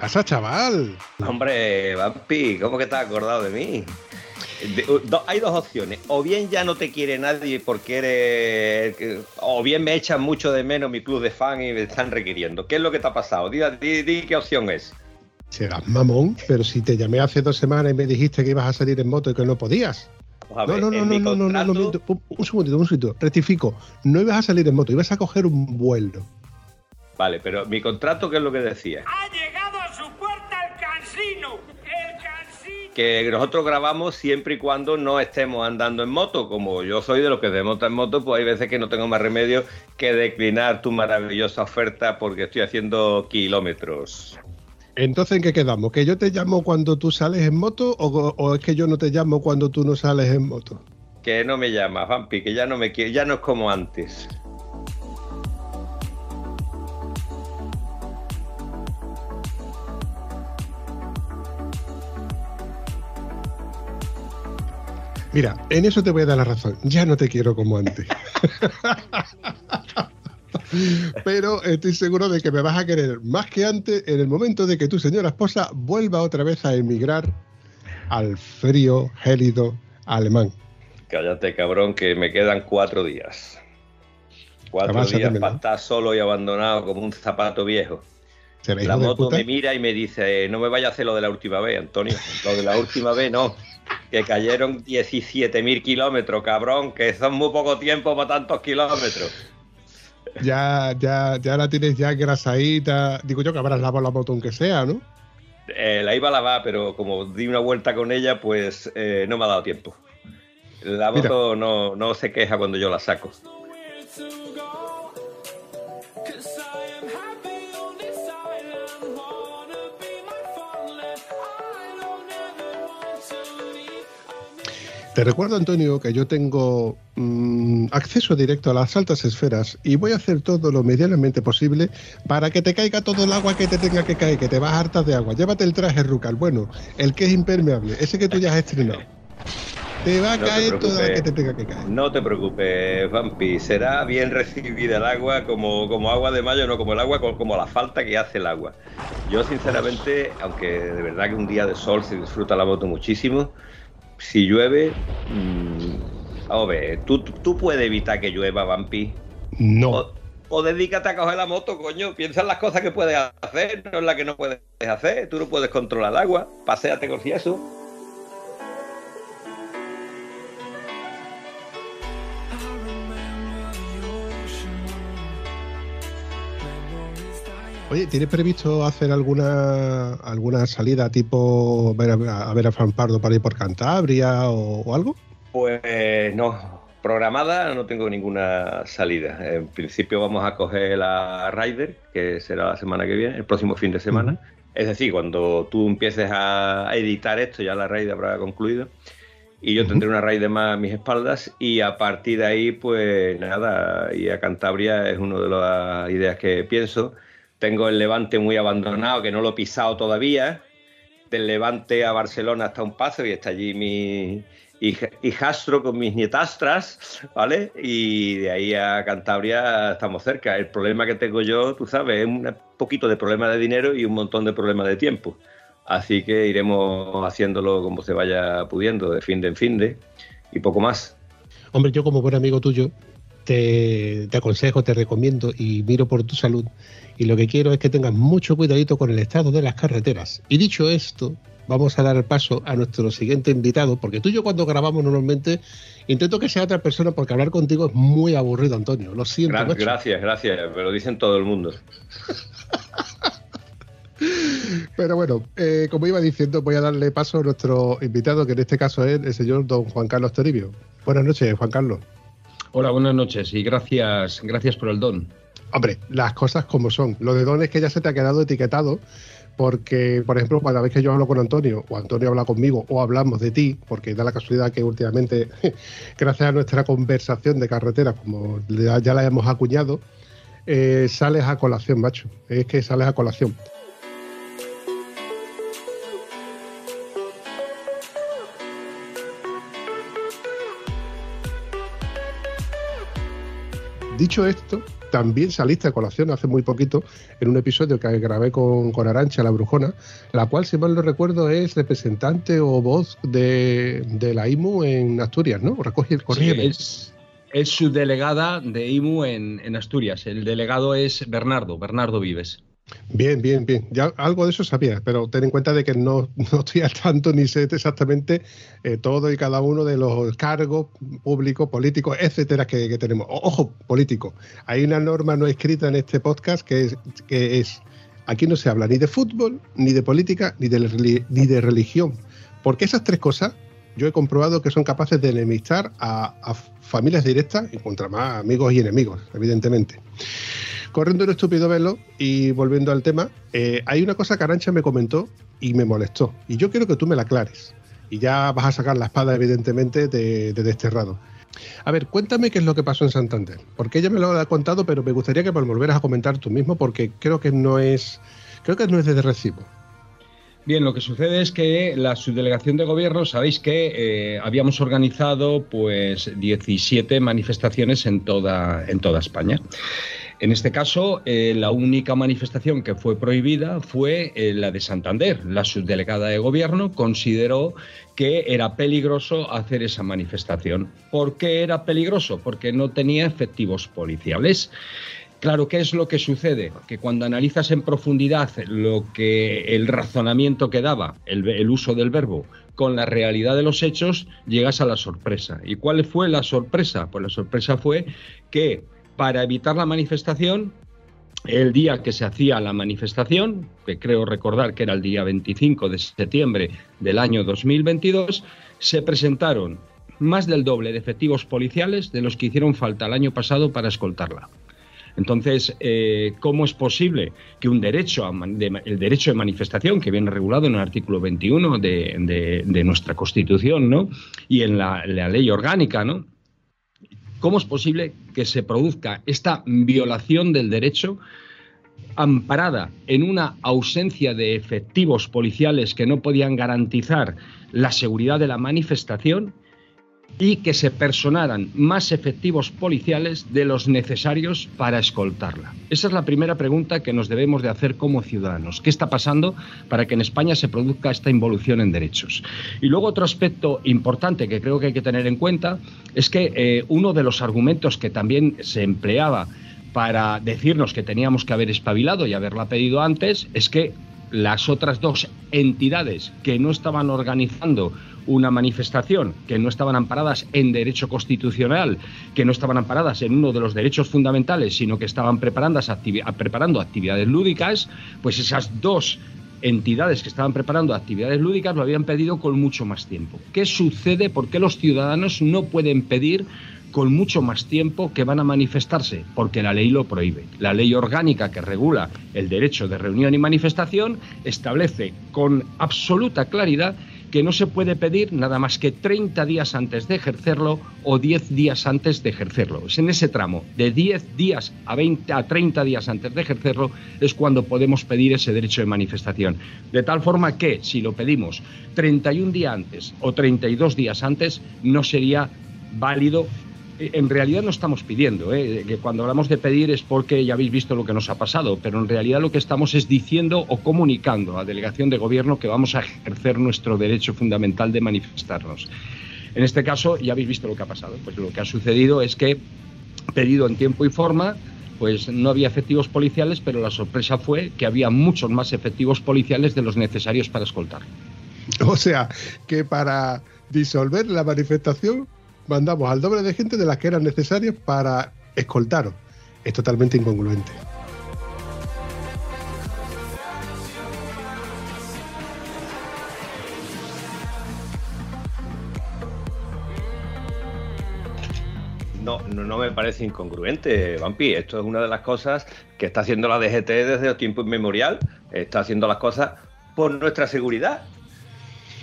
Pasa, chaval? Hombre, Vampi, ¿cómo que te has acordado de mí? hay dos opciones. O bien ya no te quiere nadie porque eres. O bien me echan mucho de menos mi club de fan y me están requiriendo. ¿Qué es lo que te ha pasado? Di, di, qué opción es. Serás mamón, pero si te llamé hace dos semanas y me dijiste que ibas a salir en moto y que no podías. no, no, no, no, no, no, no, no, un segundito, un segundito. Rectifico. No ibas a salir en moto, ibas a coger un vuelo. Vale, pero mi contrato, ¿qué es lo que decía? ¡Ha llegado cansino! ¡El cansino! Que nosotros grabamos siempre y cuando no estemos andando en moto. Como yo soy de los que se monta en moto, pues hay veces que no tengo más remedio que declinar tu maravillosa oferta porque estoy haciendo kilómetros. Entonces, ¿en qué quedamos? ¿Que yo te llamo cuando tú sales en moto o, o es que yo no te llamo cuando tú no sales en moto? Que no me llamas, Vampi, que ya no me ya no es como antes. Mira, en eso te voy a dar la razón. Ya no te quiero como antes. Pero estoy seguro de que me vas a querer más que antes en el momento de que tu señora esposa vuelva otra vez a emigrar al frío, gélido alemán. Cállate, cabrón, que me quedan cuatro días. Cuatro días para estar solo y abandonado como un zapato viejo. La moto me mira y me dice, no me vaya a hacer lo de la última vez, Antonio. Lo de la última vez no que cayeron 17.000 kilómetros, cabrón, que son muy poco tiempo para tantos kilómetros. Ya, ya, ya la tienes ya grasadita. Digo yo que habrás lavado la moto aunque sea, ¿no? Eh, la iba a lavar, pero como di una vuelta con ella, pues eh, no me ha dado tiempo. La moto no, no se queja cuando yo la saco. Te recuerdo, Antonio, que yo tengo mm, acceso directo a las altas esferas y voy a hacer todo lo medianamente posible para que te caiga todo el agua que te tenga que caer, que te vas hartas de agua. Llévate el traje Rucal, bueno, el que es impermeable, ese que tú ya has estrenado. Te va a caer toda la que te tenga que caer. No te preocupes, Vampi. Será bien recibida el agua como, como agua de mayo, no como el agua, como la falta que hace el agua. Yo, sinceramente, aunque de verdad que un día de sol se disfruta la moto muchísimo, si llueve, mmm, a ver, ¿tú, ¿tú puedes evitar que llueva, Vampi? No. O, dedícate a coger la moto, coño. Piensa en las cosas que puedes hacer, no en las que no puedes hacer. Tú no puedes controlar el agua. Paseate con eso. Oye, ¿tienes previsto hacer alguna alguna salida tipo ver a, ver a Pardo para ir por Cantabria o, algo? Pues no, programada no tengo ninguna salida. En principio vamos a coger la Rider, que será la semana que viene, el próximo fin de semana. Es decir, cuando tú empieces a editar esto, ya la Rider habrá concluido. Y yo tendré una Rider más a mis espaldas y a partir de ahí, pues nada, y a Cantabria es una de las ideas que pienso tengo el Levante muy abandonado, que no lo he pisado todavía. Del Levante a Barcelona hasta un paso y está allí mi hijastro con mis nietastras, ¿vale? Y de ahí a Cantabria estamos cerca. El problema que tengo yo, tú sabes, es un poquito de problema de dinero y un montón de problemas de tiempo. Así que iremos haciéndolo como se vaya pudiendo, de fin de en fin de, y poco más. Hombre, yo como buen amigo tuyo, te, te aconsejo, te recomiendo y miro por tu salud y lo que quiero es que tengas mucho cuidadito con el estado de las carreteras. Y dicho esto, vamos a dar el paso a nuestro siguiente invitado, porque tú y yo cuando grabamos normalmente intento que sea otra persona porque hablar contigo es muy aburrido, Antonio. Lo siento. Gracias, gracias, gracias, pero lo dicen todo el mundo. Pero bueno, eh, como iba diciendo, voy a darle paso a nuestro invitado, que en este caso es el señor don Juan Carlos Toribio. Buenas noches, Juan Carlos. Hola, buenas noches y gracias, gracias por el don. Hombre, las cosas como son. Lo de don es que ya se te ha quedado etiquetado porque, por ejemplo, cada vez que yo hablo con Antonio, o Antonio habla conmigo, o hablamos de ti, porque da la casualidad que últimamente, gracias a nuestra conversación de carretera, como ya la hemos acuñado, eh, sales a colación, macho. Es que sales a colación. Dicho esto, también saliste a colación hace muy poquito en un episodio que grabé con, con Arancha, la brujona, la cual, si mal no recuerdo, es representante o voz de, la IMU en Asturias, ¿no? Recoge, sí, es, es su delegada de IMU en, en Asturias. El delegado es Bernardo, Bernardo Vives. Bien, bien, bien. Ya algo de eso sabía, pero ten en cuenta de que no, estoy al tanto ni sé exactamente eh, todo y cada uno de los cargos públicos, políticos, etcétera, que, tenemos. ojo, político. Hay una norma no escrita en este podcast que es, que es aquí no se habla ni de fútbol, ni de política, ni de, ni de religión. Porque esas tres cosas yo he comprobado que son capaces de enemistar a familias directas y contra más amigos y enemigos, evidentemente. Corriendo un estúpido velo y volviendo al tema, eh, hay una cosa que Arancha me comentó y me molestó. Y yo quiero que tú me la aclares. Y ya vas a sacar la espada, evidentemente, de, desterrado. A ver, cuéntame qué es lo que pasó en Santander. Porque ella me lo ha contado, pero me gustaría que me volvieras a comentar tú mismo, porque creo que no es, creo que no es de recibo. Bien, lo que sucede es que la subdelegación de gobierno, sabéis que eh, habíamos organizado pues 17 manifestaciones en toda, en toda España. En este caso, eh, la única manifestación que fue prohibida fue eh, la de Santander. La subdelegada de gobierno consideró que era peligroso hacer esa manifestación. ¿Por qué era peligroso? Porque no tenía efectivos policiales. Claro, ¿qué es lo que sucede? Que cuando analizas en profundidad lo que el razonamiento que daba, el, el, uso del verbo, con la realidad de los hechos, llegas a la sorpresa. ¿Y cuál fue la sorpresa? Pues la sorpresa fue que para evitar la manifestación, el día que se hacía la manifestación, que creo recordar que era el día 25 de septiembre del año 2022, se presentaron más del doble de efectivos policiales de los que hicieron falta el año pasado para escoltarla. Entonces, eh, ¿cómo es posible que un derecho, el derecho de manifestación, que viene regulado en el artículo 21 de, nuestra Constitución, ¿no? Y en la, la ley orgánica, ¿no? ¿Cómo es posible que se produzca esta violación del derecho amparada en una ausencia de efectivos policiales que no podían garantizar la seguridad de la manifestación y que se personaran más efectivos policiales de los necesarios para escoltarla? Esa es la primera pregunta que nos debemos de hacer como ciudadanos. ¿Qué está pasando para que en España se produzca esta involución en derechos? Y luego otro aspecto importante que creo que hay que tener en cuenta es que eh, uno de los argumentos que también se empleaba para decirnos que teníamos que haber espabilado y haberla pedido antes es que las otras dos entidades que no estaban organizando una manifestación, que no estaban amparadas en derecho constitucional, que no estaban amparadas en uno de los derechos fundamentales, sino que estaban preparando, actividades lúdicas, pues esas dos entidades que estaban preparando actividades lúdicas lo habían pedido con mucho más tiempo. ¿Qué sucede? ¿Por qué los ciudadanos no pueden pedir con mucho más tiempo que van a manifestarse, porque la ley lo prohíbe. La ley orgánica que regula el derecho de reunión y manifestación establece con absoluta claridad que no se puede pedir nada más que 30 días antes de ejercerlo o 10 días antes de ejercerlo. Es en ese tramo, de 10 días a, 20, a 30 días antes de ejercerlo, es cuando podemos pedir ese derecho de manifestación. De tal forma que si lo pedimos 31 días antes o 32 días antes, no sería válido en realidad no estamos pidiendo, ¿eh? que cuando hablamos de pedir es porque ya habéis visto lo que nos ha pasado, pero en realidad lo que estamos es diciendo o comunicando a delegación de gobierno que vamos a ejercer nuestro derecho fundamental de manifestarnos. En este caso ya habéis visto lo que ha pasado, pues lo que ha sucedido es que pedido en tiempo y forma, pues no había efectivos policiales, pero la sorpresa fue que había muchos más efectivos policiales de los necesarios para escoltar. O sea, que para disolver la manifestación mandamos al doble de gente de las que eran necesarias para escoltaros. Es totalmente incongruente. no, no, me parece incongruente, Vampi. Esto es una de las cosas que está haciendo la DGT desde tiempo inmemorial. Está haciendo las cosas por nuestra seguridad.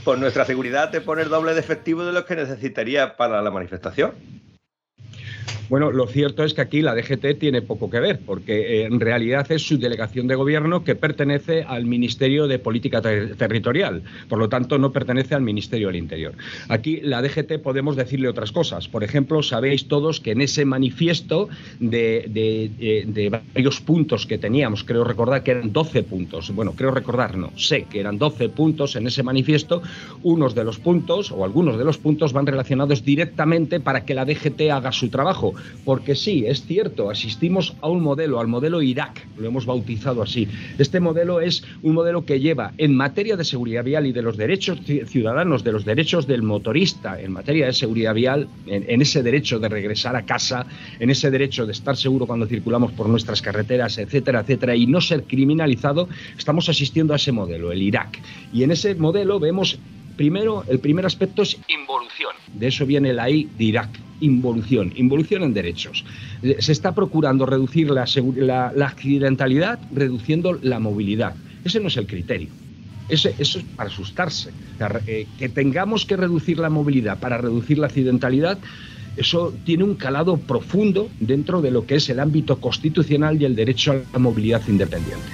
Por nuestra seguridad de poner doble de efectivo de lo que necesitaría para la manifestación. Bueno, lo cierto es que aquí la DGT tiene poco que ver, porque eh, en realidad es su delegación de gobierno que pertenece al Ministerio de Política Territorial, por lo tanto no pertenece al Ministerio del Interior. Aquí la DGT podemos decirle otras cosas. Por ejemplo, sabéis todos que en ese manifiesto de, de varios puntos que teníamos, creo recordar que eran 12 puntos, bueno, creo recordar, no, sé que eran 12 puntos en ese manifiesto, unos de los puntos o algunos de los puntos van relacionados directamente para que la DGT haga su trabajo porque sí, es cierto, asistimos a un modelo, al modelo Irak, lo hemos bautizado así. Este modelo es un modelo que lleva en materia de seguridad vial y de los derechos ciudadanos, de los derechos del motorista en materia de seguridad vial, en, ese derecho de regresar a casa, en ese derecho de estar seguro cuando circulamos por nuestras carreteras, etcétera, etcétera, y no ser criminalizado, estamos asistiendo a ese modelo, el Irak. Y en ese modelo vemos Primero, el primer aspecto es involución. De eso viene la I de Irak. Involución, involución en derechos. Se está procurando reducir la, accidentalidad reduciendo la movilidad. Ese no es el criterio. Eso, es para asustarse. Eh, que tengamos que reducir la movilidad para reducir la accidentalidad, eso tiene un calado profundo dentro de lo que es el ámbito constitucional y el derecho a la movilidad independiente.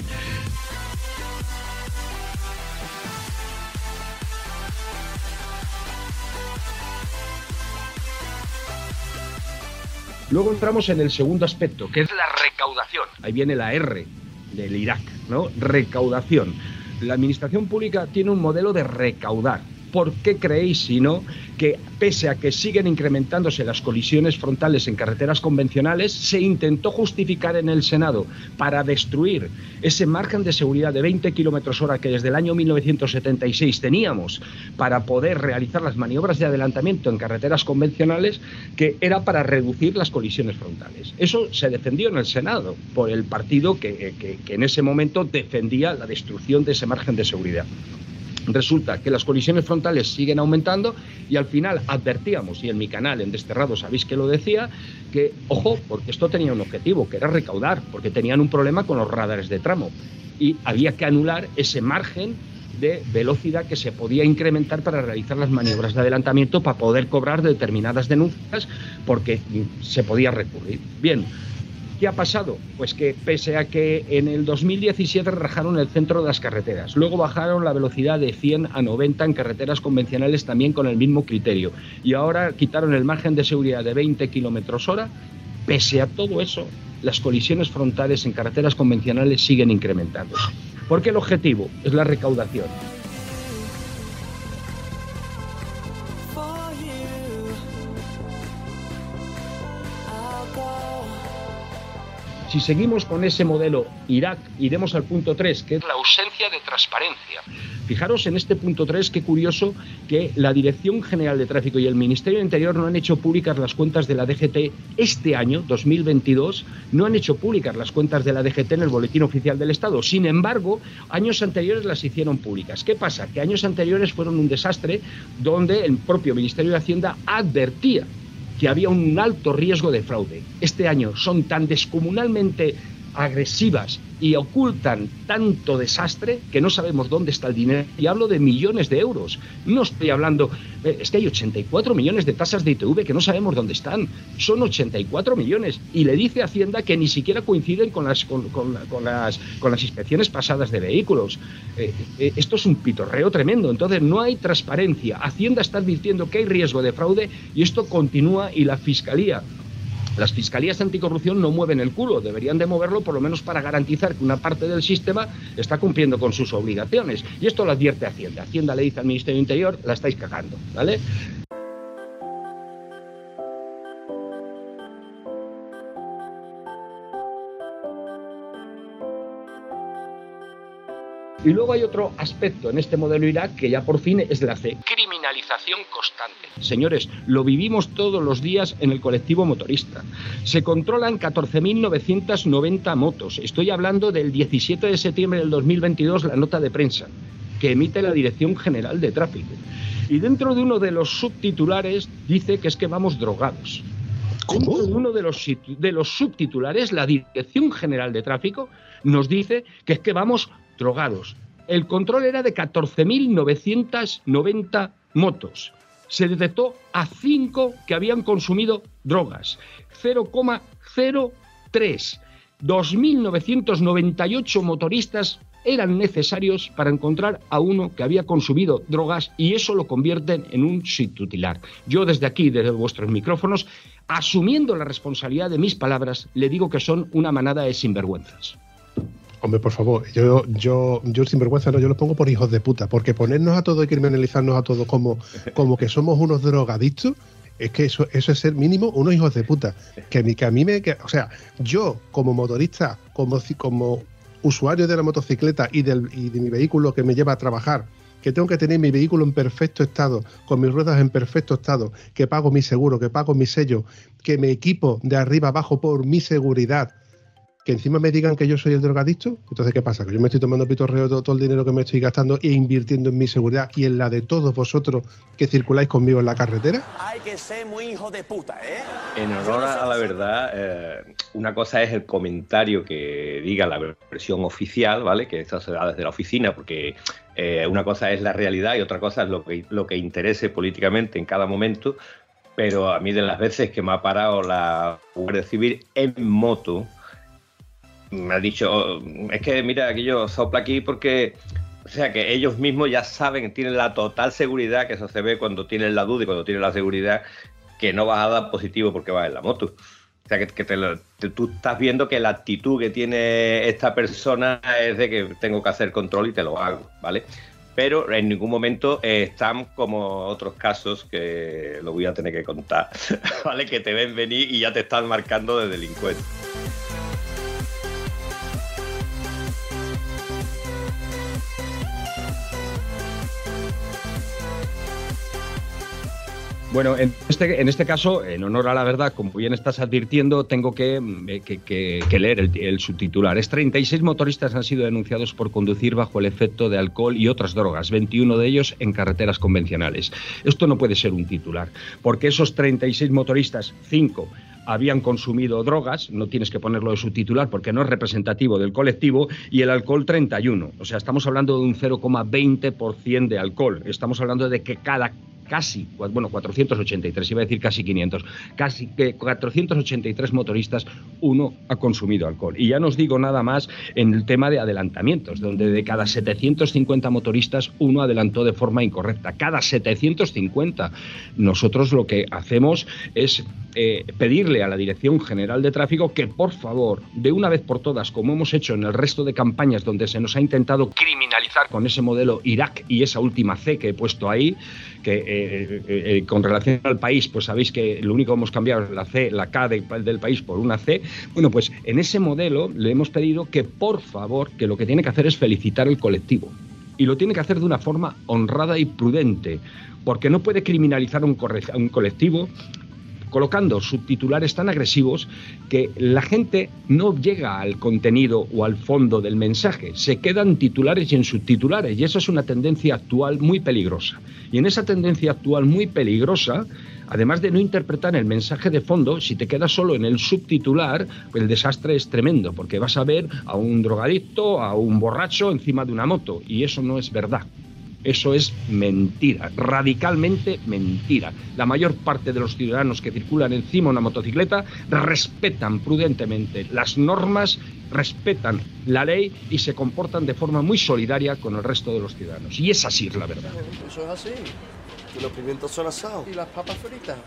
Luego entramos en el segundo aspecto, que es la recaudación. Ahí viene la R del Irak, ¿no? Recaudación. La administración pública tiene un modelo de recaudar. ¿Por qué creéis, si no, que pese a que siguen incrementándose las colisiones frontales en carreteras convencionales, se intentó justificar en el Senado para destruir ese margen de seguridad de 20 kilómetros hora que desde el año 1976 teníamos para poder realizar las maniobras de adelantamiento en carreteras convencionales, que era para reducir las colisiones frontales. Eso se defendió en el Senado por el partido que, que en ese momento defendía la destrucción de ese margen de seguridad resulta que las colisiones frontales siguen aumentando y al final advertíamos, y en mi canal en Desterrado sabéis que lo decía, que ojo, porque esto tenía un objetivo, que era recaudar, porque tenían un problema con los radares de tramo y había que anular ese margen de velocidad que se podía incrementar para realizar las maniobras de adelantamiento para poder cobrar determinadas denuncias porque se podía recurrir. Bien, ¿Qué ha pasado? Pues que pese a que en el 2017 rajaron el centro de las carreteras, luego bajaron la velocidad de 100 a 90 en carreteras convencionales también con el mismo criterio, y ahora quitaron el margen de seguridad de 20 kilómetros hora, pese a todo eso, las colisiones frontales en carreteras convencionales siguen incrementándose. Porque el objetivo es la recaudación. Si seguimos con ese modelo Irak, iremos al punto 3, que es la ausencia de transparencia. Fijaros en este punto 3, qué curioso que la Dirección General de Tráfico y el Ministerio de Interior no han hecho públicas las cuentas de la DGT este año, 2022, no han hecho públicas las cuentas de la DGT en el Boletín Oficial del Estado. Sin embargo, años anteriores las hicieron públicas. ¿Qué pasa? Que años anteriores fueron un desastre donde el propio Ministerio de Hacienda advertía que había un alto riesgo de fraude. Este año son tan descomunalmente agresivas y ocultan tanto desastre que no sabemos dónde está el dinero. Y hablo de millones de euros. No estoy hablando, eh, es que hay 84 millones de tasas de ITV que no sabemos dónde están. Son 84 millones. Y le dice Hacienda que ni siquiera coinciden con las, con, las, con las inspecciones pasadas de vehículos. Eh, eh, esto es un pitorreo tremendo. Entonces no hay transparencia. Hacienda está advirtiendo que hay riesgo de fraude y esto continúa y la Fiscalía las fiscalías anticorrupción no mueven el culo, deberían de moverlo por lo menos para garantizar que una parte del sistema está cumpliendo con sus obligaciones. Y esto lo advierte Hacienda. Hacienda le dice al Ministerio del Interior, la estáis cagando, ¿vale? Y luego hay otro aspecto en este modelo Irak que ya por fin es la C, criminalización constante. Señores, lo vivimos todos los días en el colectivo motorista. Se controlan 14.990 motos. Estoy hablando del 17 de septiembre del 2022, la nota de prensa que emite la Dirección General de Tráfico. Y dentro de uno de los subtitulares dice que es que vamos drogados. Dentro de uno de los, de los subtitulares, la Dirección General de Tráfico nos dice que es que vamos drogados. El control era de 14.990 motos. Se detectó a 5 que habían consumido drogas. 0,03. 2.998 motoristas eran necesarios para encontrar a uno que había consumido drogas y eso lo convierten en un subtitular. Yo desde aquí, desde vuestros micrófonos, asumiendo la responsabilidad de mis palabras, le digo que son una manada de sinvergüenzas. Hombre, por favor, yo, yo, yo sinvergüenza no, yo los pongo por hijos de puta, porque ponernos a todos y criminalizarnos a todos como, como que somos unos drogadictos, es que eso, eso es ser mínimo unos hijos de puta. Que, que a mí me. o sea, yo como motorista, como, como usuario de la motocicleta y, del, y de mi vehículo que me lleva a trabajar, que tengo que tener mi vehículo en perfecto estado, con mis ruedas en perfecto estado, que pago mi seguro, que pago mi sello, que me equipo de arriba abajo por mi seguridad, que encima me digan que yo soy el drogadicto, entonces ¿qué pasa? Que yo me estoy tomando pitorreo todo, todo el dinero que me estoy gastando e invirtiendo en mi seguridad y en la de todos vosotros que circuláis conmigo en la carretera. Hay que ser muy hijo de puta, ¿eh? En honor a la verdad, eh, una cosa es el comentario que diga la versión oficial, ¿vale? Que esto se da desde la oficina, porque eh, una cosa es la realidad y otra cosa es lo que, lo que interese políticamente en cada momento. Pero a mí de las veces que me ha parado la Guardia Civil en moto, me ha dicho, es que mira, que yo sopla aquí porque, o sea, que ellos mismos ya saben, tienen la total seguridad, que eso se ve cuando tienen la duda y cuando tienen la seguridad, que no vas a dar positivo porque vas en la moto. O sea, que, tú estás viendo que la actitud que tiene esta persona es de que tengo que hacer control y te lo hago, ¿vale? Pero en ningún momento están como otros casos que lo voy a tener que contar, ¿vale? Que te ven venir y ya te están marcando de delincuente. Bueno, en este, en este caso, en honor a la verdad, como bien estás advirtiendo, tengo que, mm, eh, leer el, subtitular. Es 36 motoristas han sido denunciados por conducir bajo el efecto de alcohol y otras drogas, 21 de ellos en carreteras convencionales. Esto no puede ser un titular, porque esos 36 motoristas, 5 habían consumido drogas, no tienes que ponerlo de subtitular porque no es representativo del colectivo, y el alcohol 31. O sea, estamos hablando de un 0,20% de alcohol. Estamos hablando de que cada casi, bueno, 483, iba a decir casi 500, casi que 483 motoristas, uno ha consumido alcohol. Y ya no os digo nada más en el tema de adelantamientos, donde de cada 750 motoristas, uno adelantó de forma incorrecta. Cada 750. Nosotros lo que hacemos es eh, pedirle a la Dirección General de Tráfico que, por favor, de una vez por todas, como hemos hecho en el resto de campañas donde se nos ha intentado criminalizar con ese modelo Irak y esa última C que he puesto ahí, que eh, eh, eh, con relación al país, pues sabéis que lo único que hemos cambiado es la C, la K del país por una C. Bueno, pues en ese modelo le hemos pedido que por favor, que lo que tiene que hacer es felicitar al colectivo. Y lo tiene que hacer de una forma honrada y prudente, porque no puede criminalizar a un, un colectivo colocando subtitulares tan agresivos que la gente no llega al contenido o al fondo del mensaje, se quedan titulares y en subtitulares, y eso es una tendencia actual muy peligrosa. Y en esa tendencia actual muy peligrosa, además de no interpretar el mensaje de fondo, si te quedas solo en el subtitular, el desastre es tremendo, porque vas a ver a un drogadicto, a un borracho encima de una moto, y eso no es verdad. Eso es mentira, radicalmente mentira. La mayor parte de los ciudadanos que circulan encima de una motocicleta respetan prudentemente las normas, respetan la ley y se comportan de forma muy solidaria con el resto de los ciudadanos. Y es así, la verdad. Eso es así. Y los pimientos son asados. Y las papas fritas.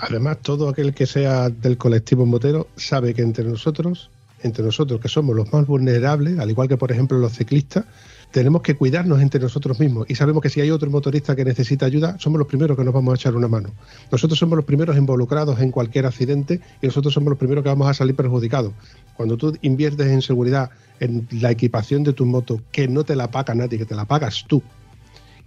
Además, todo aquel que sea del colectivo motero sabe que entre nosotros, entre nosotros que somos los más vulnerables, al igual que por ejemplo los ciclistas, tenemos que cuidarnos entre nosotros mismos y sabemos que si hay otro motorista que necesita ayuda, somos los primeros que nos vamos a echar una mano. Nosotros somos los primeros involucrados en cualquier accidente y nosotros somos los primeros que vamos a salir perjudicados. Cuando tú inviertes en seguridad, en la equipación de tu moto, que no te la paga nadie, que te la pagas tú,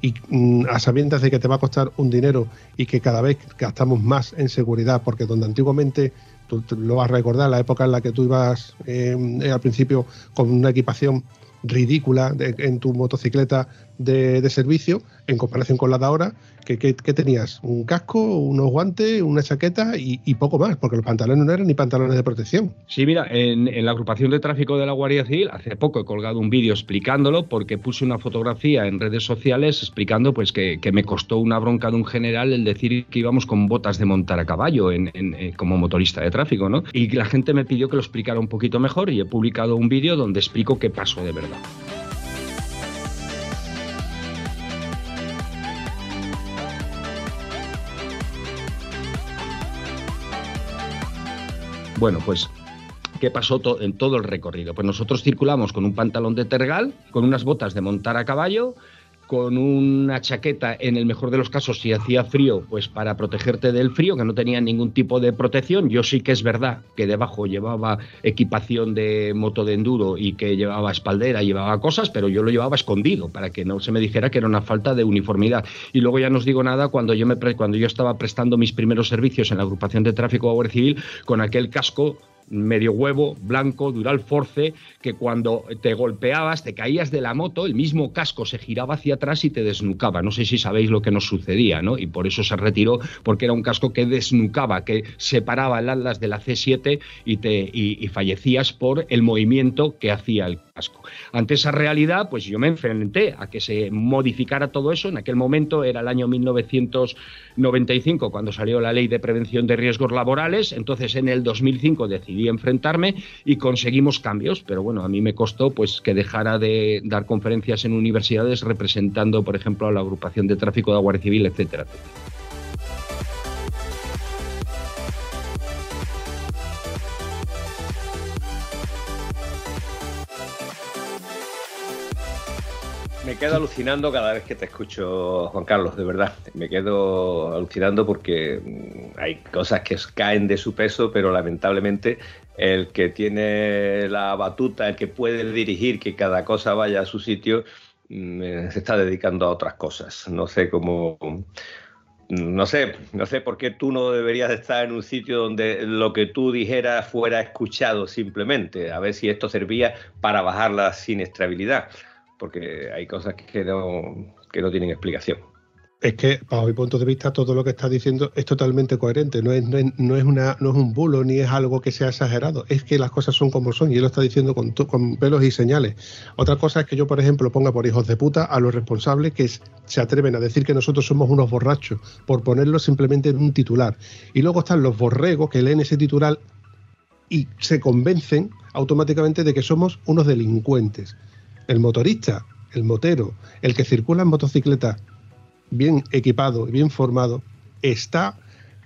y mm, a sabiendas de que te va a costar un dinero y que cada vez gastamos más en seguridad, porque donde antiguamente tú lo vas a recordar, la época en la que tú ibas eh, al principio con una equipación ridícula en tu motocicleta de, servicio en comparación con la de ahora, que, tenías un casco, unos guantes, una chaqueta y, poco más, porque los pantalones no eran ni pantalones de protección. Sí, mira, en, la agrupación de tráfico de la Guardia Civil, hace poco he colgado un vídeo explicándolo porque puse una fotografía en redes sociales explicando pues que, me costó una bronca de un general el decir que íbamos con botas de montar a caballo en, eh, como motorista de tráfico, ¿no? Y la gente me pidió que lo explicara un poquito mejor y he publicado un vídeo donde explico qué pasó de verdad. Bueno, pues ¿qué pasó en todo el recorrido? Pues nosotros circulamos con un pantalón de tergal, con unas botas de montar a caballo, con una chaqueta, en el mejor de los casos, si hacía frío, pues para protegerte del frío, que no tenía ningún tipo de protección. Yo sí que es verdad que debajo llevaba equipación de moto de enduro y que llevaba espaldera, llevaba cosas, pero yo lo llevaba escondido para que no se me dijera que era una falta de uniformidad. Y luego ya no os digo nada cuando yo, me, cuando yo estaba prestando mis primeros servicios en la agrupación de tráfico de Guardia Civil con aquel casco medio huevo, blanco, dural force, que cuando te golpeabas, te caías de la moto, el mismo casco se giraba hacia atrás y te desnucaba. No sé si sabéis lo que nos sucedía, ¿no? Y por eso se retiró, porque era un casco que desnucaba, que separaba el atlas de la C7 y, te, y fallecías por el movimiento que hacía el Ante esa realidad, pues yo me enfrenté a que se modificara todo eso. En aquel momento era el año 1995 cuando salió la ley de prevención de riesgos laborales. Entonces en el 2005 decidí enfrentarme y conseguimos cambios. Pero bueno, a mí me costó pues que dejara de dar conferencias en universidades representando, por ejemplo, a la agrupación de tráfico de Guardia Civil, etcétera, etcétera. Me quedo alucinando cada vez que te escucho, Juan Carlos, de verdad. Me quedo alucinando porque mm, hay cosas que caen de su peso, pero lamentablemente el que tiene la batuta, el que puede dirigir que cada cosa vaya a su sitio, mm, eh, se está dedicando a otras cosas. No sé cómo. No sé, no sé por qué tú no deberías estar en un sitio donde lo que tú dijeras fuera escuchado simplemente, a ver si esto servía para bajar la siniestrabilidad porque hay cosas que no, que no tienen explicación. Es que, bajo mi punto de vista, todo lo que estás diciendo es totalmente coherente. No es, no es, una, no es un bulo ni es algo que sea exagerado. Es que las cosas son como son y él lo está diciendo con, con pelos y señales. Otra cosa es que yo, por ejemplo, ponga por hijos de puta a los responsables que se atreven a decir que nosotros somos unos borrachos por ponerlo simplemente en un titular. Y luego están los borregos que leen ese titular y se convencen automáticamente de que somos unos delincuentes el motorista, el motero, el que circula en motocicleta bien equipado y bien formado, está,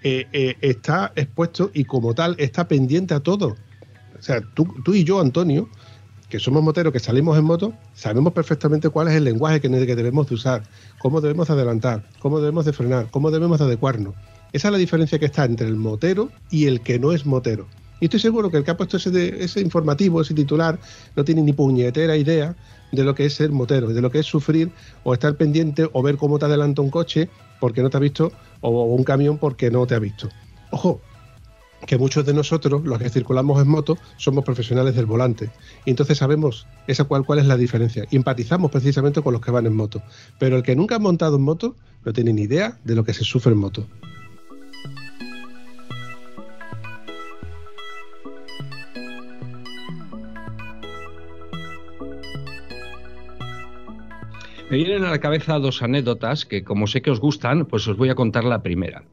eh, eh, está expuesto y como tal está pendiente a todo. O sea, tú, tú y yo, Antonio, que somos moteros, que salimos en moto, sabemos perfectamente cuál es el lenguaje que, que debemos de usar, cómo debemos adelantar, cómo debemos de frenar, cómo debemos de adecuarnos. Esa es la diferencia que está entre el motero y el que no es motero. Y estoy seguro que el que ha puesto ese, ese informativo, ese titular, no tiene ni puñetera idea de lo que es ser motero, de lo que es sufrir o estar pendiente o ver cómo te adelanta un coche porque no te ha visto o un camión porque no te ha visto. Ojo, que muchos de nosotros, los que circulamos en moto, somos profesionales del volante. Y entonces sabemos esa cual, cuál es la diferencia. Y empatizamos precisamente con los que van en moto. Pero el que nunca ha montado en moto no tiene ni idea de lo que se sufre en moto. Me vienen a la cabeza dos anécdotas que, como sé que os gustan, pues os voy a contar la primera.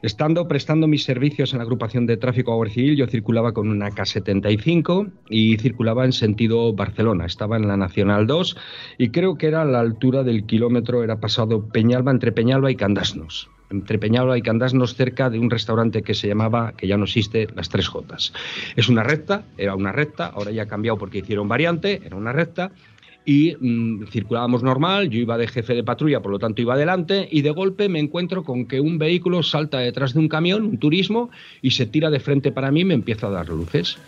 Estando prestando mis servicios en la agrupación de tráfico a civil, yo circulaba con una K75 y circulaba en sentido Barcelona. Estaba en la Nacional 2 y creo que era a la altura del kilómetro, era pasado Peñalba, entre Peñalba y Candasnos entre Peñalba y Candasnos, cerca de un restaurante que se llamaba, que ya no existe, Las Tres Jotas. Es una recta, era una recta, ahora ya ha cambiado porque hicieron variante, era una recta, y mm, circulábamos normal, yo iba de jefe de patrulla, por lo tanto iba adelante, y de golpe me encuentro con que un vehículo salta detrás de un camión, un turismo, y se tira de frente para mí y me empieza a dar luces.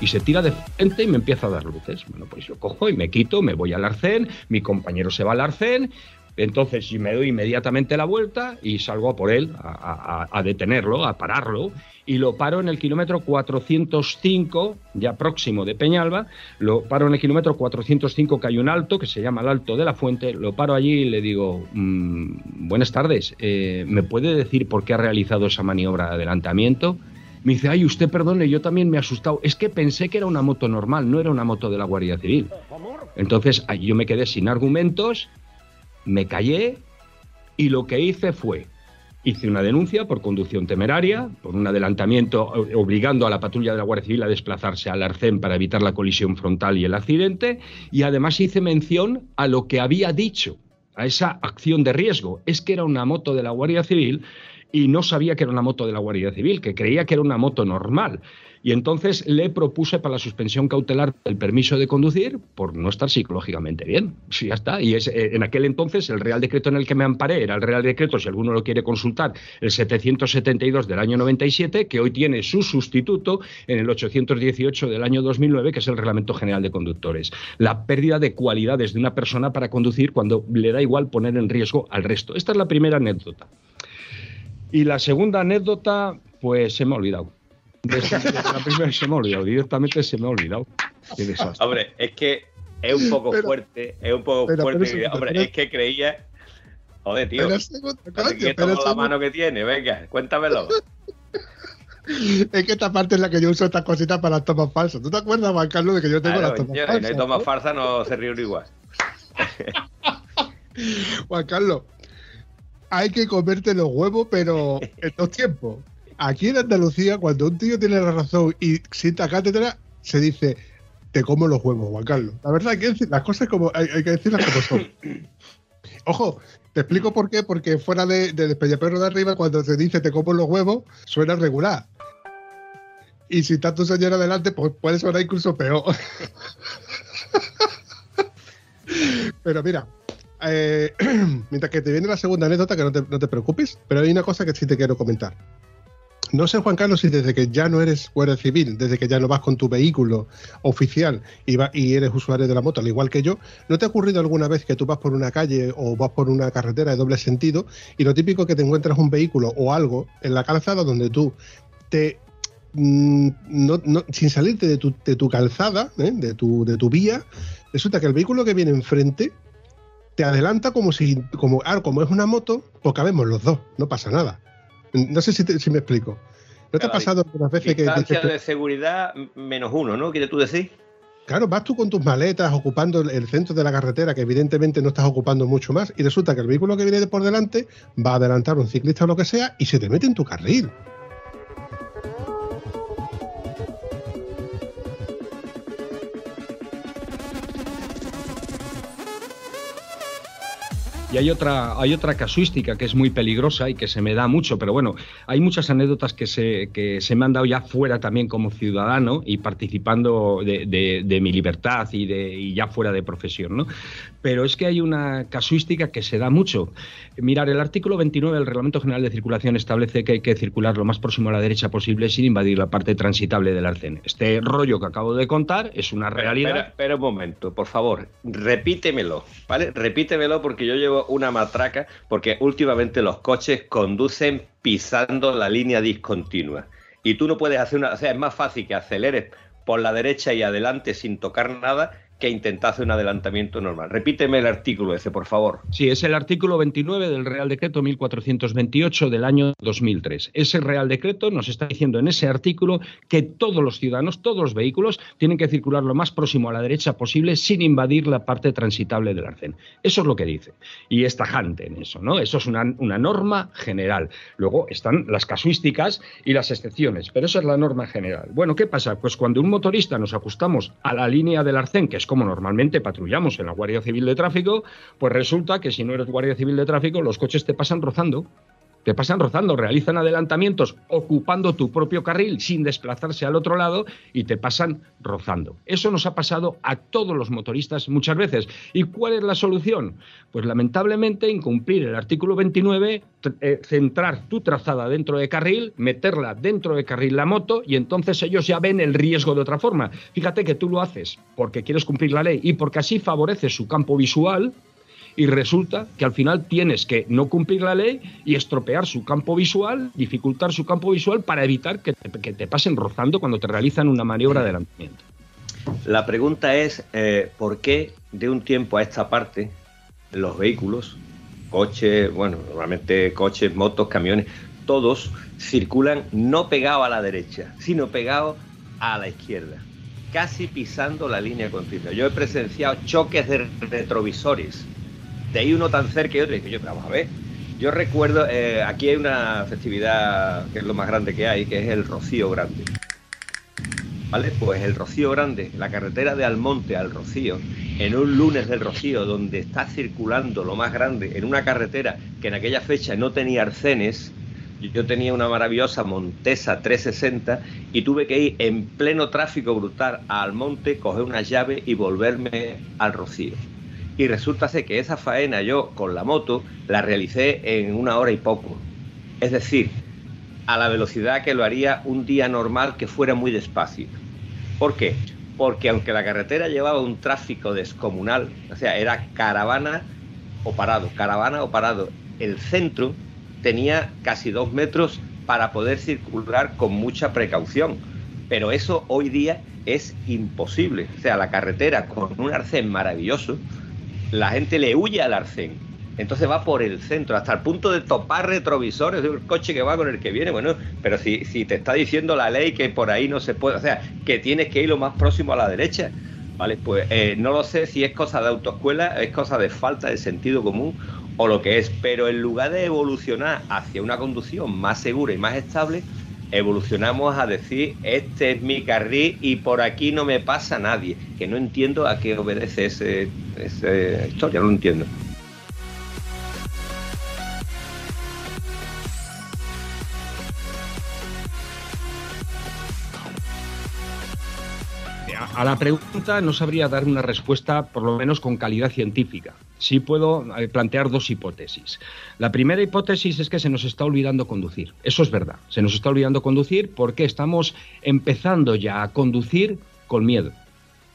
y se tira de frente y me empieza a dar luces. Bueno, pues yo cojo y me quito, me voy al arcén, mi compañero se va al arcén, Entonces yo me doy inmediatamente la vuelta y salgo a por él, a, detenerlo, a pararlo, y lo paro en el kilómetro 405, ya próximo de Peñalba, lo paro en el kilómetro 405 que hay un alto, que se llama el Alto de la Fuente, lo paro allí y le digo, mm, buenas tardes, eh, ¿me puede decir por qué ha realizado esa maniobra de adelantamiento? Me dice, ay, usted perdone, yo también me he asustado. Es que pensé que era una moto normal, no era una moto de la Guardia Civil. Entonces, yo me quedé sin argumentos, me callé y lo que hice fue, hice una denuncia por conducción temeraria, por un adelantamiento obligando a la patrulla de la Guardia Civil a desplazarse al arcén para evitar la colisión frontal y el accidente, y además hice mención a lo que había dicho, a esa acción de riesgo. Es que era una moto de la Guardia Civil y no sabía que era una moto de la Guardia Civil, que creía que era una moto normal. Y entonces le propuse para la suspensión cautelar el permiso de conducir por no estar psicológicamente bien. Sí, ya está. Y es, eh, en aquel entonces el Real Decreto en el que me amparé era el Real Decreto, si alguno lo quiere consultar, el 772 del año 97, que hoy tiene su sustituto en el 818 del año 2009, que es el Reglamento General de Conductores. La pérdida de cualidades de una persona para conducir cuando le da igual poner en riesgo al resto. Esta es la primera anécdota. Y la segunda anécdota, pues se me ha olvidado la primera se me ha olvidado, directamente se me ha olvidado. Hombre, es que es un poco fuerte, es un poco fuerte. hombre, es que creía. Joder, tío. Pero la mano que tiene, venga, cuéntamelo. Es que esta parte es la que yo uso estas cositas para las tomas falsas. ¿Tú te acuerdas, Juan Carlos, de que yo tengo las tomas falsas? No hay tomas falsas, no se ríe igual. Juan Carlos, hay que comerte los huevos, pero en dos tiempos aquí en Andalucía, cuando un tío tiene la razón y sienta cátedra, se dice, te como los huevos, Juan Carlos. La verdad, hay que decir las cosas como hay, que decirlas como son. Ojo, te explico por qué, porque fuera de, de Despeñaperro de arriba, cuando se dice te como los huevos, suena regular. Y si está tu señora adelante, pues puede sonar incluso peor. Pero mira, eh, mientras que te viene la segunda anécdota, que no te, no te preocupes, pero hay una cosa que sí te quiero comentar. No sé, Juan Carlos, si desde que ya no eres guardia civil, desde que ya no vas con tu vehículo oficial y, eres usuario de la moto, al igual que yo, ¿no te ha ocurrido alguna vez que tú vas por una calle o vas por una carretera de doble sentido y lo típico que te encuentras un vehículo o algo en la calzada donde tú te mm, sin salirte de tu, calzada, ¿eh? de, tu, de tu vía, resulta que el vehículo que viene enfrente te adelanta como si, como, ah, como es una moto, pues cabemos los dos, no pasa nada. No sé si, me explico. ¿No te ha pasado algunas veces que... Distancia de seguridad menos uno, ¿no? ¿Quieres tú decir? Claro, vas tú con tus maletas ocupando el centro de la carretera, que evidentemente no estás ocupando mucho más, y resulta que el vehículo que viene por delante va a adelantar un ciclista o lo que sea y se te mete en tu carril. Y hay otra, hay otra casuística que es muy peligrosa y que se me da mucho, pero bueno, hay muchas anécdotas que se, que se me han dado ya fuera también como ciudadano y participando de, mi libertad y, de, y ya fuera de profesión, ¿no? Pero es que hay una casuística que se da mucho. Mirar, el artículo 29 del Reglamento General de Circulación establece que hay que circular lo más próximo a la derecha posible sin invadir la parte transitable del arcén. Este rollo que acabo de contar es una realidad. Espera, un momento, por favor, repítemelo, ¿vale? Repítemelo porque yo llevo una matraca, porque últimamente los coches conducen pisando la línea discontinua. Y tú no puedes hacer una. O sea, es más fácil que aceleres por la derecha y adelante sin tocar nada que intentase un adelantamiento normal. Repíteme el artículo ese, por favor. Sí, es el artículo 29 del Real Decreto 1428 del año 2003. Ese Real Decreto nos está diciendo en ese artículo que todos los ciudadanos, todos los vehículos, tienen que circular lo más próximo a la derecha posible sin invadir la parte transitable del arcén. Eso es lo que dice. Y es tajante en eso, ¿no? Eso es una, una norma general. Luego están las casuísticas y las excepciones, pero esa es la norma general. Bueno, ¿qué pasa? Pues cuando un motorista nos ajustamos a la línea del arcén, que como normalmente patrullamos en la Guardia Civil de Tráfico, pues resulta que si no eres Guardia Civil de Tráfico, los coches te pasan rozando te pasan rozando, realizan adelantamientos ocupando tu propio carril sin desplazarse al otro lado y te pasan rozando. Eso nos ha pasado a todos los motoristas muchas veces. ¿Y cuál es la solución? Pues lamentablemente incumplir el artículo 29, eh, centrar tu trazada dentro de carril, meterla dentro de carril la moto y entonces ellos ya ven el riesgo de otra forma. Fíjate que tú lo haces porque quieres cumplir la ley y porque así favoreces su campo visual y resulta que al final tienes que no cumplir la ley y estropear su campo visual, dificultar su campo visual para evitar que te, pasen rozando cuando te realizan una maniobra de adelantamiento. La pregunta es, eh, ¿por qué de un tiempo a esta parte los vehículos, coches, bueno, normalmente coches, motos, camiones, todos circulan no pegados a la derecha, sino pegados a la izquierda, casi pisando la línea continua. Yo he presenciado choques de retrovisores, de ahí uno tan cerca y otro, y yo, vamos a ver. Yo recuerdo, eh, aquí hay una festividad que es lo más grande que hay, que es el Rocío Grande. ¿Vale? Pues el Rocío Grande, la carretera de Almonte al Rocío, en un lunes del Rocío, donde está circulando lo más grande, en una carretera que en aquella fecha no tenía arcenes, yo tenía una maravillosa Montesa 360 y tuve que ir en pleno tráfico brutal al monte, coger una llave y volverme al Rocío. Y resulta ser que esa faena yo con la moto la realicé en una hora y poco. Es decir, a la velocidad que lo haría un día normal que fuera muy despacio. ¿Por qué? Porque aunque la carretera llevaba un tráfico descomunal, o sea, era caravana o parado, caravana o parado, el centro tenía casi dos metros para poder circular con mucha precaución. Pero eso hoy día es imposible. O sea, la carretera con un arcén maravilloso, la gente le huye al arcén. Entonces va por el centro, hasta el punto de topar retrovisores de un coche que va con el que viene. Bueno, pero si, si te está diciendo la ley que por ahí no se puede, o sea, que tienes que ir lo más próximo a la derecha. Vale, pues eh, no lo sé si es cosa de autoescuela, es cosa de falta de sentido común o lo que es, pero en lugar de evolucionar hacia una conducción más segura y más estable, evolucionamos a decir, este es mi carril y por aquí no me pasa nadie, que no entiendo a qué obedece ese, esa historia, no lo entiendo. A la pregunta no sabría dar una respuesta, por lo menos con calidad científica. Sí puedo eh, plantear dos hipótesis. La primera hipótesis es que se nos está olvidando conducir. Eso es verdad. Se nos está olvidando conducir porque estamos empezando ya a conducir con miedo.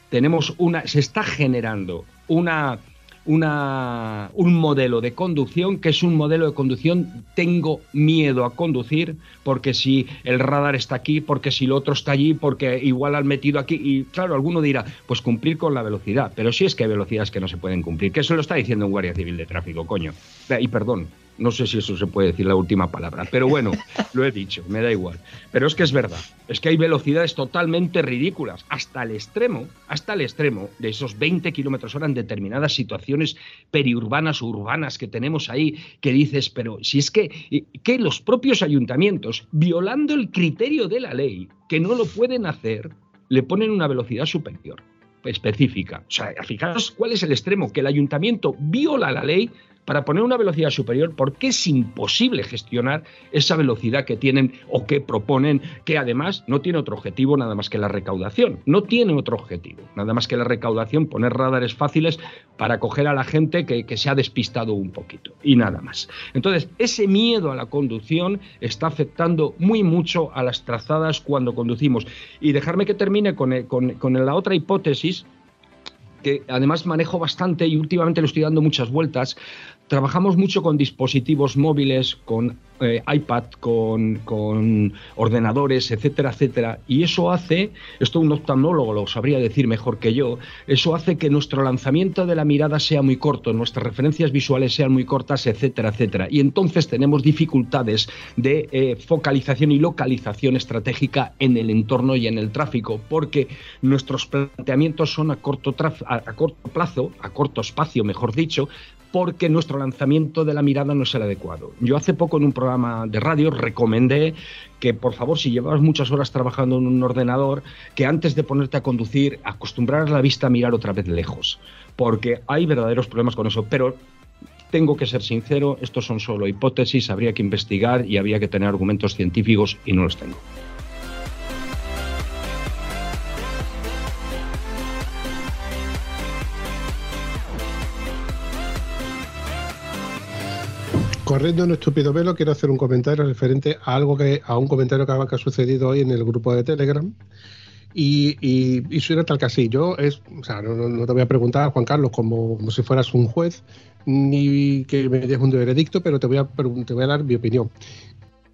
Tenemos una, se está generando una una, un modelo de conducción que es un modelo de conducción tengo miedo a conducir porque si el radar está aquí, porque si lo otro está allí, porque igual han metido aquí y claro, alguno dirá, pues cumplir con la velocidad, pero si es que hay velocidades que no se pueden cumplir, que eso lo está diciendo un guardia civil de tráfico, coño. Y perdón, no sé si eso se puede decir la última palabra, pero bueno, lo he dicho, me da igual. Pero es que es verdad, es que hay velocidades totalmente ridículas, hasta el extremo, hasta el extremo de esos 20 kilómetros hora en determinadas situaciones periurbanas o urbanas que tenemos ahí, que dices, pero si es que, que los propios ayuntamientos, violando el criterio de la ley, que no lo pueden hacer, le ponen una velocidad superior específica. O sea, fijaros cuál es el extremo, que el ayuntamiento viola la ley para poner una velocidad superior porque es imposible gestionar esa velocidad que tienen o que proponen, que además no tiene otro objetivo nada más que la recaudación. No tiene otro objetivo, nada más que la recaudación, poner radares fáciles para coger a la gente que, se ha despistado un poquito y nada más. Entonces, ese miedo a la conducción está afectando muy mucho a las trazadas cuando conducimos. Y dejarme que termine con, con la otra hipótesis que además manejo bastante y últimamente le estoy dando muchas vueltas, trabajamos mucho con dispositivos móviles, con eh, iPad, con, ordenadores, etcétera, etcétera. Y eso hace, esto un oftalmólogo lo sabría decir mejor que yo, eso hace que nuestro lanzamiento de la mirada sea muy corto, nuestras referencias visuales sean muy cortas, etcétera, etcétera. Y entonces tenemos dificultades de eh, focalización y localización estratégica en el entorno y en el tráfico, porque nuestros planteamientos son a corto, a corto plazo, a corto espacio, mejor dicho, porque nuestro lanzamiento de la mirada no es el adecuado. Yo hace poco en un programa de radio recomendé que por favor si llevabas muchas horas trabajando en un ordenador, que antes de ponerte a conducir, acostumbrar la vista a mirar otra vez lejos, porque hay verdaderos problemas con eso, pero tengo que ser sincero, estos son solo hipótesis, habría que investigar y habría que tener argumentos científicos y no los tengo. Corriendo un estúpido velo, quiero hacer un comentario referente a algo que, a un comentario que ha sucedido hoy en el grupo de Telegram. Y, y, suena tal que así. Yo es, o sea, no, te voy a preguntar, Juan Carlos, como, como, si fueras un juez, ni que me des un veredicto, pero te voy a, te voy a dar mi opinión.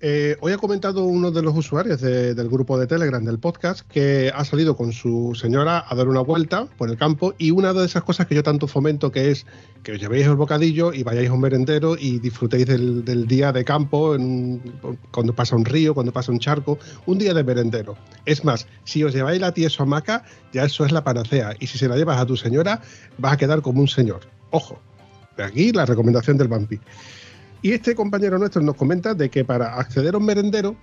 Eh, hoy ha comentado uno de los usuarios del grupo de Telegram del podcast que ha salido con su señora a dar una vuelta por el campo y una de esas cosas que yo tanto fomento que es que os llevéis el bocadillo y vayáis a un merendero y disfrutéis del, día de campo cuando pasa un río, cuando pasa un charco, un día de merendero. Es más, si os lleváis la tieso hamaca, ya eso es la panacea y si se la llevas a tu señora vas a quedar como un señor. Ojo, de aquí la recomendación del vampi. Y este compañero nuestro nos comenta de que para acceder a un merendero,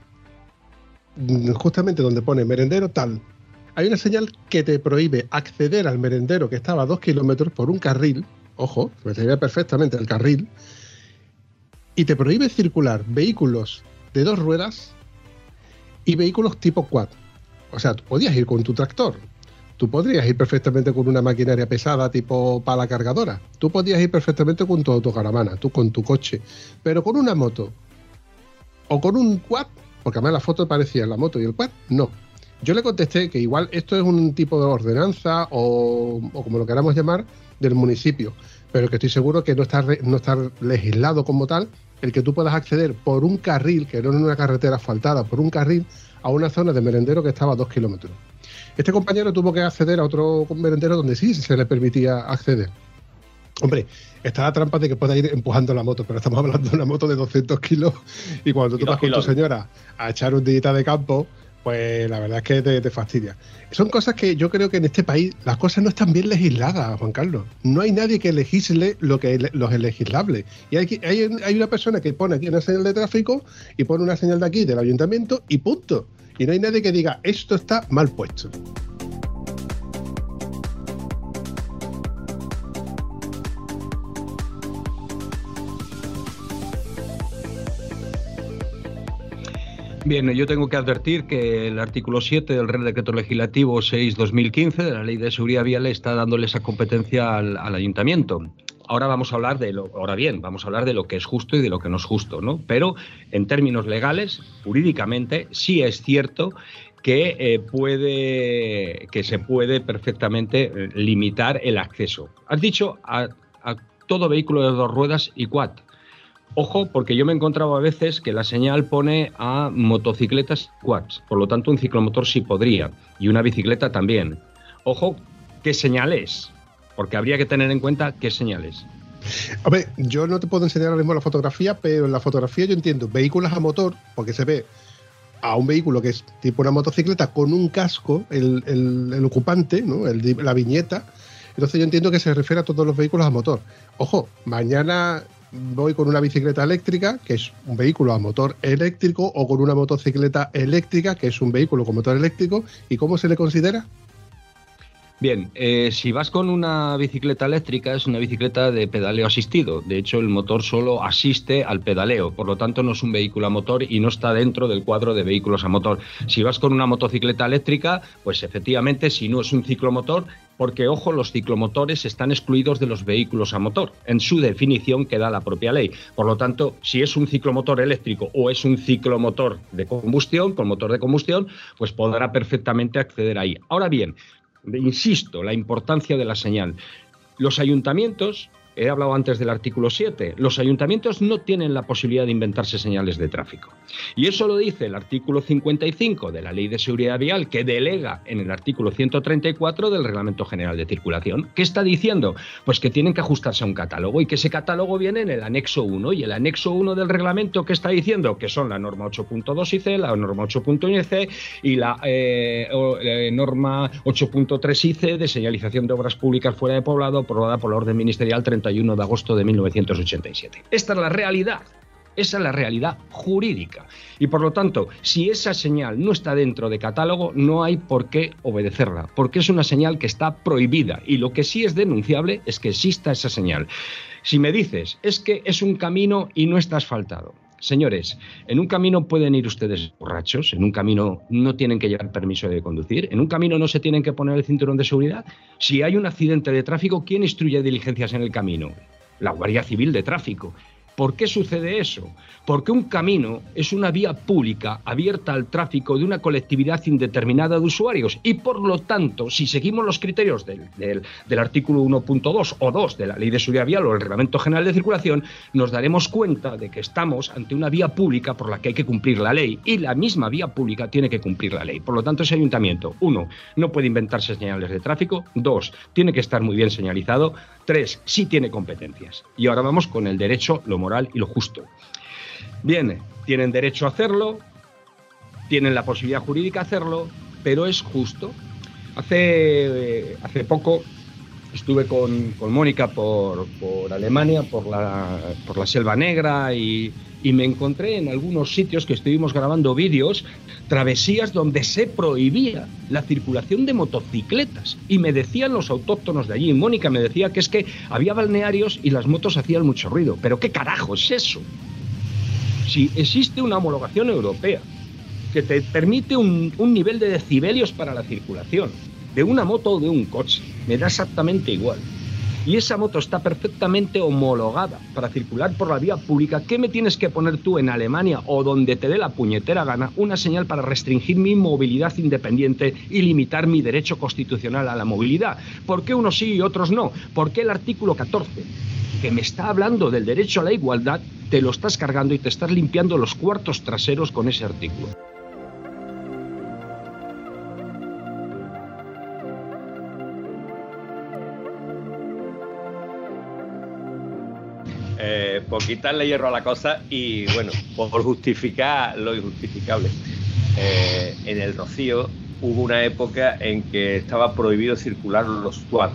mm, justamente donde pone merendero tal, hay una señal que te prohíbe acceder al merendero que estaba a dos kilómetros por un carril, ojo, se ve perfectamente el carril, y te prohíbe circular vehículos de dos ruedas y vehículos tipo quad. O sea, tú podías ir con tu tractor, Tú podrías ir perfectamente con una maquinaria pesada tipo pala cargadora. Tú podrías ir perfectamente con tu autocaravana, tú con tu coche. Pero con una moto o con un quad, porque además la foto parecía la moto y el quad, no. Yo le contesté que igual esto es un tipo de ordenanza o, como lo queramos llamar del municipio, pero que estoy seguro que no está, no está legislado como tal el que tú puedas acceder por un carril, que no es una carretera asfaltada, por un carril a una zona de merendero que estaba a dos kilómetros. Este compañero tuvo que acceder a otro merendero donde sí se le permitía acceder. Hombre, está la trampa de que pueda ir empujando la moto, pero estamos hablando de una moto de 200 kilos y cuando tú vas con tu señora a echar un día de campo, pues la verdad es que te, fastidia. Son cosas que yo creo que en este país las cosas no están bien legisladas, Juan Carlos. No hay nadie que legisle lo que es, los legislable. Y hay, hay, hay una persona que pone aquí una señal de tráfico y pone una señal de aquí del ayuntamiento y punto y no hay nadie que diga esto está mal puesto. Bien, yo tengo que advertir que el artículo 7 del Real Decreto Legislativo 6-2015 de la Ley de Seguridad Vial está dándole esa competencia al, al ayuntamiento ahora vamos a hablar de lo, ahora bien, vamos a hablar de lo que es justo y de lo que no es justo, ¿no? Pero en términos legales, jurídicamente, sí es cierto que eh, puede que se puede perfectamente eh, limitar el acceso. Has dicho a, todo vehículo de dos ruedas y quad. Ojo, porque yo me he encontrado a veces que la señal pone a motocicletas quads, por lo tanto un ciclomotor sí podría y una bicicleta también. Ojo, ¿qué señal es? Porque habría que tener en cuenta qué señales. A ver, yo no te puedo enseñar ahora mismo la fotografía, pero en la fotografía yo entiendo vehículos a motor, porque se ve a un vehículo que es tipo una motocicleta con un casco, el, ocupante, ¿no? la viñeta. Entonces yo entiendo que se refiere a todos los vehículos a motor. Ojo, mañana voy con una bicicleta eléctrica, que es un vehículo a motor eléctrico, o con una motocicleta eléctrica, que es un vehículo con motor eléctrico. ¿Y cómo se le considera? Bien, eh, si vas con una bicicleta eléctrica es una bicicleta de pedaleo asistido. De hecho, el motor solo asiste al pedaleo, por lo tanto no es un vehículo a motor y no está dentro del cuadro de vehículos a motor. Si vas con una motocicleta eléctrica, pues efectivamente, si no es un ciclomotor, porque ojo, los ciclomotores están excluidos de los vehículos a motor, en su definición que da la propia ley. Por lo tanto, si es un ciclomotor eléctrico o es un ciclomotor de combustión, con motor de combustión, pues podrá perfectamente acceder ahí. Ahora bien, insisto, la importancia de la señal. Los ayuntamientos he hablado antes del artículo 7, los ayuntamientos no tienen la posibilidad de inventarse señales de tráfico. Y eso lo dice el artículo 55 de la Ley de Seguridad Vial, que delega en el artículo 134 del Reglamento General de Circulación. ¿Qué está diciendo? Pues que tienen que ajustarse a un catálogo y que ese catálogo viene en el anexo 1. Y el anexo 1 del reglamento, ¿qué está diciendo? Que son la norma 8.2 IC, la norma 8.1 IC y la eh, eh, norma 8.3 IC de señalización de obras públicas fuera de poblado, aprobada por la orden ministerial 30 de agosto de 1987. Esta es la realidad. Esa es la realidad jurídica. Y por lo tanto, si esa señal no está dentro de catálogo, no hay por qué obedecerla, porque es una señal que está prohibida. Y lo que sí es denunciable es que exista esa señal. Si me dices, es que es un camino y no está asfaltado. Señores, en un camino pueden ir ustedes borrachos, en un camino no tienen que llevar permiso de conducir, en un camino no se tienen que poner el cinturón de seguridad. Si hay un accidente de tráfico, ¿quién instruye diligencias en el camino? La Guardia Civil de Tráfico. ¿Por qué sucede eso? Porque un camino es una vía pública abierta al tráfico de una colectividad indeterminada de usuarios y por lo tanto, si seguimos los criterios del, del artículo 1.2 o 2 de la Ley de Seguridad Vial o el Reglamento General de Circulación, nos daremos cuenta de que estamos ante una vía pública por la que hay que cumplir la ley y la misma vía pública tiene que cumplir la ley. Por lo tanto, ese ayuntamiento, uno, no puede inventarse señales de tráfico, dos, tiene que estar muy bien señalizado, tres, sí tiene competencias. Y ahora vamos con el derecho, lo moral y lo justo. Bien, tienen derecho a hacerlo, tienen la posibilidad jurídica de hacerlo, pero es justo. Hace, hace poco estuve con, Mónica por, Alemania, por la, por la Selva Negra y, y me encontré en algunos sitios que estuvimos grabando vídeos, travesías donde se prohibía la circulación de motocicletas. Y me decían los autóctonos de allí, Mónica me decía que es que había balnearios y las motos hacían mucho ruido. Pero ¿qué carajo es eso? Si existe una homologación europea que te permite un, un nivel de decibelios para la circulación, de una moto o de un coche, me da exactamente igual y esa moto está perfectamente homologada para circular por la vía pública, ¿qué me tienes que poner tú en Alemania o donde te dé la puñetera gana una señal para restringir mi movilidad independiente y limitar mi derecho constitucional a la movilidad? ¿Por qué unos sí y otros no? ¿Por qué el artículo 14, que me está hablando del derecho a la igualdad, te lo estás cargando y te estás limpiando los cuartos traseros con ese artículo? Por quitarle hierro a la cosa y, bueno, por justificar lo injustificable. Eh, en el Rocío hubo una época en que estaba prohibido circular los quads.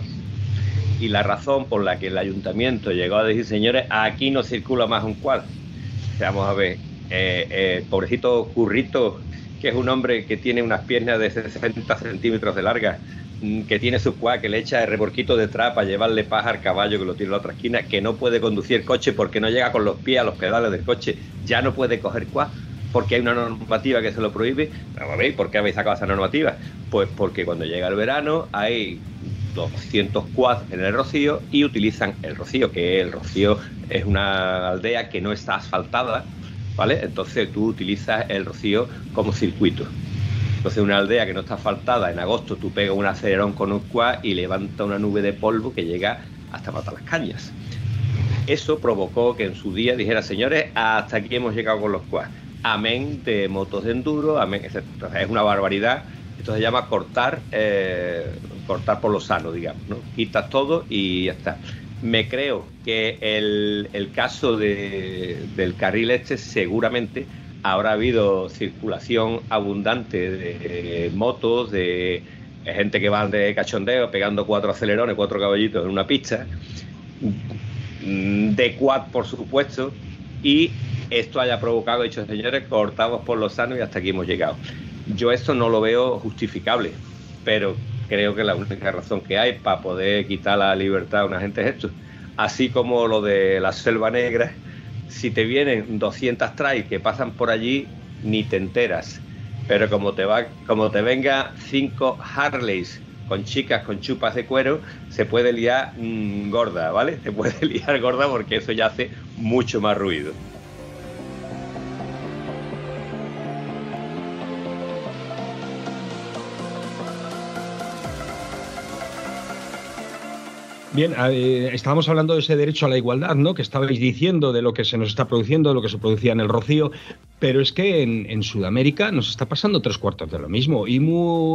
Y la razón por la que el ayuntamiento llegó a decir, señores, aquí no circula más un quad. Vamos a ver, eh, eh, pobrecito Currito, que es un hombre que tiene unas piernas de 60 centímetros de larga, Mm, que tiene su cuá, que le echa el reborquito detrás para llevarle paja al caballo que lo tiene en la otra esquina, que no puede conducir coche porque no llega con los pies a los pedales del coche, ya no puede coger cuá porque hay una normativa que se lo prohíbe. ¿por qué habéis sacado esa normativa? Pues porque cuando llega el verano hay 200 quads en el Rocío y utilizan el Rocío, que el Rocío es una aldea que no está asfaltada, ¿vale? Entonces tú utilizas el Rocío como circuito. Entonces, una aldea que no está asfaltada, en agosto tú pegas un acelerón con un quad y levanta una nube de polvo que llega hasta matar las cañas. Eso provocó que en su día dijera, señores, hasta aquí hemos llegado con los quads. Amén de motos de enduro, amén, etc. es una barbaridad. Esto se llama cortar, eh, cortar por lo sano, digamos. ¿no? Quitas todo y ya está. Me creo que el, caso del carril este seguramente habrá habido circulación abundante de motos, de gente que van de cachondeo pegando cuatro acelerones, cuatro caballitos en una pista, mm, de quad por supuesto, y esto haya provocado, dicho señores, cortados por los sanos y hasta aquí hemos llegado. Yo esto no lo veo justificable, pero creo que la única razón que hay para poder quitar la libertad a una gente es esto. Así como lo de la selva negra, si te vienen 200 trails que pasan por allí, ni te enteras. Pero como te, va, como te venga 5 Harleys con chicas con chupas de cuero, se puede liar mm, gorda, ¿vale? Se puede liar gorda porque eso ya hace mucho más ruido. Bien, eh, estábamos hablando de ese derecho a la igualdad, ¿no? Que estabais diciendo de lo que se nos está produciendo, de lo que se producía en el Rocío, pero es que en, Sudamérica nos está pasando tres cuartos de lo mismo. Y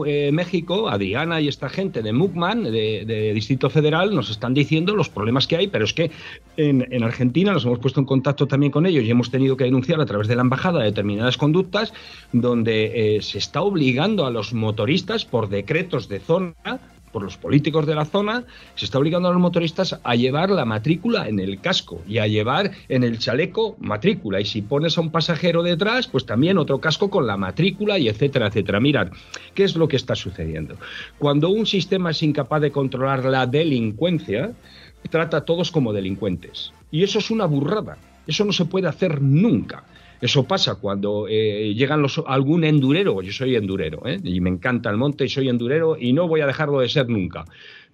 eh, México, Adriana y esta gente de MUCMAN, de, Distrito Federal, nos están diciendo los problemas que hay, pero es que en, Argentina nos hemos puesto en contacto también con ellos y hemos tenido que denunciar a través de la embajada determinadas conductas donde eh, se está obligando a los motoristas por decretos de zona por los políticos de la zona, se está obligando a los motoristas a llevar la matrícula en el casco y a llevar en el chaleco matrícula. Y si pones a un pasajero detrás, pues también otro casco con la matrícula y etcétera, etcétera. Mirad, ¿qué es lo que está sucediendo? Cuando un sistema es incapaz de controlar la delincuencia, trata a todos como delincuentes. Y eso es una burrada. Eso no se puede hacer nunca. Eso pasa cuando eh, llegan los, algún endurero, yo soy endurero, ¿eh? y me encanta el monte y soy endurero y no voy a dejarlo de ser nunca.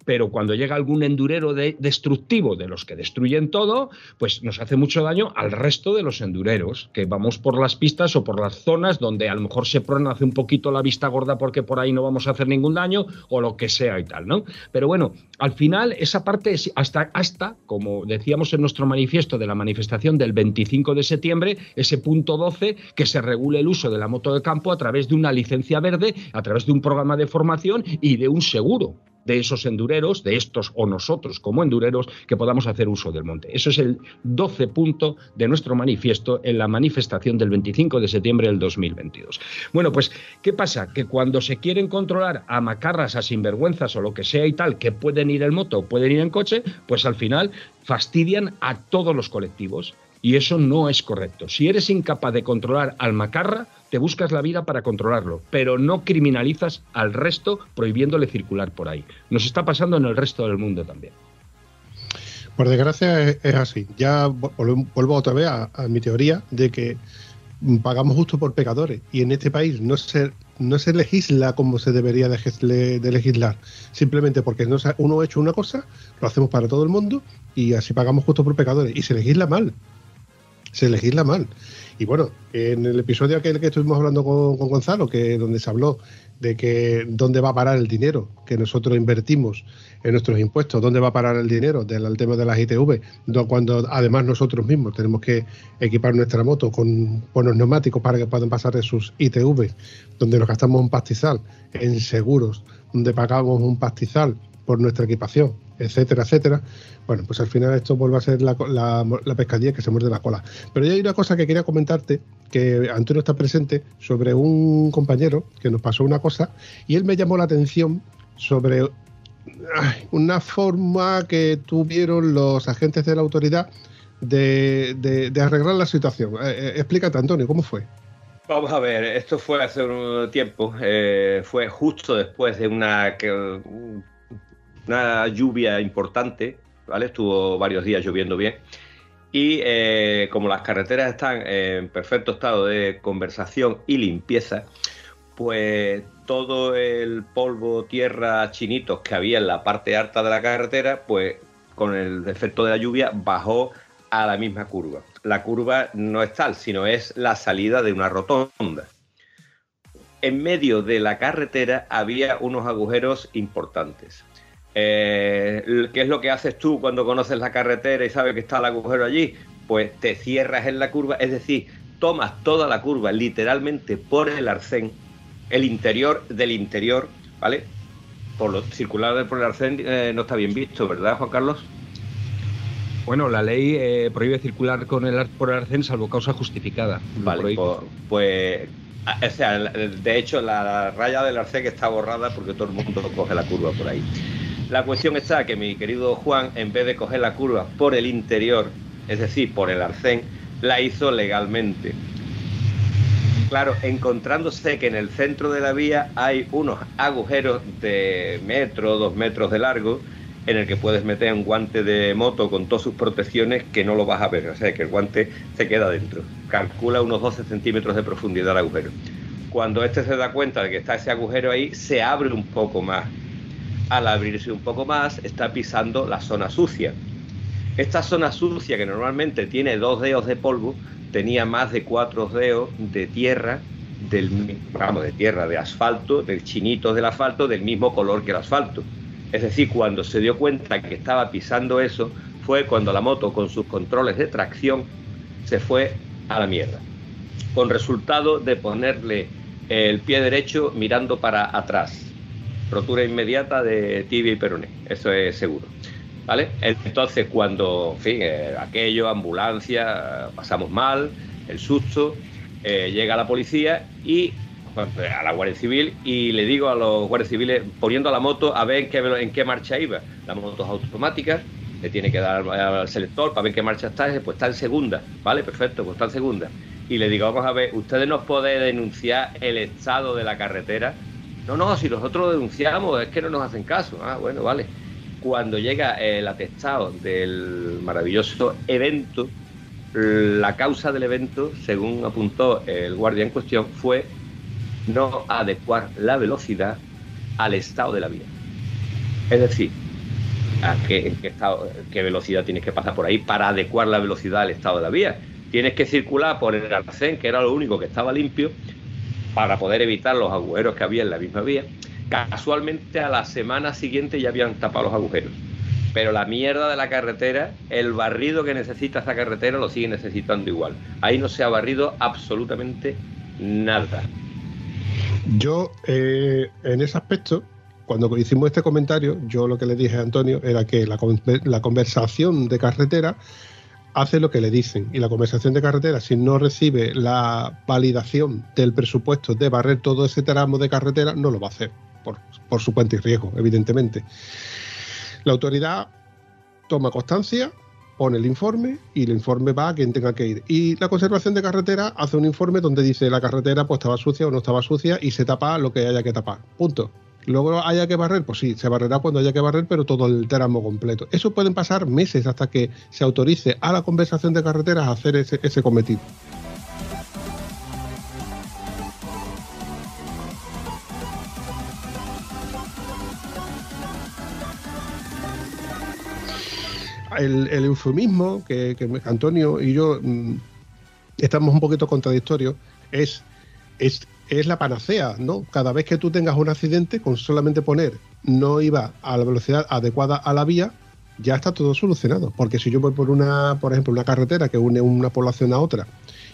Pero cuando llega algún endurero destructivo de los que destruyen todo, pues nos hace mucho daño al resto de los endureros, que vamos por las pistas o por las zonas donde a lo mejor se prona hace un poquito la vista gorda porque por ahí no vamos a hacer ningún daño o lo que sea y tal, ¿no? Pero bueno, al final esa parte es hasta, hasta como decíamos en nuestro manifiesto de la manifestación del 25 de septiembre, ese punto 12, que se regule el uso de la moto de campo a través de una licencia verde, a través de un programa de formación y de un seguro de esos endureros, de estos o nosotros como endureros, que podamos hacer uso del monte. Eso es el 12 punto de nuestro manifiesto en la manifestación del 25 de septiembre del 2022. Bueno, pues, ¿qué pasa? Que cuando se quieren controlar a macarras, a sinvergüenzas o lo que sea y tal, que pueden ir en moto pueden ir en coche, pues al final fastidian a todos los colectivos. Y eso no es correcto. Si eres incapaz de controlar al macarra, te buscas la vida para controlarlo, pero no criminalizas al resto prohibiéndole circular por ahí. Nos está pasando en el resto del mundo también. Por desgracia es, así. Ya vuelvo otra vez a, mi teoría de que pagamos justo por pecadores y en este país no se, no se legisla como se debería de, legislar. Simplemente porque no, uno ha hecho una cosa, lo hacemos para todo el mundo y así pagamos justo por pecadores. Y se legisla mal. Se legisla mal. Y bueno, en el episodio aquel que estuvimos hablando con, Gonzalo, que donde se habló de que dónde va a parar el dinero que nosotros invertimos en nuestros impuestos, dónde va a parar el dinero del tema de las ITV, cuando además nosotros mismos tenemos que equipar nuestra moto con buenos neumáticos para que puedan pasar de sus ITV, donde nos gastamos un pastizal en seguros, donde pagamos un pastizal por nuestra equipación, etcétera, etcétera. Bueno, pues al final esto vuelve a ser la, pescadilla que se muerde la cola. Pero ya hay una cosa que quería comentarte, que Antonio está presente, sobre un compañero que nos pasó una cosa y él me llamó la atención sobre una forma que tuvieron los agentes de la autoridad de, arreglar la situación. Eh, eh, explícate, Antonio, ¿cómo fue? Vamos a ver, esto fue hace un tiempo, eh, fue justo después de una, una lluvia importante Estuvo varios días lloviendo bien. Y eh, como las carreteras están en perfecto estado de conversación y limpieza, pues todo el polvo, tierra, chinitos que había en la parte alta de la carretera, pues con el efecto de la lluvia bajó a la misma curva. La curva no es tal, sino es la salida de una rotonda. En medio de la carretera había unos agujeros importantes. Eh, ¿Qué es lo que haces tú cuando conoces la carretera y sabes que está el agujero allí? Pues te cierras en la curva, es decir, tomas toda la curva literalmente por el arcén, el interior del interior, ¿vale? Por lo circular por el arcén eh, no está bien visto, ¿verdad, Juan Carlos? Bueno, la ley eh, prohíbe circular con el, por el arcén salvo causa justificada. Vale, pues, pues o sea, de hecho la raya del arcén está borrada porque todo el mundo coge la curva por ahí. La cuestión está que mi querido Juan, en vez de coger la curva por el interior, es decir, por el arcén, la hizo legalmente. Claro, encontrándose que en el centro de la vía hay unos agujeros de metro, dos metros de largo, en el que puedes meter un guante de moto con todas sus protecciones que no lo vas a ver, o sea que el guante se queda dentro. Calcula unos 12 centímetros de profundidad el agujero. Cuando este se da cuenta de que está ese agujero ahí, se abre un poco más al abrirse un poco más, está pisando la zona sucia. Esta zona sucia, que normalmente tiene dos dedos de polvo, tenía más de cuatro dedos de tierra, del, vamos, de tierra, de asfalto, del chinito del asfalto, del mismo color que el asfalto. Es decir, cuando se dio cuenta que estaba pisando eso, fue cuando la moto con sus controles de tracción se fue a la mierda. Con resultado de ponerle el pie derecho mirando para atrás rotura inmediata de tibia y peroné, eso es seguro. ¿Vale? Entonces, cuando, en fin, eh, aquello, ambulancia, pasamos mal, el susto, eh, llega la policía y a la Guardia Civil y le digo a los guardias civiles, poniendo la moto, a ver en qué, en qué marcha iba. La moto es automática, le tiene que dar al selector para ver qué marcha está, pues está en segunda, ¿vale? Perfecto, pues está en segunda. Y le digo, vamos a ver, ¿ustedes nos pueden denunciar el estado de la carretera? No, no, si nosotros denunciamos es que no nos hacen caso. Ah, bueno, vale. Cuando llega el atestado del maravilloso evento, la causa del evento, según apuntó el guardia en cuestión, fue no adecuar la velocidad al estado de la vía. Es decir, a qué, estado, velocidad tienes que pasar por ahí para adecuar la velocidad al estado de la vía. Tienes que circular por el arcén, que era lo único que estaba limpio, para poder evitar los agujeros que había en la misma vía. Casualmente a la semana siguiente ya habían tapado los agujeros. Pero la mierda de la carretera, el barrido que necesita esa carretera lo sigue necesitando igual. Ahí no se ha barrido absolutamente nada. Yo, eh, en ese aspecto, cuando hicimos este comentario, yo lo que le dije a Antonio era que la, la, conversación de carretera hace lo que le dicen. Y la conversación de carretera, si no recibe la validación del presupuesto de barrer todo ese tramo de carretera, no lo va a hacer, por, por su cuenta y riesgo, evidentemente. La autoridad toma constancia, pone el informe y el informe va a quien tenga que ir. Y la conservación de carretera hace un informe donde dice la carretera pues estaba sucia o no estaba sucia y se tapa lo que haya que tapar. Punto. Luego haya que barrer, pues sí, se barrerá cuando haya que barrer, pero todo el tramo completo. Eso pueden pasar meses hasta que se autorice a la conversación de carreteras a hacer ese, ese cometido. el, eufemismo que, Antonio y yo mm, estamos un poquito contradictorios es, es, es la panacea, ¿no? Cada vez que tú tengas un accidente, con solamente poner no iba a la velocidad adecuada a la vía, ya está todo solucionado. Porque si yo voy por una, por ejemplo, una carretera que une una población a otra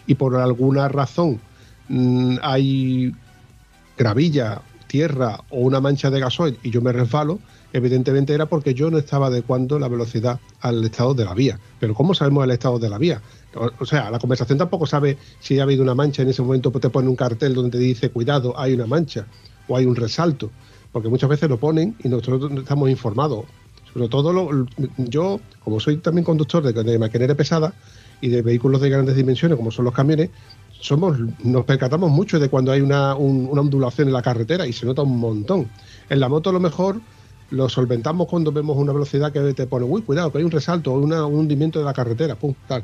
y por alguna razón mm, hay gravilla, tierra o una mancha de gasoil y yo me resbalo, evidentemente era porque yo no estaba adecuando la velocidad al estado de la vía. Pero ¿cómo sabemos el estado de la vía? O, sea, la conversación tampoco sabe si ha habido una mancha en ese momento, pues te pone un cartel donde te dice, cuidado, hay una mancha o hay un resalto, porque muchas veces lo ponen y nosotros estamos informados. Sobre todo, lo, yo, como soy también conductor de, de maquinaria pesada y de vehículos de grandes dimensiones, como son los camiones, somos, nos percatamos mucho de cuando hay una, una ondulación en la carretera y se nota un montón. En la moto a lo mejor lo solventamos cuando vemos una velocidad que te pone, uy, cuidado, que hay un resalto o un hundimiento de la carretera, pum, tal.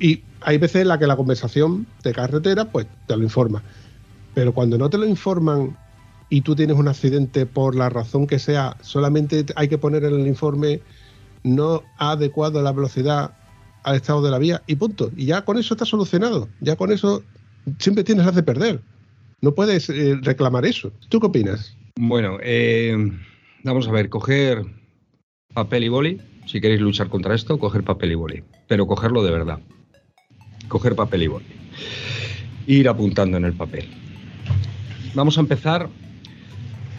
Y hay veces en la que la conversación de carretera, pues te lo informa. Pero cuando no te lo informan y tú tienes un accidente por la razón que sea, solamente hay que poner en el informe no ha adecuado la velocidad al estado de la vía y punto. Y ya con eso está solucionado. Ya con eso siempre tienes las de perder. No puedes eh, reclamar eso. ¿Tú qué opinas? Bueno, eh, Vamos a ver, coger papel y boli. Si queréis luchar contra esto, coger papel y boli. Pero cogerlo de verdad. Coger papel y boli. Ir apuntando en el papel. Vamos a empezar.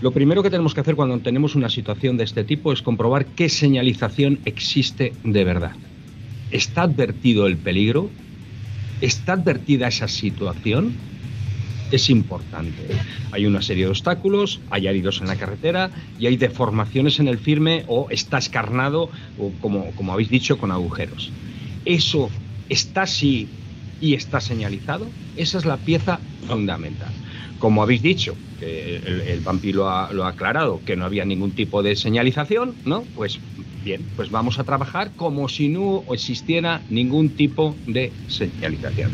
Lo primero que tenemos que hacer cuando tenemos una situación de este tipo es comprobar qué señalización existe de verdad. ¿Está advertido el peligro? ¿Está advertida esa situación? Es importante. Hay una serie de obstáculos, hay áridos en la carretera y hay deformaciones en el firme o está escarnado, o como, como habéis dicho, con agujeros. Eso está así y está señalizado. Esa es la pieza fundamental. Como habéis dicho, que el, el lo ha, lo ha aclarado, que no había ningún tipo de señalización, ¿no? Pues bien, pues vamos a trabajar como si no existiera ningún tipo de señalización.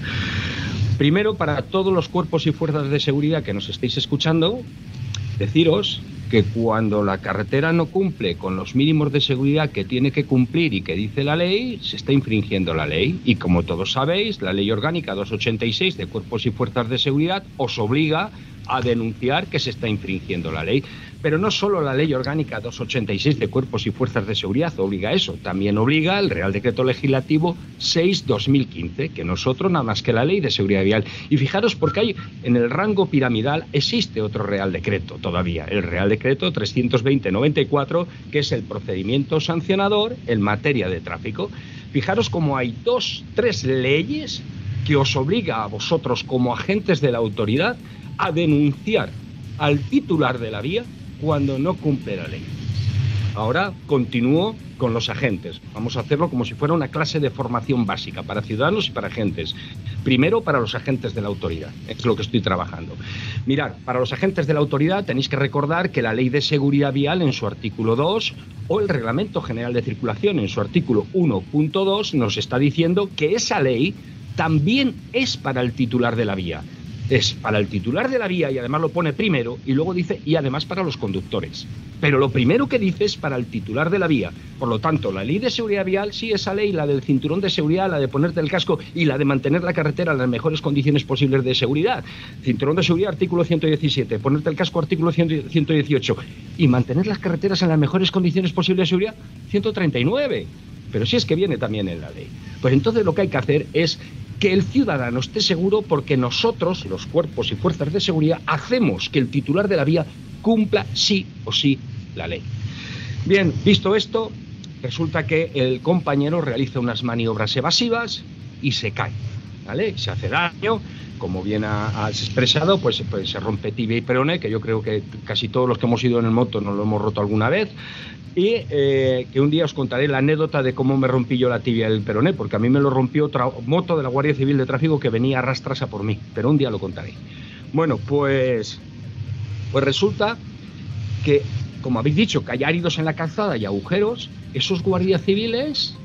Primero, para todos los cuerpos y fuerzas de seguridad que nos estéis escuchando, deciros que cuando la carretera no cumple con los mínimos de seguridad que tiene que cumplir y que dice la ley, se está infringiendo la ley. Y como todos sabéis, la ley orgánica 286 de cuerpos y fuerzas de seguridad os obliga a denunciar que se está infringiendo la ley. Pero no solo la Ley Orgánica 286 de Cuerpos y Fuerzas de Seguridad obliga a eso, también obliga el Real Decreto Legislativo 6-2015, que nosotros nada más que la Ley de Seguridad Vial. Y fijaros porque hay en el rango piramidal existe otro Real Decreto todavía, el Real Decreto 320-94, que es el procedimiento sancionador en materia de tráfico. Fijaros como hay dos, tres leyes que os obliga a vosotros como agentes de la autoridad a denunciar al titular de la vía cuando no cumple la ley. Ahora continúo con los agentes. Vamos a hacerlo como si fuera una clase de formación básica para ciudadanos y para agentes. Primero para los agentes de la autoridad, es lo que estoy trabajando. Mirad, para los agentes de la autoridad tenéis que recordar que la Ley de Seguridad Vial en su artículo 2 o el Reglamento General de Circulación en su artículo 1.2 nos está diciendo que esa ley también es para el titular de la vía es para el titular de la vía y además lo pone primero y luego dice y además para los conductores. Pero lo primero que dice es para el titular de la vía. Por lo tanto, la ley de seguridad vial, sí, esa ley, la del cinturón de seguridad, la de ponerte el casco y la de mantener la carretera en las mejores condiciones posibles de seguridad. Cinturón de seguridad, artículo 117. Ponerte el casco, artículo 118. Y mantener las carreteras en las mejores condiciones posibles de seguridad, 139 pero si es que viene también en la ley. Pues entonces lo que hay que hacer es que el ciudadano esté seguro porque nosotros, los cuerpos y fuerzas de seguridad, hacemos que el titular de la vía cumpla sí o sí la ley. Bien, visto esto, resulta que el compañero realiza unas maniobras evasivas y se cae, ¿vale? Se hace daño, como bien has expresado, pues, pues, se rompe tibia y peroné, que yo creo que casi todos los que hemos ido en el moto nos lo hemos roto alguna vez, y eh, que un día os contaré la anécdota de cómo me rompí yo la tibia del peroné, porque a mí me lo rompió otra moto de la Guardia Civil de Tráfico que venía a a por mí, pero un día lo contaré. Bueno, pues, pues resulta que, como habéis dicho, que hay áridos en la calzada y agujeros, esos guardias civiles,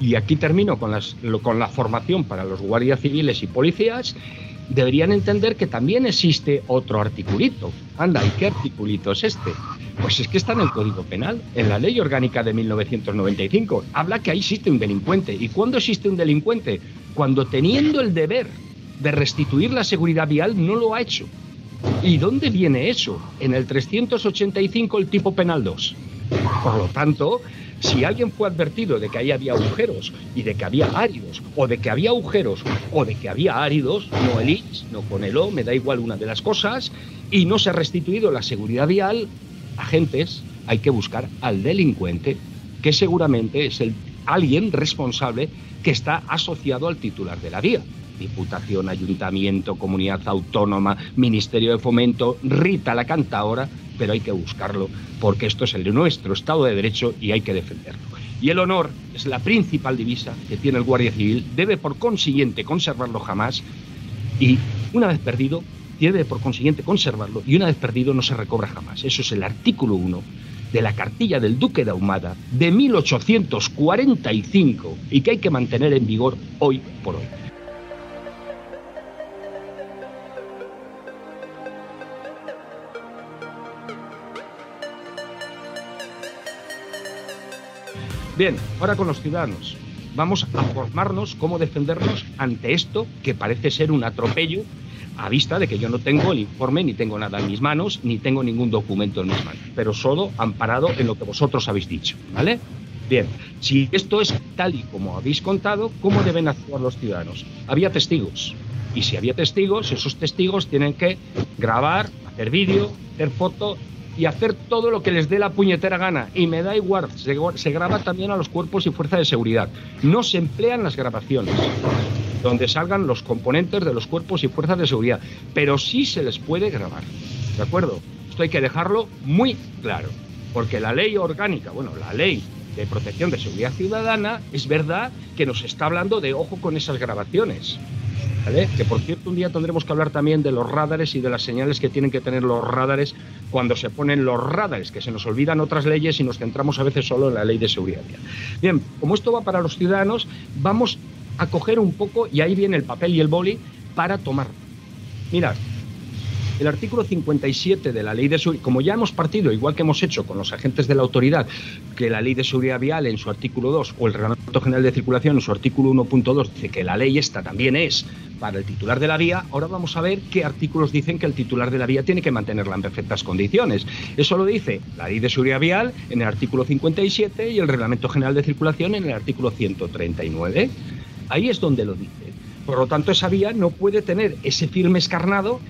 y aquí termino con, las, con la formación para los guardias civiles y policías, deberían entender que también existe otro articulito. Anda, ¿y qué articulito es este? Pues es que está en el Código Penal, en la Ley Orgánica de 1995. Habla que ahí existe un delincuente. ¿Y cuándo existe un delincuente? Cuando teniendo el deber de restituir la seguridad vial no lo ha hecho. ¿Y dónde viene eso? En el 385 el tipo penal 2. Por lo tanto, si alguien fue advertido de que ahí había agujeros y de que había áridos, o de que había agujeros o de que había áridos, no el no con el O, me da igual una de las cosas, y no se ha restituido la seguridad vial, agentes, hay que buscar al delincuente, que seguramente es el, alguien responsable que está asociado al titular de la vía. Diputación, Ayuntamiento, Comunidad Autónoma, Ministerio de Fomento, Rita la Cantaora, pero hay que buscarlo porque esto es el de nuestro Estado de Derecho y hay que defenderlo. Y el honor es la principal divisa que tiene el Guardia Civil, debe por consiguiente conservarlo jamás y una vez perdido, debe por consiguiente conservarlo y una vez perdido no se recobra jamás. Eso es el artículo 1 de la cartilla del Duque de Ahumada de 1845 y que hay que mantener en vigor hoy por hoy. Bien, ahora con los ciudadanos. Vamos a formarnos cómo defendernos ante esto que parece ser un atropello a vista de que yo no tengo el informe, ni tengo nada en mis manos, ni tengo ningún documento en mis manos, pero solo amparado en lo que vosotros habéis dicho, ¿vale? Bien, si esto es tal y como habéis contado, ¿cómo deben actuar los ciudadanos? Había testigos, y si había testigos, esos testigos tienen que grabar, hacer vídeo, hacer foto y hacer todo lo que les dé la puñetera gana. Y me da igual, se, graba también a los cuerpos y fuerzas de seguridad. No se emplean las grabaciones donde salgan los componentes de los cuerpos y fuerzas de seguridad, pero sí se les puede grabar. ¿De acuerdo? Esto hay que dejarlo muy claro, porque la ley orgánica, bueno, la ley de protección de seguridad ciudadana, es verdad que nos está hablando de ojo con esas grabaciones. Que por cierto, un día tendremos que hablar también de los radares y de las señales que tienen que tener los radares cuando se ponen los radares, que se nos olvidan otras leyes y nos centramos a veces solo en la ley de seguridad. Bien, como esto va para los ciudadanos, vamos a coger un poco, y ahí viene el papel y el boli, para tomar. Mirad, el artículo 57 de la ley de seguridad, como ya hemos partido, igual que hemos hecho con los agentes de la autoridad, que la ley de seguridad vial en su artículo 2 o el reglamento general de circulación en su artículo 1.2 dice que la ley esta también es para el titular de la vía, ahora vamos a ver qué artículos dicen que el titular de la vía tiene que mantenerla en perfectas condiciones. Eso lo dice la ley de seguridad vial en el artículo 57 y el reglamento general de circulación en el artículo 139. Ahí es donde lo dice. Por lo tanto, esa vía no puede tener ese firme escarnado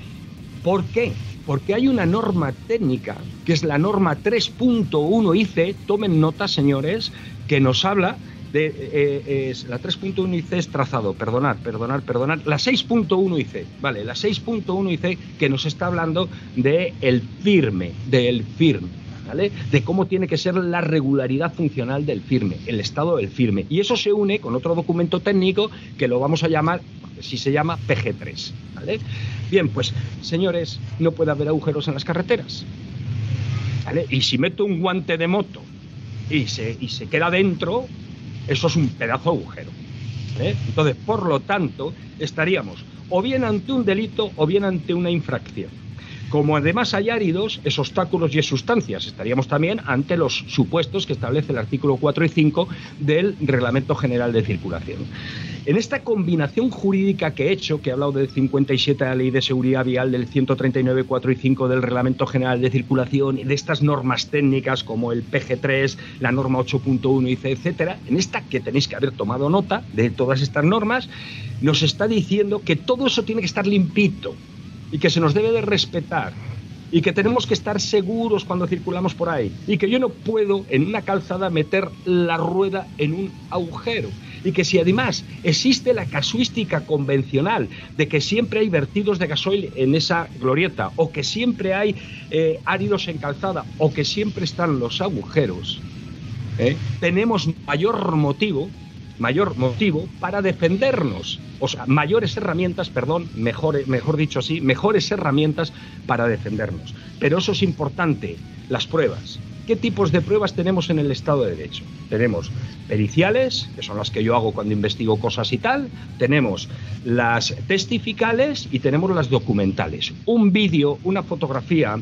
¿Por qué? Porque hay una norma técnica, que es la norma 3.1 IC, tomen nota, señores, que nos habla de eh, la 3.1 IC es trazado, perdonar, perdonar, perdonar, la 6.1 IC, vale, la 6.1 IC que nos está hablando de el firme, del firme, ¿vale? De cómo tiene que ser la regularidad funcional del firme, el estado del firme. Y eso se une con otro documento técnico que lo vamos a llamar, si se llama PG3, ¿vale? Bien, pues señores, no puede haber agujeros en las carreteras. Y si meto un guante de moto y se queda dentro, eso es un pedazo de agujero. Entonces, por lo tanto, estaríamos o bien ante un delito o bien ante una infracción. Como además hay áridos, es obstáculos y es sustancias. Estaríamos también ante los supuestos que establece el artículo 4 y 5 del Reglamento General de Circulación. En esta combinación jurídica que he hecho, que he hablado del 57 de la Ley de Seguridad Vial, del 139, 4 y 5 del Reglamento General de Circulación, y de estas normas técnicas como el PG3, la norma 8.1 y C, etcétera, en esta que tenéis que haber tomado nota de todas estas normas, nos está diciendo que todo eso tiene que estar limpito, y que se nos debe de respetar y que tenemos que estar seguros cuando circulamos por ahí y que yo no puedo en una calzada meter la rueda en un agujero y que si además existe la casuística convencional de que siempre hay vertidos de gasoil en esa glorieta o que siempre hay eh, áridos en calzada o que siempre están los agujeros, ¿eh? tenemos mayor motivo mayor motivo para defendernos, o sea, mayores herramientas, perdón, mejor, mejor dicho así, mejores herramientas para defendernos. Pero eso es importante, las pruebas. ¿Qué tipos de pruebas tenemos en el Estado de Derecho? Tenemos periciales, que son las que yo hago cuando investigo cosas y tal, tenemos las testificales y tenemos las documentales. Un vídeo, una fotografía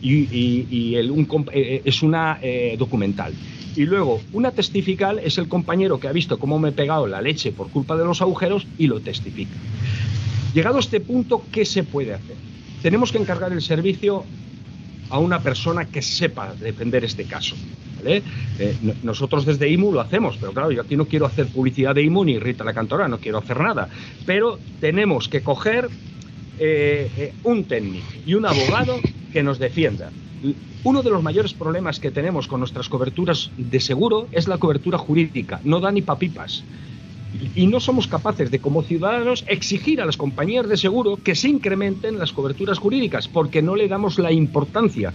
y, eh, eh, es una eh, documental. Y luego, una testifical es el compañero que ha visto cómo me he pegado la leche por culpa de los agujeros y lo testifica. Llegado a este punto, ¿qué se puede hacer? Tenemos que encargar el servicio a una persona que sepa defender este caso. Eh, nosotros desde IMU lo hacemos, pero claro, yo aquí no quiero hacer publicidad de IMU ni Rita la Cantora, no quiero hacer nada. Pero tenemos que coger eh, eh, un técnico y un abogado que nos defienda. Uno de los mayores problemas que tenemos con nuestras coberturas de seguro es la cobertura jurídica. No da ni papipas. Y no somos capaces de, como ciudadanos, exigir a las compañías de seguro que se incrementen las coberturas jurídicas, porque no le damos la importancia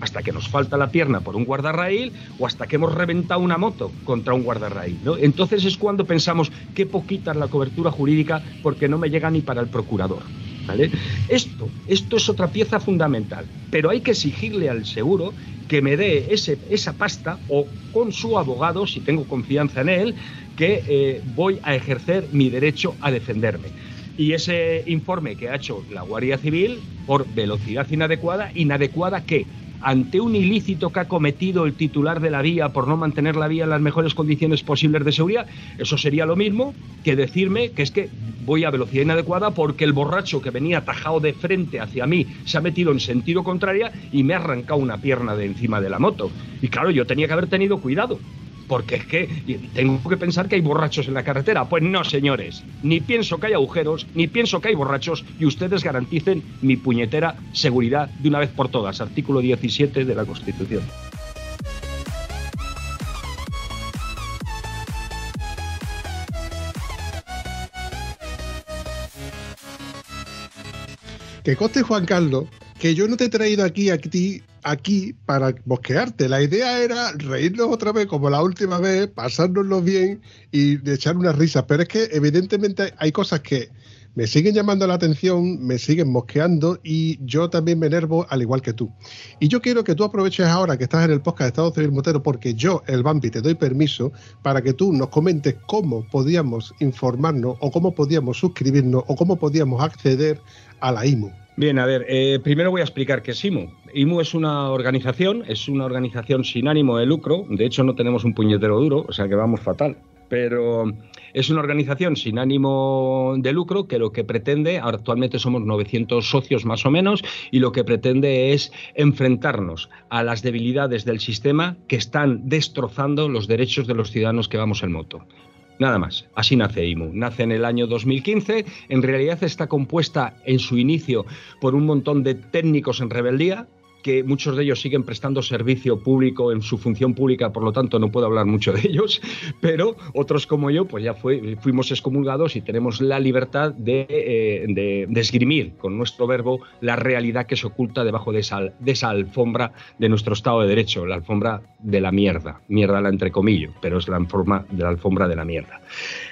hasta que nos falta la pierna por un guardarraíl o hasta que hemos reventado una moto contra un guardarraíl. ¿no? Entonces es cuando pensamos qué poquita es la cobertura jurídica porque no me llega ni para el procurador. Esto, esto es otra pieza fundamental, pero hay que exigirle al seguro que me dé ese, esa pasta o con su abogado, si tengo confianza en él, que eh, voy a ejercer mi derecho a defenderme. Y ese informe que ha hecho la Guardia Civil por velocidad inadecuada, inadecuada qué? ante un ilícito que ha cometido el titular de la vía por no mantener la vía en las mejores condiciones posibles de seguridad, eso sería lo mismo que decirme que es que voy a velocidad inadecuada porque el borracho que venía atajado de frente hacia mí se ha metido en sentido contrario y me ha arrancado una pierna de encima de la moto. Y claro, yo tenía que haber tenido cuidado porque es que tengo que pensar que hay borrachos en la carretera. Pues no, señores, ni pienso que hay agujeros, ni pienso que hay borrachos y ustedes garanticen mi puñetera seguridad de una vez por todas. Artículo 17 de la Constitución. Que coste Juan Carlos que yo no te he traído aquí a ti aquí para bosquearte. La idea era reírnos otra vez como la última vez, pasárnoslo bien y echar una risa. Pero es que evidentemente hay cosas que me siguen llamando la atención, me siguen mosqueando y yo también me enervo al igual que tú. Y yo quiero que tú aproveches ahora que estás en el podcast de Estado Civil Motero porque yo, el Bambi, te doy permiso para que tú nos comentes cómo podíamos informarnos o cómo podíamos suscribirnos o cómo podíamos acceder a la IMU. Bien, a ver, eh, primero voy a explicar qué es IMU. IMU es una organización, es una organización sin ánimo de lucro, de hecho no tenemos un puñetero duro, o sea que vamos fatal, pero es una organización sin ánimo de lucro que lo que pretende, actualmente somos 900 socios más o menos, y lo que pretende es enfrentarnos a las debilidades del sistema que están destrozando los derechos de los ciudadanos que vamos en moto. Nada más, así nace IMU. Nace en el año 2015, en realidad está compuesta en su inicio por un montón de técnicos en rebeldía, que muchos de ellos siguen prestando servicio público en su función pública, por lo tanto no puedo hablar mucho de ellos, pero otros como yo, pues ya fuimos excomulgados y tenemos la libertad de, eh, esgrimir con nuestro verbo la realidad que se oculta debajo de esa, de alfombra de nuestro Estado de Derecho, la alfombra de la mierda, mierda la entre comillas, pero es la, forma de la alfombra de la mierda.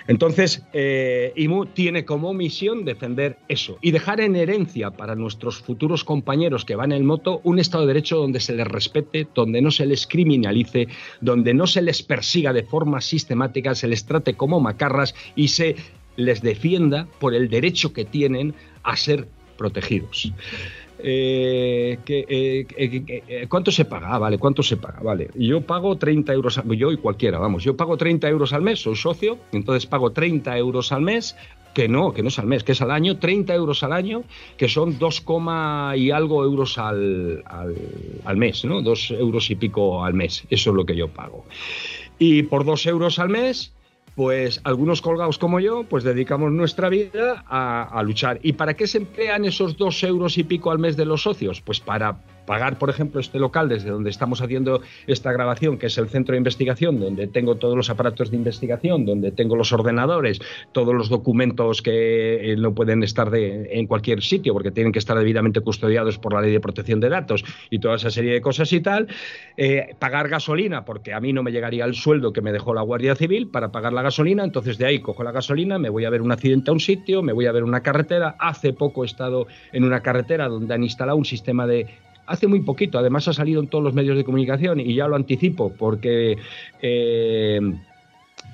Entonces, eh, IMU tiene como misión defender eso y dejar en herencia para nuestros futuros compañeros que van en moto un Estado de Derecho donde se les respete, donde no se les criminalice, donde no se les persiga de forma sistemática, se les trate como macarras y se les defienda por el derecho que tienen a ser protegidos. Eh, eh, eh, ¿Cuánto se paga? Ah, vale, ¿cuánto se paga? Vale, yo pago 30 euros, yo y cualquiera, vamos, yo pago 30 euros al mes, soy socio, entonces pago 30 euros al mes, que no, que no es al mes, que es al año, 30 euros al año, que son 2, y algo euros al, al, al mes, ¿no? 2 euros y pico al mes, eso es lo que yo pago. Y por 2 euros al mes pues algunos colgados como yo, pues dedicamos nuestra vida a, a, luchar. ¿Y para qué se emplean esos dos euros y pico al mes de los socios? Pues para pagar, por ejemplo, este local desde donde estamos haciendo esta grabación, que es el centro de investigación, donde tengo todos los aparatos de investigación, donde tengo los ordenadores, todos los documentos que eh, no pueden estar de, en cualquier sitio porque tienen que estar debidamente custodiados por la ley de protección de datos y toda esa serie de cosas y tal, eh, pagar gasolina, porque a mí no me llegaría el sueldo que me dejó la Guardia Civil para pagar la gasolina, entonces de ahí cojo la gasolina, me voy a ver un accidente a un sitio, me voy a ver una carretera, hace poco he estado en una carretera donde han instalado un sistema de hace muy poquito, además ha salido en todos los medios de comunicación y ya lo anticipo porque eh,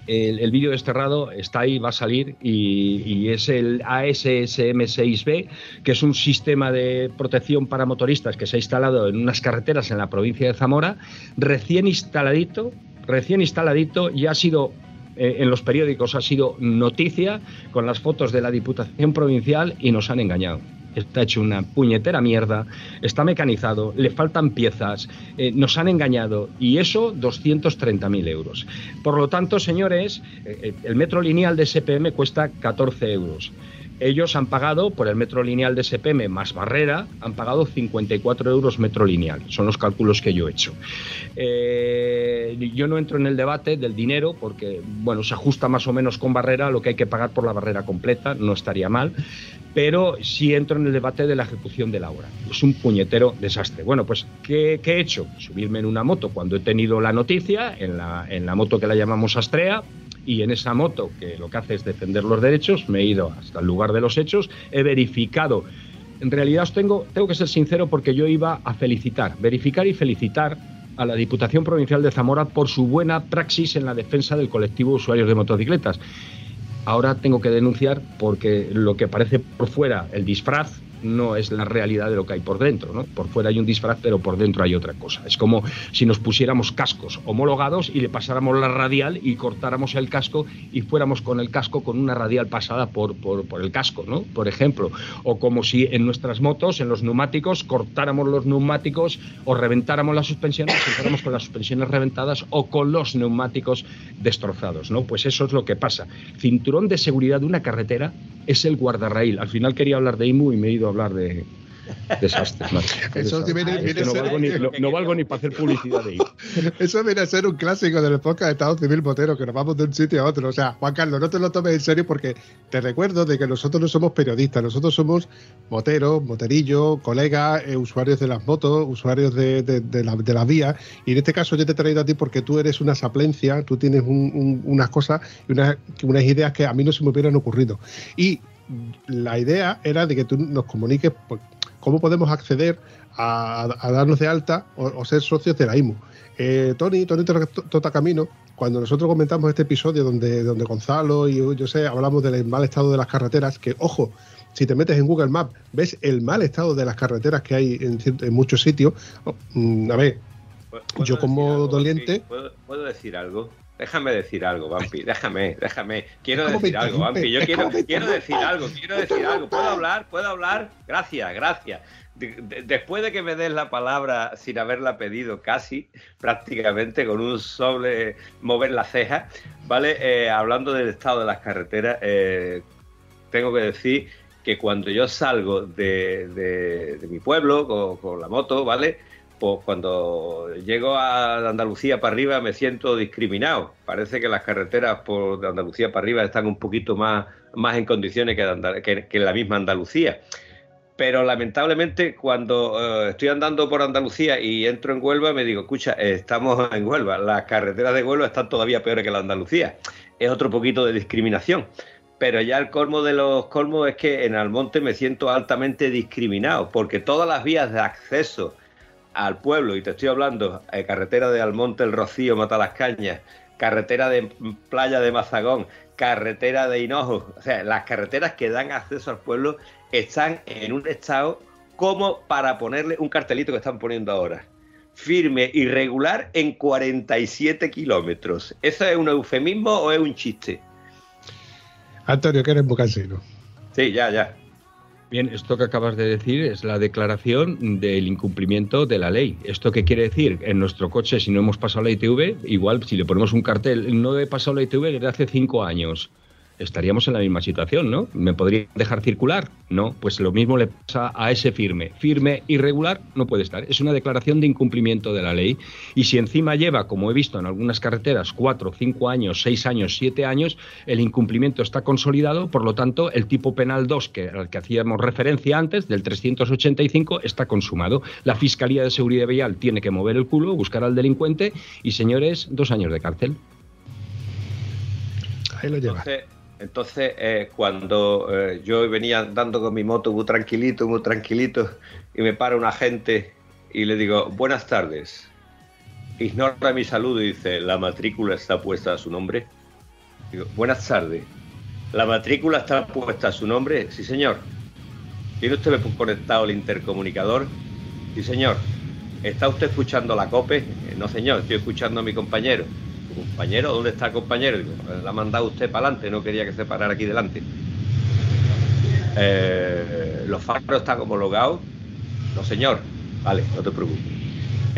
el, vídeo desterrado está ahí, va a salir y, es el ASSM6B, que es un sistema de protección para motoristas que se ha instalado en unas carreteras en la provincia de Zamora, recién instaladito, recién instaladito y ha sido eh, en los periódicos ha sido noticia con las fotos de la Diputación Provincial y nos han engañado está hecho una puñetera mierda, está mecanizado, le faltan piezas, eh, nos han engañado y eso 230.000 euros. Por lo tanto, señores, eh, eh, el metro lineal de SPM cuesta 14 euros. Ellos han pagado por el metro lineal de SPM más barrera, han pagado 54 euros metro lineal. Son los cálculos que yo he hecho. yo no entro en el debate del dinero porque, bueno, se ajusta más o menos con barrera lo que hay que pagar por la barrera completa, no estaría mal pero sí entro en el debate de la ejecución de la obra. Es un puñetero desastre. Bueno, pues, ¿qué, he hecho? Subirme en una moto cuando he tenido la noticia, en la, en la moto que la llamamos Astrea, y en esa moto, que lo que hace es defender los derechos, me he ido hasta el lugar de los hechos, he verificado. En realidad os tengo, tengo que ser sincero porque yo iba a felicitar, verificar y felicitar a la Diputación Provincial de Zamora por su buena praxis en la defensa del colectivo usuarios de motocicletas ahora tengo que denunciar porque lo que parece por fuera el disfraz no es la realidad de lo que hay por dentro. ¿no? Por fuera hay un disfraz, pero por dentro hay otra cosa. Es como si nos pusiéramos cascos homologados y le pasáramos la radial y cortáramos el casco y fuéramos con el casco con una radial pasada por, por, por el casco, ¿no? por ejemplo. O como si en nuestras motos, en los neumáticos, cortáramos los neumáticos o reventáramos las suspensiones, y con las suspensiones reventadas o con los neumáticos destrozados. ¿no? Pues eso es lo que pasa. Cinturón de seguridad de una carretera es el guardarraíl. Al final quería hablar de IMU y me he ido hablar de desastres. Eso no, valgo ni, para hacer publicidad de Eso viene a ser un clásico del podcast de Estado Civil Motero, que nos vamos de un sitio a otro. O sea, Juan Carlos, no te lo tomes en serio porque te recuerdo de que nosotros no somos periodistas, nosotros somos moteros, moterillos, colegas, eh, usuarios de las motos, usuarios de, de, la, de vía. Y en este caso yo te he traído a ti porque tú eres una saplencia, tú tienes unas cosas y unas, unas ideas que a mí no se me hubieran ocurrido. Y la idea era de que tú nos comuniques pues, cómo podemos acceder a, darnos de alta o, ser socios de la IMU. Eh, Tony, Tony Tota Camino, cuando nosotros comentamos este episodio donde, donde Gonzalo y yo sé, hablamos del mal estado de las carreteras, que ojo, si te metes en Google Maps, ves el mal estado de las carreteras que hay en, muchos sitios. Oh, mm, a ver, yo como doliente... ¿Puedo decir algo? Déjame decir algo, Vampi, déjame, déjame. Quiero decir algo, Vampi. Yo quiero, quiero decir algo, quiero decir algo. ¿Puedo hablar? ¿Puedo hablar? Gracias, gracias. después de que me des la palabra sin haberla pedido casi, prácticamente con un sobre mover la ceja, ¿vale? Eh, hablando del estado de las carreteras, eh, tengo que decir que cuando yo salgo de, mi pueblo con, con la moto, ¿vale? Pues cuando llego a Andalucía para arriba me siento discriminado. Parece que las carreteras por de Andalucía para arriba están un poquito más, más en condiciones que, la misma Andalucía. Pero lamentablemente cuando eh, estoy andando por Andalucía y entro en Huelva me digo, escucha, estamos en Huelva, las carreteras de Huelva están todavía peores que la Andalucía. Es otro poquito de discriminación pero ya el colmo de los colmos es que en Almonte me siento altamente discriminado, porque todas las vías de acceso al pueblo, y te estoy hablando de carretera de Almonte, El Rocío, Mata las Cañas, carretera de playa de Mazagón, carretera de Hinojo, o sea, las carreteras que dan acceso al pueblo están en un estado como para ponerle un cartelito que están poniendo ahora. Firme y regular en 47 kilómetros. ¿Eso es un eufemismo o es un chiste? Antonio, que eres muy cansino. Sí, ya, ya. Bien, esto que acabas de decir es la declaración del incumplimiento de la ley. ¿Esto qué quiere decir? En nuestro coche, si no hemos pasado la ITV, igual si le ponemos un cartel, no he pasado la ITV desde hace cinco años estaríamos en la misma situación, ¿no? ¿Me podría dejar circular? No, pues lo mismo le pasa a ese firme. Firme irregular no puede estar. Es una declaración de incumplimiento de la ley. Y si encima lleva, como he visto en algunas carreteras, cuatro, cinco años, seis años, siete años, el incumplimiento está consolidado, por lo tanto, el tipo penal 2, que, al que hacíamos referencia antes, del 385, está consumado. La Fiscalía de Seguridad Vial tiene que mover el culo, buscar al delincuente y, señores, dos años de cárcel. Ahí lo lleva. Entonces, eh, cuando eh, yo venía andando con mi moto muy tranquilito, muy tranquilito, y me para un agente y le digo, buenas tardes. Ignora mi saludo y dice, ¿la matrícula está puesta a su nombre? Digo, buenas tardes. ¿La matrícula está puesta a su nombre? Sí, señor. ¿Tiene usted conectado el intercomunicador? Sí, señor. ¿Está usted escuchando la COPE? no, señor, estoy escuchando a mi compañero compañero, ¿dónde está el compañero? Digo, la ha mandado usted para adelante, no quería que se parara aquí delante. Eh, los faros están homologados. No, señor. Vale, no te preocupes.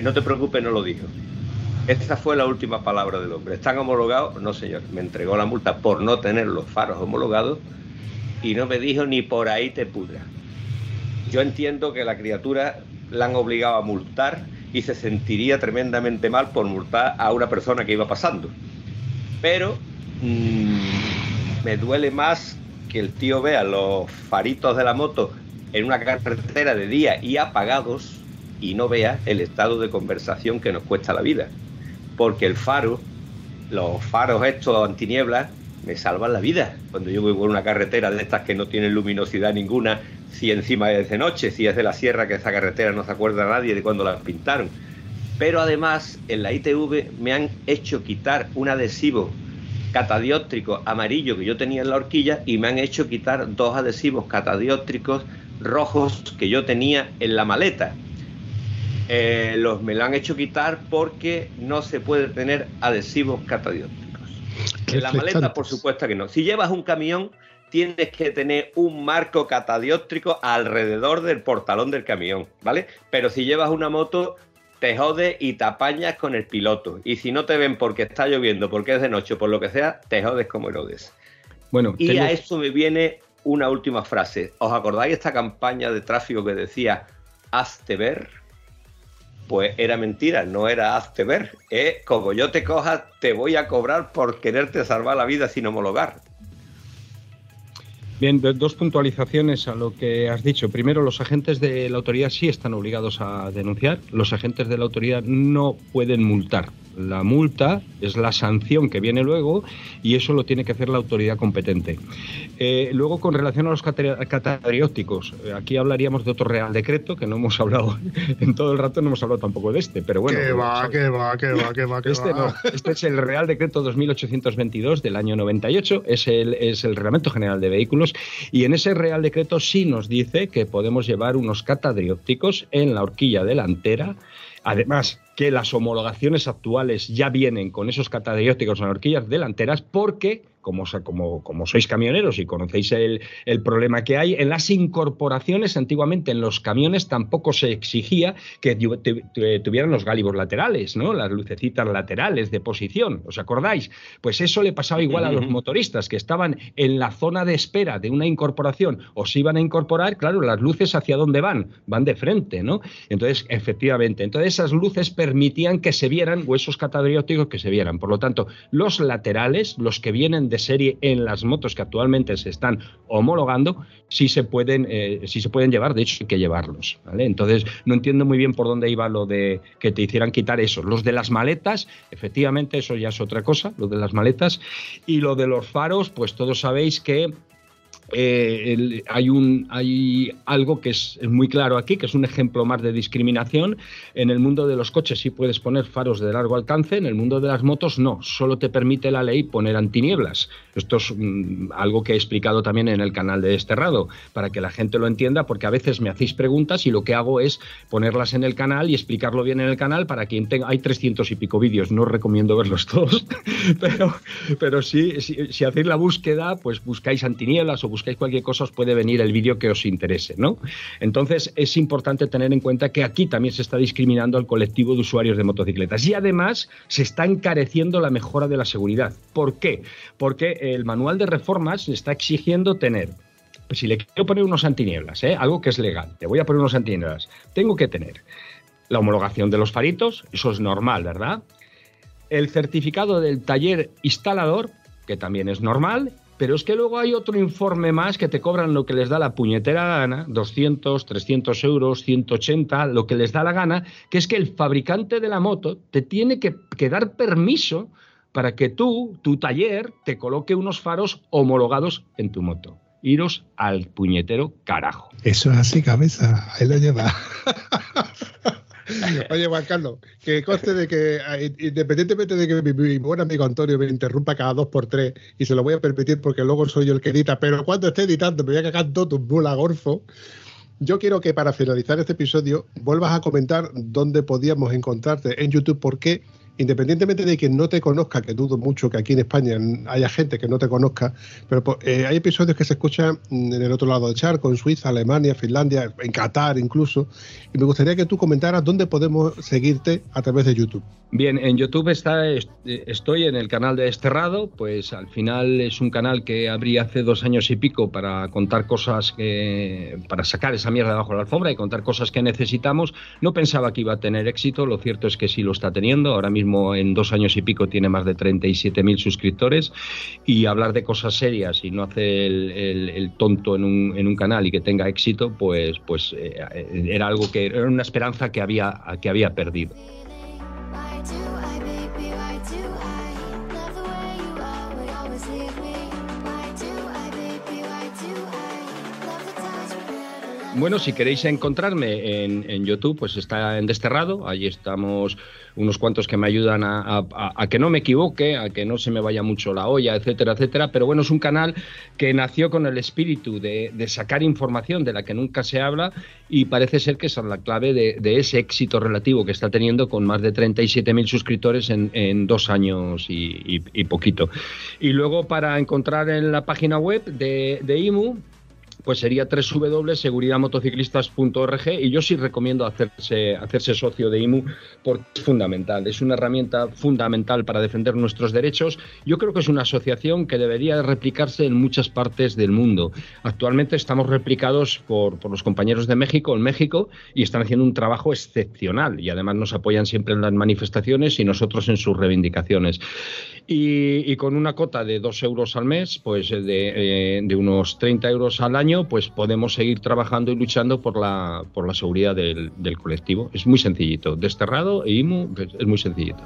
No te preocupes, no lo dijo. Esa fue la última palabra del hombre. ¿Están homologados? No, señor. Me entregó la multa por no tener los faros homologados y no me dijo ni por ahí te pudra. Yo entiendo que la criatura la han obligado a multar y se sentiría tremendamente mal por multar a una persona que iba pasando. Pero mm, me duele más que el tío vea los faritos de la moto en una carretera de día y apagados y no vea el estado de conversación que nos cuesta la vida. Porque el faro, los faros estos antinieblas, me salvan la vida. Cuando yo voy por una carretera de estas que no tienen luminosidad ninguna, si encima es de noche, si es de la sierra, que esa carretera no se acuerda a nadie de cuando la pintaron. Pero además, en la ITV me han hecho quitar un adhesivo catadióptrico amarillo que yo tenía en la horquilla y me han hecho quitar dos adhesivos catadióptricos rojos que yo tenía en la maleta. Eh, los me lo han hecho quitar porque no se puede tener adhesivos catadióptricos. En la maleta, por supuesto que no. Si llevas un camión, tienes que tener un marco catadióptrico alrededor del portalón del camión, ¿vale? Pero si llevas una moto, te jodes y te apañas con el piloto. Y si no te ven porque está lloviendo, porque es de noche, por lo que sea, te jodes como Herodes. Bueno, y a eso me viene una última frase. ¿Os acordáis esta campaña de tráfico que decía hazte ver? Pues era mentira, no era hazte ver. ¿eh? Como yo te coja, te voy a cobrar por quererte salvar la vida sin homologar. Bien, dos puntualizaciones a lo que has dicho. Primero, los agentes de la autoridad sí están obligados a denunciar. Los agentes de la autoridad no pueden multar. La multa es la sanción que viene luego y eso lo tiene que hacer la autoridad competente. Eh, luego, con relación a los catadriópticos, eh, aquí hablaríamos de otro Real Decreto que no hemos hablado en todo el rato, no hemos hablado tampoco de este, pero bueno. Que va, que va, que va, que va, que este va. este es el Real Decreto 2822 del año 98, es el, es el Reglamento General de Vehículos y en ese Real Decreto sí nos dice que podemos llevar unos catadriópticos en la horquilla delantera. Además, que las homologaciones actuales ya vienen con esos catadriópticos en horquillas delanteras porque como, como, como sois camioneros y conocéis el, el, problema que hay, en las incorporaciones antiguamente en los camiones tampoco se exigía que tuvieran los gálibos laterales, ¿no? las lucecitas laterales de posición, ¿os acordáis? Pues eso le pasaba igual a los motoristas que estaban en la zona de espera de una incorporación o se iban a incorporar, claro, las luces hacia dónde van, van de frente, ¿no? Entonces, efectivamente, entonces esas luces permitían que se vieran, o esos catadrióticos que se vieran. Por lo tanto, los laterales, los que vienen de serie en las motos que actualmente se están homologando, sí se pueden, eh, se pueden llevar, de hecho hay que llevarlos. Entonces, no entiendo muy bien por dónde iba lo de que te hicieran quitar eso. Los de las maletas, efectivamente, eso ya es otra cosa, lo de las maletas. Y lo de los faros, pues todos sabéis que eh, hay, un, hay algo que es, muy claro aquí, que es un ejemplo más de discriminación. En el mundo de los coches sí puedes poner faros de largo alcance, en el mundo de las motos no, solo te permite la ley poner antinieblas. Esto es mm, algo que he explicado también en el canal de Desterrado, para que la gente lo entienda, porque a veces me hacéis preguntas y lo que hago es ponerlas en el canal y explicarlo bien en el canal para quien tenga... Hay 300 y pico vídeos, no os recomiendo verlos todos, pero, pero sí, si, si hacéis la búsqueda, pues buscáis antinieblas o buscáis cualquier cosa, os puede venir el vídeo que os interese, ¿no? Entonces es importante tener en cuenta que aquí también se está discriminando al colectivo de usuarios de motocicletas y además se está encareciendo la mejora de la seguridad. ¿Por qué? Porque el manual de reformas está exigiendo tener pues si le quiero poner unos antinieblas, ¿eh? algo que es legal, te voy a poner unos antinieblas, tengo que tener la homologación de los faritos, eso es normal, ¿verdad? El certificado del taller instalador, que también es normal, pero es que luego hay otro informe más que te cobran lo que les da la puñetera gana, 200, 300 euros, 180, lo que les da la gana, que es que el fabricante de la moto te tiene que, dar permiso para que tú, tu taller, te coloque unos faros homologados en tu moto. Iros al puñetero carajo. Eso es así, cabeza. Ahí lo lleva. Oye, Juan Carlos, que conste de que eh, independientemente de que mi, buen amigo Antonio me interrumpa cada dos por tres, y se lo voy a permitir porque luego soy yo el que edita, pero cuando esté editando me voy a cagar todo un bula gorfo. Yo quiero que para finalizar este episodio vuelvas a comentar dónde podíamos encontrarte en YouTube, porque independientemente de que no te conozca, que dudo mucho que aquí en España haya gente que no te conozca, pero eh, hay episodios que se escuchan en el otro lado del charco, en Suiza, Alemania, Finlandia, en Qatar incluso, y me gustaría que tú comentaras dónde podemos seguirte a través de YouTube. Bien, en YouTube está, estoy en el canal de Esterrado, pues al final es un canal que abrí hace dos años y pico para contar cosas que, para sacar esa mierda bajo la alfombra y contar cosas que necesitamos. No pensaba que iba a tener éxito, lo cierto es que sí lo está teniendo, ahora mismo en dos años y pico tiene más de 37.000 suscriptores y hablar de cosas serias y no hacer el, tonto en un, en un, canal y que tenga éxito, pues, pues eh, era algo que era una esperanza que había, que había perdido. Bueno, si queréis encontrarme en, YouTube, pues está en Desterrado. Allí estamos unos cuantos que me ayudan a, que no me equivoque, a que no se me vaya mucho la olla, etcétera, etcétera. Pero bueno, es un canal que nació con el espíritu de, sacar información de la que nunca se habla y parece ser que es la clave de, ese éxito relativo que está teniendo con más de 37.000 suscriptores en, dos años y, poquito. Y luego para encontrar en la página web de, de IMU, pues sería www.seguridadmotociclistas.org y yo sí recomiendo hacerse, hacerse socio de IMU porque es fundamental, es una herramienta fundamental para defender nuestros derechos. Yo creo que es una asociación que debería replicarse en muchas partes del mundo. Actualmente estamos replicados por, por los compañeros de México en México y están haciendo un trabajo excepcional y además nos apoyan siempre en las manifestaciones y nosotros en sus reivindicaciones. Y, con una cota de dos euros al mes, pues eh, de, eh, de unos 30 euros al año, pues podemos seguir trabajando y luchando por la, por la seguridad del, del colectivo. Es muy sencillito. Desterrado e IMU es muy sencillito.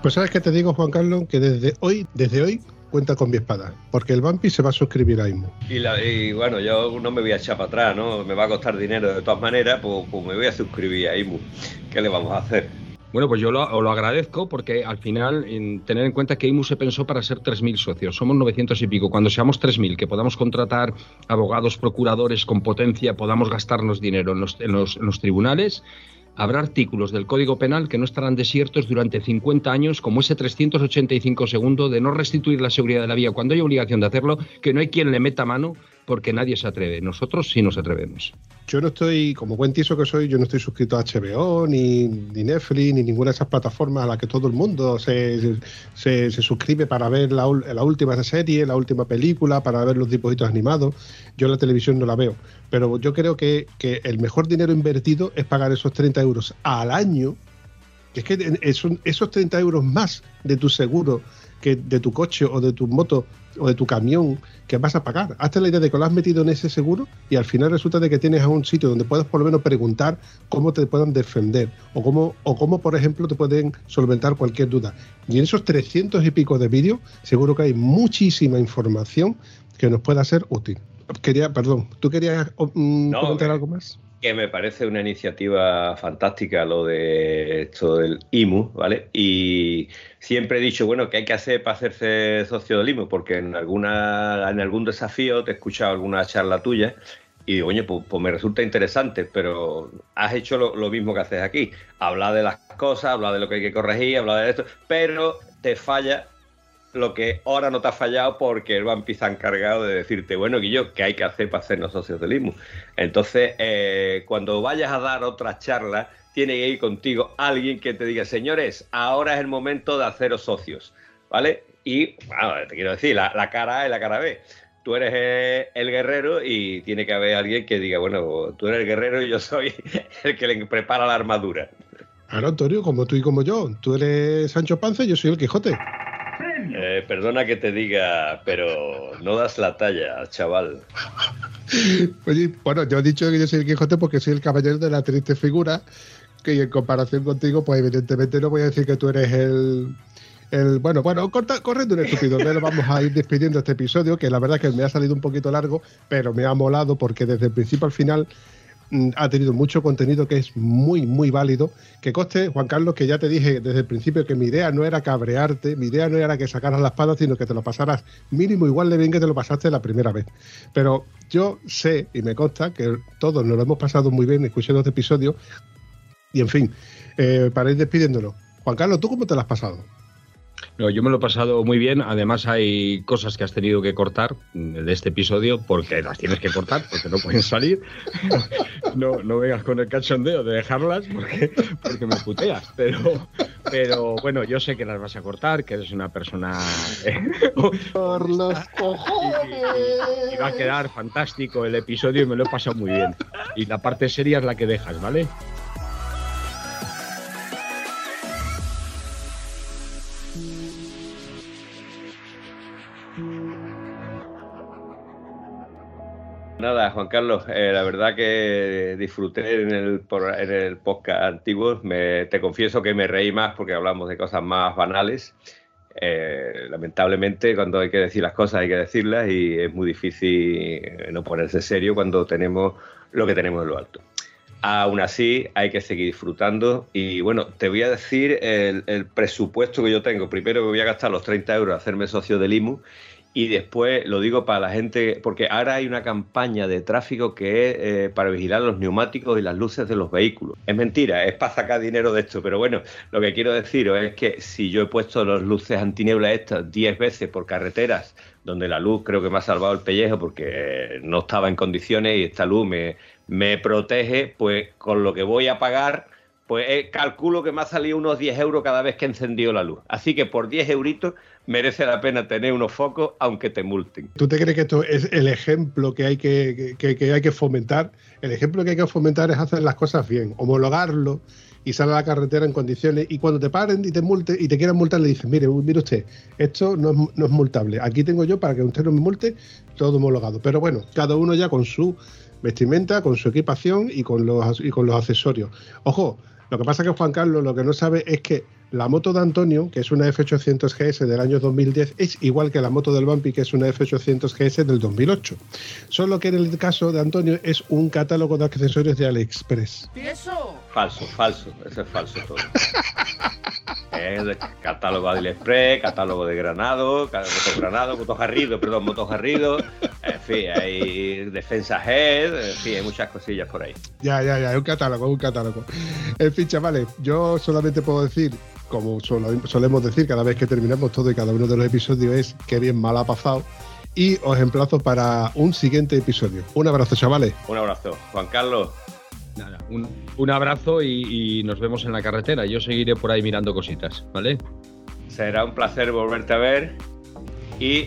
Pues sabes que te digo, Juan Carlos, que desde hoy, desde hoy cuenta con mi espada, porque el Vampi se va a suscribir a IMU. Y, bueno, yo no me voy a echar para atrás, ¿no? Me va a costar dinero de todas maneras, pues, pues me voy a suscribir a IMU. ¿Qué le vamos a hacer? Bueno, pues yo lo, lo agradezco porque al final, en tener en cuenta que IMU se pensó para ser 3.000 socios, somos 900 y pico. Cuando seamos 3.000, que podamos contratar abogados, procuradores con potencia, podamos gastarnos dinero en los, en los, en los tribunales, habrá artículos del Código Penal que no estarán desiertos durante 50 años, como ese 385 segundo de no restituir la seguridad de la vía cuando hay obligación de hacerlo, que no hay quien le meta mano porque nadie se atreve. Nosotros sí nos atrevemos. Yo no estoy, como buen tiso que soy, yo no estoy suscrito a HBO, ni, Netflix, ni ninguna de esas plataformas a las que todo el mundo se, se, suscribe para ver la, la, última serie, la última película, para ver los dibujitos animados. Yo la televisión no la veo. Pero yo creo que, que el mejor dinero invertido es pagar esos 30 euros al año. Es que esos 30 euros más de tu seguro que de tu coche o de tu moto o de tu camión que vas a pagar. Hazte la idea de que lo has metido en ese seguro y al final resulta de que tienes a un sitio donde puedes por lo menos preguntar cómo te puedan defender o cómo, o cómo por ejemplo, te pueden solventar cualquier duda. Y en esos 300 y pico de vídeos, seguro que hay muchísima información que nos pueda ser útil. Quería, perdón, ¿tú querías mm, comentar algo más? Que me parece una iniciativa fantástica lo de esto del IMU, ¿vale? Y siempre he dicho, bueno, ¿qué hay que hacer para hacerse socio del IMU? Porque en alguna en algún desafío te he escuchado alguna charla tuya y digo, oye, pues, pues me resulta interesante, pero has hecho lo, mismo que haces aquí. Habla de las cosas, habla de lo que hay que corregir, habla de esto, pero te falla lo que ahora no te ha fallado porque el Vampi se ha encargado de decirte, bueno, Guillo, ¿qué hay que hacer para hacernos socios del IMU? Entonces, eh, cuando vayas a dar otra charla, tiene que ir contigo alguien que te diga, señores, ahora es el momento de haceros socios, ¿vale? Y, bueno, te quiero decir, la, cara A y la cara B. Tú eres eh, el guerrero y tiene que haber alguien que diga, bueno, tú eres el guerrero y yo soy el que le prepara la armadura. Claro, Antonio, como tú y como yo. Tú eres Sancho Panza y yo soy el Quijote. Eh, perdona que te diga, pero no das la talla, chaval. Oye, bueno, yo he dicho que yo soy el Quijote porque soy el caballero de la triste figura, que en comparación contigo, pues evidentemente no voy a decir que tú eres el... el bueno, bueno, corta, corriendo un estúpido, pero vamos a ir despidiendo este episodio, que la verdad que me ha salido un poquito largo, pero me ha molado porque desde el principio al final ha tenido mucho contenido que es muy, muy válido. Que coste, Juan Carlos, que ya te dije desde el principio que mi idea no era cabrearte, mi idea no era que sacaras la espada, sino que te lo pasaras mínimo igual de bien que te lo pasaste la primera vez. Pero yo sé y me consta que todos nos lo hemos pasado muy bien escuchando este episodio. Y en fin, eh, para ir despidiéndolo. Juan Carlos, ¿tú cómo te lo has pasado? No, yo me lo he pasado muy bien. Además, hay cosas que has tenido que cortar de este episodio porque las tienes que cortar, porque no pueden salir. No, no vengas con el cachondeo de dejarlas porque, porque me puteas. Pero, pero bueno, yo sé que las vas a cortar, que eres una persona. Por los cojones. Y, va a quedar fantástico el episodio y me lo he pasado muy bien. Y la parte seria es la que dejas, ¿vale? Nada, Juan Carlos, eh, la verdad que disfruté en el, en el podcast antiguo. Me, te confieso que me reí más porque hablamos de cosas más banales. Eh, lamentablemente, cuando hay que decir las cosas, hay que decirlas y es muy difícil no ponerse serio cuando tenemos lo que tenemos en lo alto. Aún así, hay que seguir disfrutando. Y bueno, te voy a decir el, el presupuesto que yo tengo. Primero, me voy a gastar los 30 euros a hacerme socio del IMU y después lo digo para la gente, porque ahora hay una campaña de tráfico que es eh, para vigilar los neumáticos y las luces de los vehículos. Es mentira, es para sacar dinero de esto, pero bueno, lo que quiero deciros es que si yo he puesto las luces antiniebla estas 10 veces por carreteras, donde la luz creo que me ha salvado el pellejo porque eh, no estaba en condiciones y esta luz me, me protege, pues con lo que voy a pagar pues eh, calculo que me ha salido unos 10 euros cada vez que he encendido la luz. Así que por 10 euritos merece la pena tener unos focos aunque te multen. ¿Tú te crees que esto es el ejemplo que hay que, hay que fomentar? El ejemplo que hay que fomentar es hacer las cosas bien, homologarlo y salir a la carretera en condiciones y cuando te paren y te multen y te quieran multar le dices, mire, mire usted, esto no es, no es multable. Aquí tengo yo para que usted no me multe todo homologado. Pero bueno, cada uno ya con su vestimenta, con su equipación y con los, y con los accesorios. Ojo, lo que pasa es que Juan Carlos lo que no sabe es que la moto de Antonio, que es una F800 GS del año 2010, es igual que la moto del Bumpy, que es una F800 GS del 2008. Solo que en el caso de Antonio es un catálogo de accesorios de AliExpress. ¿Y? Falso, falso, eso es falso todo. es catálogo de AliExpress, catálogo de Granado, moto Granado, moto Jarrido, perdón, moto Jarrido, en fin, hay defensa head, en fin, hay muchas cosillas por ahí. Ya, ya, ya, es un catálogo, es un catálogo. En fin, chavales, yo solamente puedo decir como solemos decir cada vez que terminamos todo y cada uno de los episodios, es que bien mal ha pasado. Y os emplazo para un siguiente episodio. Un abrazo, chavales. Un abrazo. Juan Carlos. Nada, un, abrazo y, nos vemos en la carretera. Yo seguiré por ahí mirando cositas, ¿vale? Será un placer volverte a ver y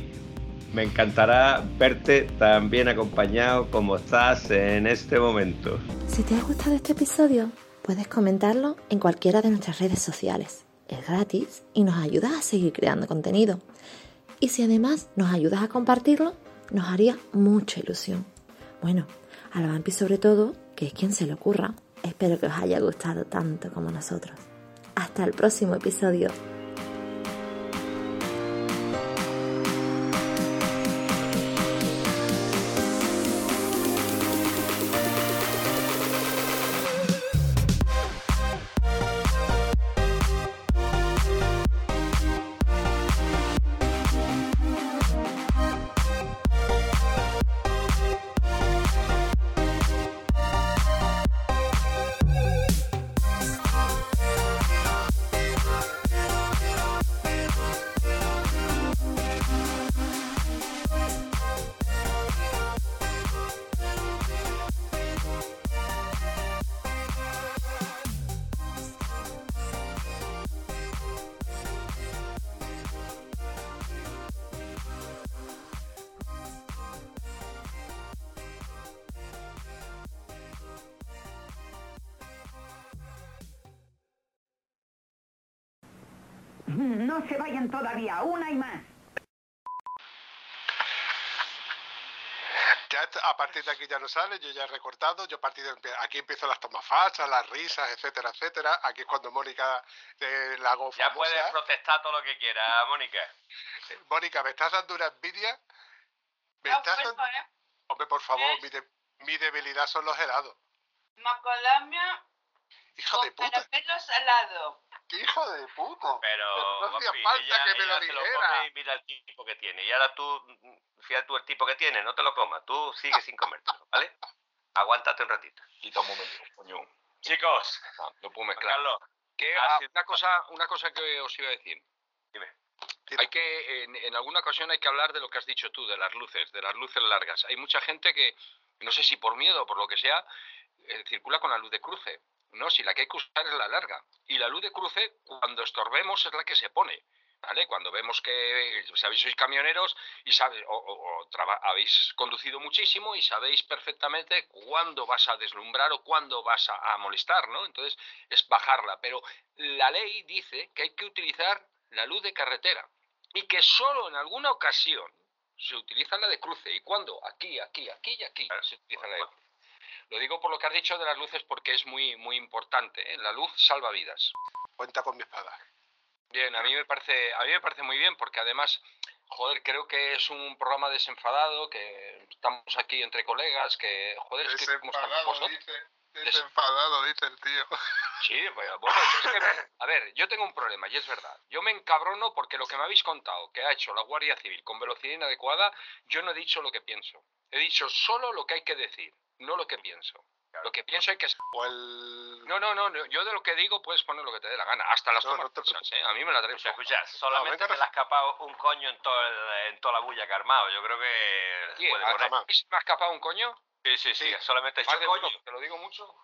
me encantará verte tan bien acompañado como estás en este momento. Si te ha gustado este episodio, puedes comentarlo en cualquiera de nuestras redes sociales es gratis y nos ayudas a seguir creando contenido. Y si además nos ayudas a compartirlo, nos haría mucha ilusión. Bueno, a la Vampi sobre todo, que es quien se le ocurra. Espero que os haya gustado tanto como nosotros. Hasta el próximo episodio. Todavía, una y más. Ya a partir de aquí ya no sale, yo ya he recortado, yo a partir de aquí empiezo las tomas falsas, las risas, etcétera, etcétera. Aquí es cuando Mónica eh, la hago Ya puedes protestar todo lo que quieras, Mónica. Mónica, ¿me estás dando una envidia? ¿Me Ah, estás dando- ¿eh? Hombre, por favor, mi, de- mi debilidad son los helados. Macadamia Hijo de puta, caramelo hijo de puta. Pero, no hacía falta ella- que me lo dijera. mira el tipo que tiene. Y ahora tú, fíjate tú el tipo que tiene, no te lo comas. Tú sigues sin comértelo, ¿vale? Aguántate un ratito. Quita un momento, coño. Chicos, no puedo Juan mezclar. Carlos, Que, Ah, una, cosa, una cosa que os iba a decir. dime. Hay que, en, en alguna ocasión hay que hablar de lo que has dicho tú, de las luces, de las luces largas. Hay mucha gente que, no sé si por miedo o por lo que sea, eh, circula con la luz de cruce. No, si la que hay que usar es la larga. Y la luz de cruce, cuando estorbemos, es la que se pone. ¿Vale? Cuando vemos que sabéis, sois camioneros y sabe, o, habéis conducido muchísimo y sabéis perfectamente cuándo vas a deslumbrar o cuándo vas a, molestar, ¿no? Entonces es bajarla. Pero la ley dice que hay que utilizar la luz de carretera y que solo en alguna ocasión se utiliza la de cruce. ¿Y cuándo? Aquí, aquí, aquí y aquí se utiliza la de cruce. Lo digo por lo que has dicho de las luces porque es muy, muy importante. ¿eh? La luz salva vidas. Cuenta con mi espada. Bien, a mí me parece, a mí me parece muy bien porque además, joder, creo que es un programa desenfadado, que estamos aquí entre colegas, que joder, es que como estamos vosotros. dice. Desenfadado, dice el tío. Sí, pues, bueno, yo es que- a ver, yo tengo un problema y es verdad. Yo me encabrono porque lo que me habéis contado que ha hecho la Guardia Civil con velocidad inadecuada, yo no he dicho lo que pienso. He dicho solo lo que hay que decir, no lo que pienso. Lo que pienso hay que... O el... No, no, no, no, yo de lo que digo puedes poner lo que te dé la gana, hasta las No, tomas no te ¿eh? A mí me la traen Escucha, solamente se le ha escapado un coño en, todo el- en toda la bulla que ha armado. Yo creo que Sí, puede ¿a- poner. a mí se me ha escapado un coño? Sí, sí, sí, Sí. solamente Más de uno, te lo digo mucho.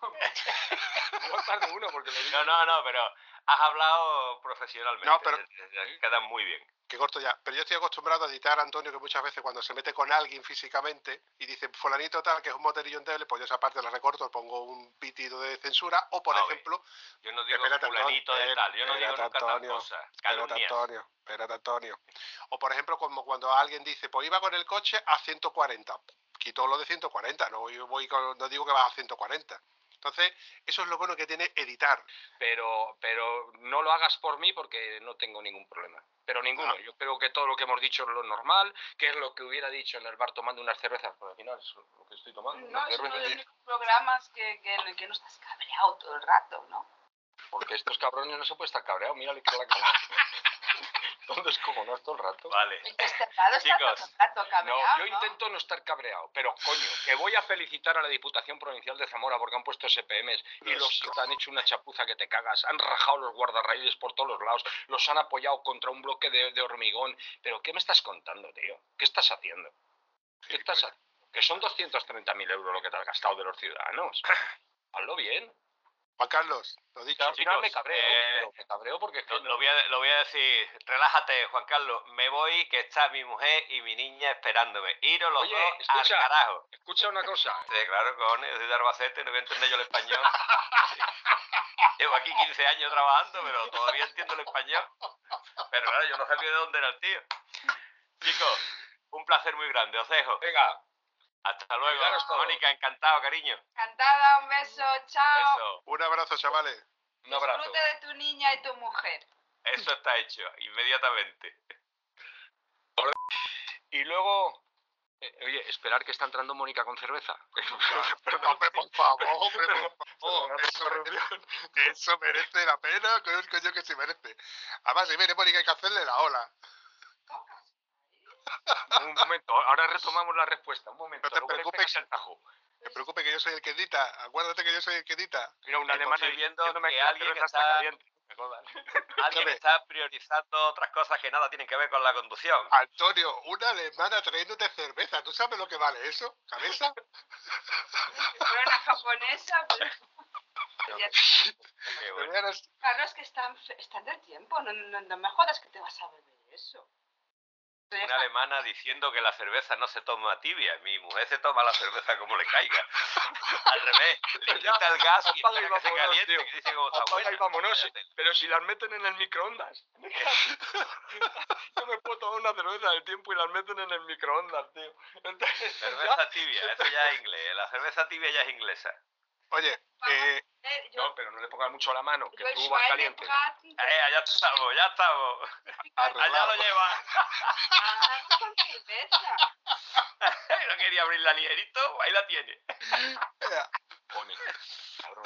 Igual más de uno, porque lo digo No, no, no, pero has hablado profesionalmente. No, pero- Queda muy bien. Que corto ya. Pero yo estoy acostumbrado a editar, Antonio, que muchas veces cuando se mete con alguien físicamente y dice fulanito tal, que es un moterillo endeble, pues yo esa parte la recorto, pongo un pitido de censura. O, por Ah, ejemplo, Yo no digo fulanito de tal. Yo no digo nunca tal Antonio, cosa. espérate, Calumnias. Antonio, espérate, Antonio. O, por ejemplo, como cuando alguien dice, pues iba con el coche a 140. Quito lo de 140, no, yo voy con- no digo que vas a 140. Entonces, eso es lo bueno que tiene editar. pero, pero no lo hagas por mí porque no tengo ningún problema. Pero ninguno. Ah. Yo creo que todo lo que hemos dicho es lo normal, que es lo que hubiera dicho en el bar tomando unas cervezas, pero al final es lo que estoy tomando. No, es uno de los programas que, que, en el que no estás cabreado todo el rato, ¿no? Porque estos cabrones no se puede estar cabreado, mírale que la cara. Entonces, como no es todo el rato. Vale. Todo Chicos, el rato No, yo intento no estar cabreado, pero coño, que voy a felicitar a la Diputación Provincial de Zamora porque han puesto SPMs y los que han hecho una chapuza que te cagas, han rajado los guardarraíles por todos los lados, los han apoyado contra un bloque de, de hormigón. Pero ¿qué me estás contando, tío? ¿Qué estás haciendo? ¿Qué estás haciendo? Que son 230.000 euros lo que te has gastado de los ciudadanos. Hazlo bien. Juan Carlos, lo dicho. al final me chicos, cabreo, eh, pero me cabreo porque es que Lo, no- lo voy a, lo voy a decir, relájate, Juan Carlos, me voy, que está mi mujer y mi niña esperándome. Iros los Oye, dos escucha. al carajo. Escucha una cosa. Sí, claro, cojones, soy de Albacete, no voy a entender yo el español. Llevo aquí 15 años trabajando, pero todavía entiendo el español. Pero claro, yo no sabía de dónde era el tío. Chicos, un placer muy grande, os dejo. Venga, Hasta luego. Mónica, encantado, cariño. Encantada, un beso, chao. Eso, Un abrazo, chavales. un abrazo. Disfruta de tu niña y tu mujer. eso está hecho, inmediatamente. Y luego, eh, oye, esperar que está entrando Mónica con cerveza. Hombre, por favor, hombre, por favor. Eso merece, eso merece la pena, coño que se merece. Además, si viene Mónica hay que hacerle la ola. Un momento, ahora retomamos la respuesta. Un momento. No te preocupes. el tajo. No te preocupes que yo soy el que edita. Acuérdate que yo soy el que edita. Mira, una Estoy alemana viendo que alguien está está- caliente. Alguien está priorizando otras cosas que nada tienen que ver con la conducción. Antonio, una alemana trayéndote cerveza. ¿Tú sabes lo que vale eso? ¿Cabeza? Una japonesa, pero... Qué bueno. Carlos, que están, están de tiempo. No, no, no me jodas que te vas a beber eso. Una alemana diciendo que la cerveza no se toma tibia. Mi mujer se toma la cerveza como le caiga. Al revés, le quita el gas y apaga y que se caliente, tío. que dice está Apaga buena. y vámonos. Cállate. Pero si las meten en el microondas. Yo me puedo tomar una cerveza del tiempo y las meten en el microondas, tío. Entonces, Cerveza tibia, eso ya es inglés. La cerveza tibia ya es inglesa. Oye, eh, Eh, yo- No, pero no le pongas mucho a la mano, que tú vas caliente. Eh, ya estamos, ya estamos. Allá lo arreglado. lleva. ah, con cerveza. no quería abrir la ligerito, ahí la tiene. Pone. Cabrón.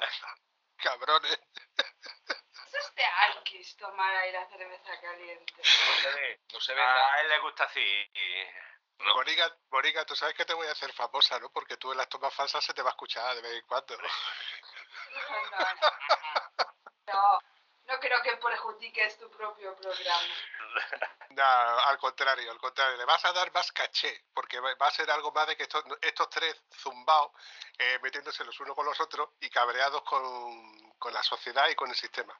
Cabrones. Eso es de Alkis, tomar ahí la cerveza caliente. No se ve, no se ve nada. A él le gusta así. No. Mónica, tú sabes que te voy a hacer famosa, ¿no? Porque tú en las tomas falsas se te va a escuchar de vez en cuando. No, no, no. No, no creo que perjudiques tu propio programa. No, al contrario, al contrario, le vas a dar más caché, porque va va a ser algo más de que estos, estos tres zumbaos eh, metiéndose los unos con los otros y cabreados con, con la sociedad y con el sistema.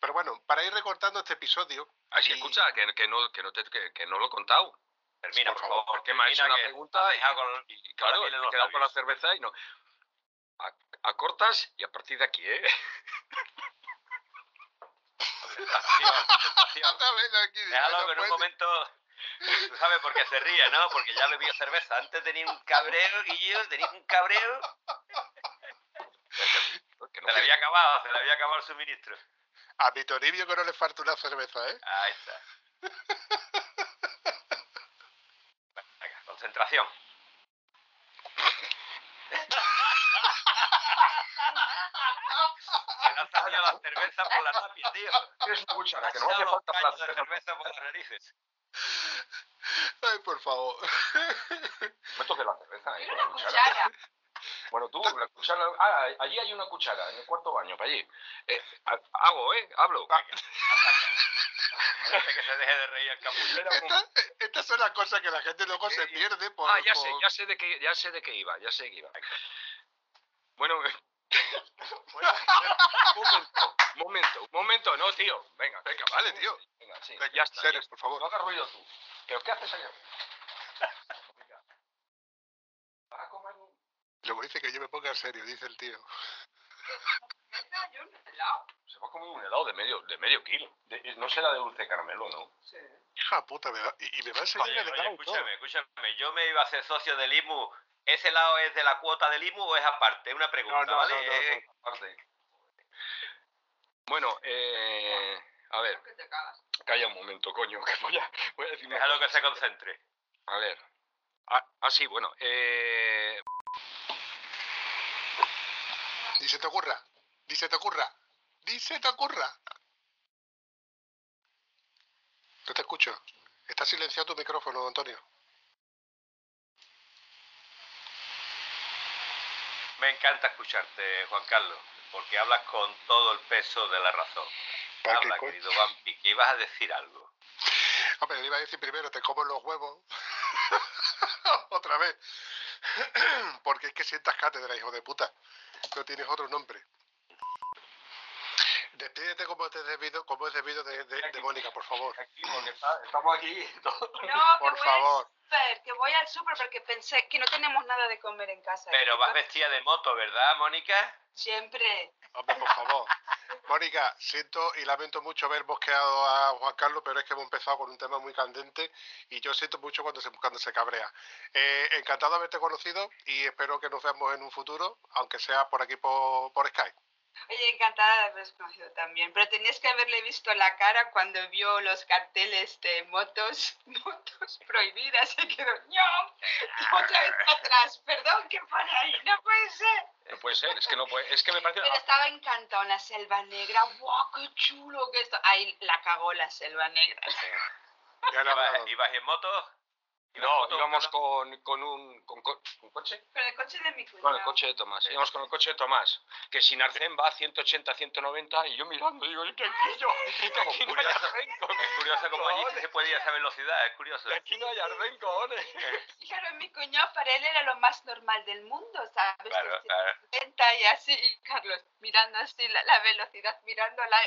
Pero bueno, para ir recortando este episodio, Así, y- escucha, que, que no, que, no te, que, que no lo he contado. Termina, Por por favor, favor. Porque me ha hecho termina una que pregunta y, con- y, claro, he quedado con la cerveza y no. A, a cortas y a partir de aquí, ¿eh? Otra vez aquí, Déjalo no que en un momento. Tú sabes por qué se ríe, ¿no? Porque ya bebió cerveza. Antes tenía un cabreo, Guillo, tenía un cabreo. Que no Se le había acabado, se le había acabado el suministro. A mi Toribio que no le falta una cerveza, ¿eh? Ahí está. Concentración. Se le ha salido la cerveza por la tapia, tío. Tienes una cuchara, que no hace falta de hacer cerveza por las narices. Ay, por favor. Me toque la cerveza, ¿eh? La una cuchara. cuchara. Bueno, tú, la cuchara. Ah, allí hay una cuchara, en el cuarto baño, para allí. Eh, ha- hago, ¿eh? Hablo. Que se deje de reír el Esta- estas son las cosas que la gente luego se pierde por... Ah, ya por- sé, ya sé de qué, ya sé de qué iba, ya sé que iba. Bueno, bueno, un momento, un momento, momento, no, tío, venga. Venga, vale, tío. Venga, sí, Venga, ya está. ya está. por favor. No hagas ruido tú. ¿Pero qué haces allá? Venga. ¿Vas a comer un- Luego dice que yo me ponga en serio, dice el tío. Yo un helado. Se va a comer un helado de medio, de medio kilo. De- no será de dulce caramelo, ¿no? Sí. Hija puta, me va- y, y me va a enseñar Oye, el oye, helado todo. escúchame, escúchame. Yo me iba a hacer socio del IMU. ¿Ese lado es de la cuota del IMU o es aparte? Una pregunta, No, no, ¿vale? no, no, Aparte. Bueno, eh, a ver, calla un momento, coño, que voy a, voy a decir Déjalo que se concentre. A ver. Ah, ah, sí, bueno. Eh, Ni se te ocurra, ni se te ocurra, ni se te ocurra. No te escucho. Está silenciado tu micrófono, Antonio. Me encanta escucharte, Juan Carlos, porque hablas con todo el peso de la razón. ¿Para qué Habla, coño? querido Vampi, que ibas a decir algo. Hombre, le iba a decir primero, te como los huevos. Otra vez. Porque es que sientas cátedra, hijo de puta. No tienes otro nombre. Despídete como es debido, como es debido de, de- de Mónica, por favor. aquí, porque está- estamos aquí. todos. No, que Por voy favor. al súper, que voy al súper porque pensé que no tenemos nada de comer en casa. Pero vas vestida de moto, ¿verdad, Mónica? Siempre. Hombre, por favor. Mónica, siento y lamento mucho haber bosqueado a Juan Carlos, pero es que hemos empezado con un tema muy candente y yo siento mucho cuando se, cuando se cabrea. Eh, encantado de haberte conocido y espero que nos veamos en un futuro, aunque sea por aquí por, por Skype. Oye, encantada de haberos conocido también, pero tenías que haberle visto la cara cuando vio los carteles de motos, motos prohibidas y quedó, ¡No! Y otra vez para atrás, perdón, que para ahí, no puede ser. No puede ser, es que no puede, es que me parece... Pero estaba encantado en la selva negra, ¡guau, qué chulo que esto! Ahí la cagó la selva negra. Ya lo hablamos. ¿Ibas en moto? No, íbamos con, con un con co- ¿un coche. Con el coche de mi cuñado. Con el coche de Tomás. Íbamos con el coche de Tomás. Que sin arcén va a 180, 190 y yo mirando digo, ¿y qué aquí yo? Que aquí no hay Es curioso como allí se puede ir a esa velocidad, es curioso. Que aquí no hay arcén, cojones. Claro, mi cuñado para él era lo más normal del mundo, ¿sabes? Claro, claro. 70 y así, y Carlos mirando así la, la velocidad, mirando la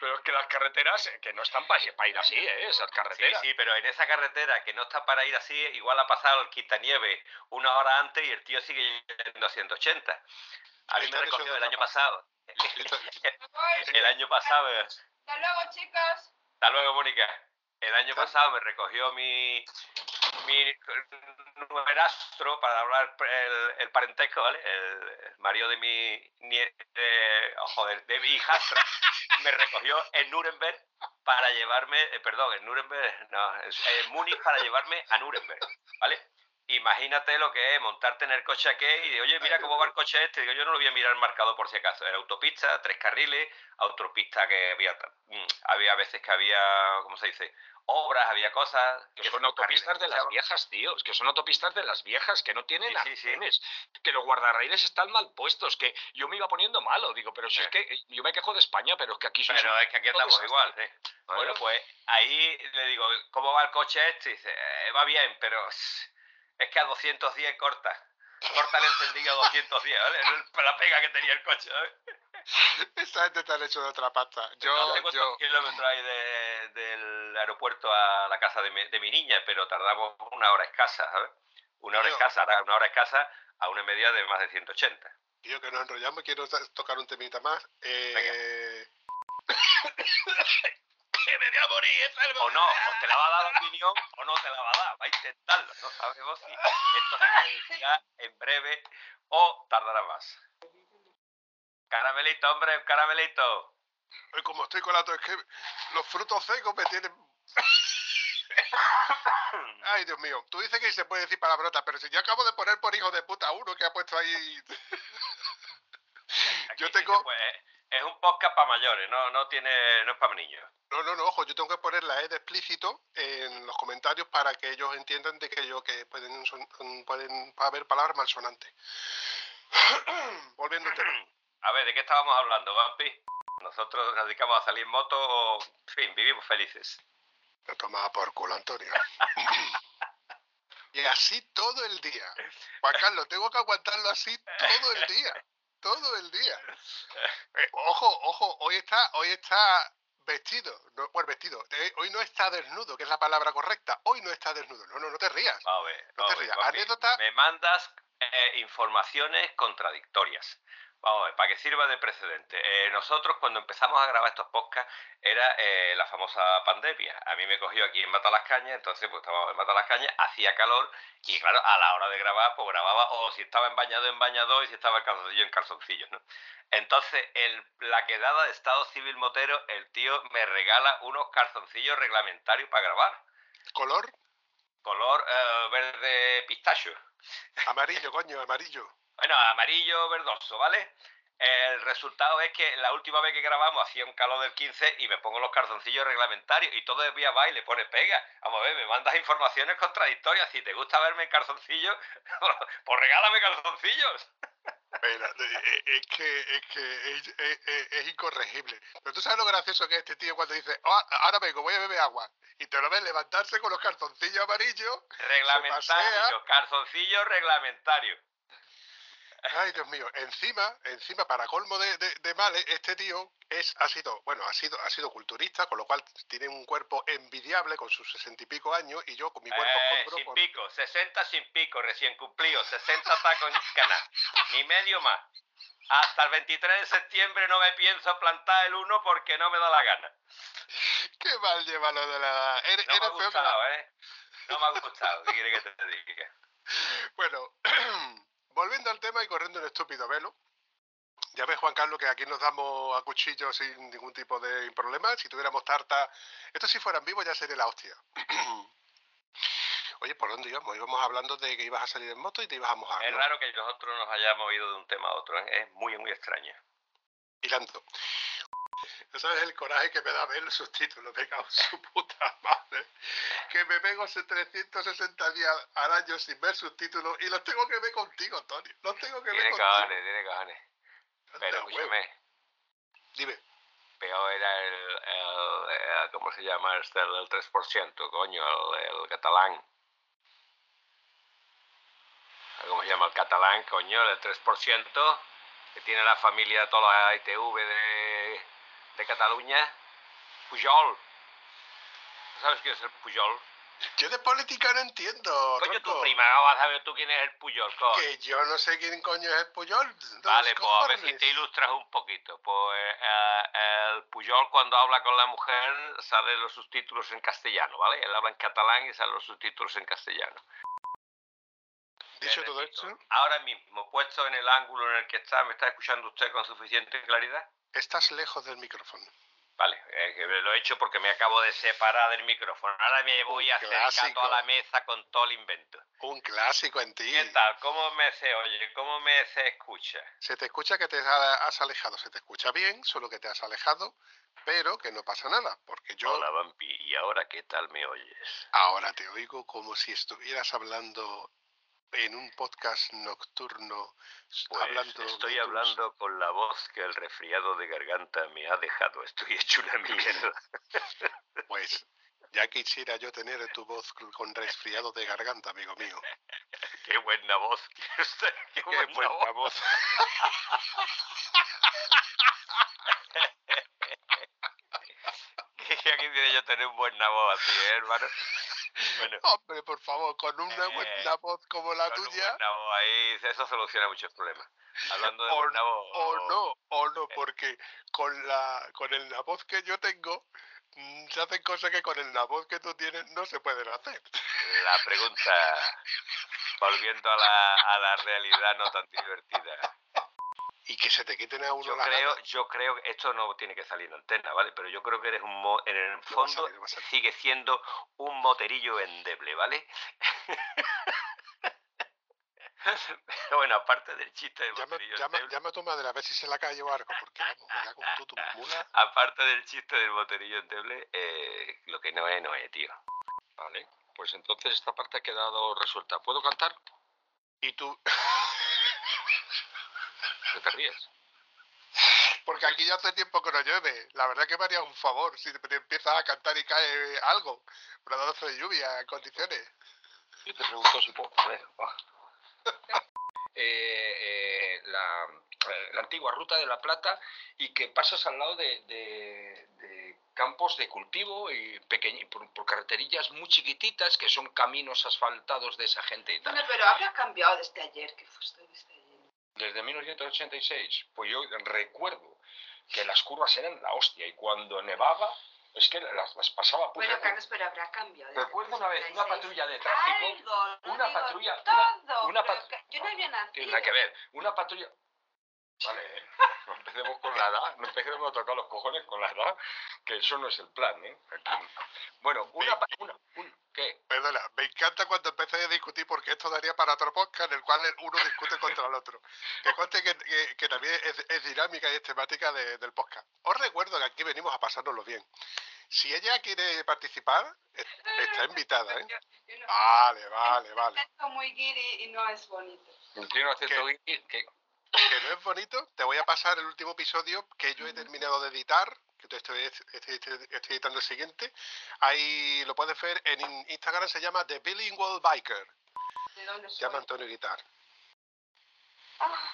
Pero es que las carreteras, eh, que no están para, ir así, ¿eh? Esas Sí, carreteras. sí, pero en esa carretera que no está para ir así, igual ha pasado el quitanieve una hora antes y el tío sigue yendo a 180. A mí me recogió el año pasado. El año pasado. Hasta luego, chicos. Hasta luego, Mónica. El año pasado me recogió mi, mi nuerastro para hablar el, el parentesco, ¿vale? El, el marido de mi, nie- eh, oh, joder, de mi hijastra. me recogió en Nuremberg para llevarme, eh, perdón, en Nuremberg, no, es- en Múnich para llevarme a Nuremberg, ¿vale? Imagínate lo que es montarte en el coche aquí y de, oye, mira cómo va el coche este. Digo, yo no lo voy a mirar marcado por si acaso. Era autopista, tres carriles, autopista que había, mm, había veces que había, ¿cómo se dice? Obras, había cosas. Que que son autopistas de las viejas, tío. Es que son autopistas de las viejas, que no tienen Sí, sí, sí. arcenes. Que los guardarraíles están mal puestos. Que yo me iba poniendo malo. Digo, pero si es que eh, yo me quejo de España, pero es que aquí Pero un es que aquí andamos igual. Bueno. Bueno, pues ahí le digo, ¿cómo va el coche este? Y dice, "Eh, va bien, pero es que a 210 corta. Corta el encendido a 210, ¿vale? Es La pega que tenía el coche, ¿sabes? Esta gente te han hecho de otra pasta. Yo, no sé cuántos yo, kilómetros hay de- del aeropuerto a la casa de mi, de mi niña, pero tardamos una hora escasa, ¿sabes? Una hora Tío. escasa, ahora una hora escasa a una media de más de 180. yo que nos enrollamos, quiero to- tocar un temita más. Eh, Que me voy a morir, esa es O no, o te la va a dar la opinión o no te la va a dar. Va a intentarlo. No sabemos si esto se producirá en breve o tardará más. Caramelito, hombre, caramelito. hoy como estoy con la tos, es que los frutos secos me tienen... Ay, Dios mío. Tú dices que se puede decir palabrotas, pero si yo acabo de poner por hijo de puta uno que ha puesto ahí... Aquí Yo tengo- puede- es un podcast para mayores, no, no tiene, no es para niños. No, no, no, ojo, yo tengo que poner la E de explícito en los comentarios para que ellos entiendan de que yo que pueden, son- pueden haber palabras malsonantes. Volviendo al tema. A ver, ¿de qué estábamos hablando, Vampi? Nosotros nos dedicamos a salir en moto o, en fin, vivimos felices. Lo tomaba por culo, Antonio. y así todo el día. Juan Carlos, tengo que aguantarlo así todo el día. Todo el día. Ojo, ojo, hoy está, hoy está vestido. No, bueno, vestido. Eh, hoy no está desnudo, que es la palabra correcta. Hoy no está desnudo. No, no, no te rías. Vamos a ver, No te ver, rías. Anécdota- Me mandas eh, informaciones contradictorias. Vamos a ver, para que sirva de precedente. Eh, nosotros cuando empezamos a grabar estos podcasts era eh, la famosa pandemia. A mí me cogió aquí en Mata las Cañas, entonces pues estábamos en Mata las Cañas, hacía calor y claro, a la hora de grabar pues grababa o si estaba en bañado en bañador y si estaba en calzoncillo en calzoncillos, ¿no? Entonces, en la quedada de Estado Civil Motero, el tío me regala unos calzoncillos reglamentarios para grabar. Color Color eh, verde pistacho. amarillo, coño, amarillo. Bueno, amarillo verdoso, ¿vale? El resultado es que la última vez que grabamos hacía un calor del 15 y me pongo los calzoncillos reglamentarios y todo es vía baile, pone pega. Vamos a ver, me mandas informaciones contradictorias. Si te gusta verme en calzoncillos, pues regálame calzoncillos. Mira, eh, eh, es que, es, que es, es- es- es incorregible. Pero tú sabes lo gracioso que es este tío cuando dice, "Oh, ahora vengo, voy a beber agua. Y te lo ves levantarse con los calzoncillos amarillos. Reglamentario, calzoncillos reglamentarios. Ay, Dios mío. Encima, encima, para colmo de, de- de males, este tío es, ha sido, bueno, ha sido, ha sido culturista, con lo cual tiene un cuerpo envidiable con sus sesenta y pico años, y yo con mi cuerpo Eh, escombro, sin pues, pico, 60 sin pico, recién cumplido, 60 tacos en canal. Ni medio más. hasta el 23 de septiembre no me pienso plantar el uno porque no me da la gana. Qué mal lleva lo de la edad. No me ha gustado, la- ¿eh? No me ha gustado, ¿qué quiere que te diga? Bueno, volviendo al tema y corriendo un estúpido velo. Ya ves, Juan Carlos, que aquí nos damos a cuchillo sin ningún tipo de problema. Si tuviéramos tarta, esto si fueran vivos ya sería la hostia. Oye, ¿por dónde íbamos? Íbamos hablando de que ibas a salir en moto y te ibas a mojar, Es raro que nosotros nos hayamos ido de un tema a otro, ¿eh? Es muy, muy extraño. Hilando. No sabes el coraje que me da ver los subtítulos, me cago en su puta madre. Que me pego ese 360 días al año sin ver subtítulos y los tengo que ver contigo, Antonio. Los tengo que ver Tiene contigo. cojones, tiene cojones. Anda, Pero huevo. escúchame, Dime. peor era el, el, el- ¿cómo se llama este? El, del 3%, coño, el, el catalán. ¿Cómo se llama el catalán, coño? El 3%, que tiene la familia, toda la ITV de, de Cataluña. Pujol. ¿Sabes quién es el Pujol? Yo de política no entiendo. Coño, tu tronco. prima, ¿cómo vas a ver tú quién es el Pujol, coño? Que yo no sé quién coño es el Puyol. Vale, pues a ver si te ilustras un poquito. Pues eh, el Pujol cuando habla con la mujer salen los subtítulos en castellano, ¿vale? Él habla en catalán y salen los subtítulos en castellano. Dicho todo esto, Ahora mismo, puesto en el ángulo en el que está, ¿me está escuchando usted con suficiente claridad? Estás lejos del micrófono. Vale, eh, lo he hecho porque me acabo de separar del micrófono. Ahora me voy Un a la mesa con todo el invento. Un clásico en ti. ¿Qué tal? ¿Cómo me se oye? ¿Cómo me se escucha? Se te escucha que te ha- has alejado. Se te escucha bien, solo que te has alejado, pero que no pasa nada, porque yo Hola, Vampi. ¿Y ahora qué tal me oyes? ahora te oigo como si estuvieras hablando en un podcast nocturno, Pues hablando estoy hablando con la voz que el resfriado de garganta me ha dejado. Estoy hecho una mierda. Pues ya quisiera yo tener tu voz con- resfriado de garganta, amigo mío. Qué buena voz. tiene usted, Qué, Qué buena, buena voz. voz. Ya quisiera yo tener un buena voz así, ¿eh, hermano. Bueno, Hombre, por favor, con una Eh, buena voz como la con un tuya. buena voz ahí, eso soluciona muchos problemas. Hablando de O, buena voz. o no, o no, porque con la con el la voz que yo tengo mm, se hacen cosas que con el la voz que tú tienes no se pueden hacer. La pregunta, volviendo a la, a la realidad no tan divertida. Y que se te quiten a uno Yo las creo, ganas. yo creo que esto no tiene que salir en antena, ¿vale? Pero yo creo que eres un mo- en el No fondo salir, no sigue siendo un moterillo endeble, ¿vale? bueno, aparte del chiste del Llama, moterillo llama, endeble, llama a tu madre a ver si se la cae o algo, porque vamos, me cago en tú, tu mula. aparte del chiste del moterillo endeble, eh, lo que no es, no es, tío. Vale, pues entonces esta parte ha quedado resuelta. ¿Puedo cantar? Y tú, ¿Qué te ríes? porque aquí ya hace tiempo que no llueve. La verdad que me haría un favor si te empiezas a cantar y cae algo. Una danza de lluvia en condiciones. Yo te pregunto si puedo. A ver, va. Eh, eh, la, eh, la antigua ruta de la Plata y que pasas al lado de, de- de campos de cultivo y pequeñi- por, por carreterillas muy chiquititas que son caminos asfaltados de esa gente y tal. Bueno, pero habrá cambiado desde ayer que fuiste desde ayer. Desde 1986, pues yo recuerdo que las curvas eran la hostia y cuando nevaba es que las, las pasaba pues, Bueno, Carlos, pero habrá cambiado. Recuerdo una vez una 86. patrulla de tráfico, Algo, no una patrulla- Todo, una- una pero pat- que yo no había nacido. tiene nada que ver, una patrulla... Vale, ¿eh? empecemos con la edad, no empecemos a tocar los cojones con la edad, que eso no es el plan, ¿eh? Aquí. Bueno, una... pa- una un- ¿Qué? Perdona, me encanta cuando empecé a discutir porque esto daría para otro podcast en el cual uno discute contra el otro. Que conste que, que- que también es, es dinámica y es temática de- del podcast. Os recuerdo que aquí venimos a pasárnoslo bien. Si ella quiere participar, es- está invitada, ¿eh? Yo- yo no- Vale, vale, vale. Muy guiri y no es bonito. Un acento ¿Qué? guiri que... Que no es bonito, te voy a pasar el último episodio que yo he terminado de editar, que te estoy, estoy- estoy- estoy editando el siguiente. Ahí lo puedes ver en in- Instagram, se llama The Bilingual Biker. ¿De dónde Se soy? llama Antonio Guitar. Ah.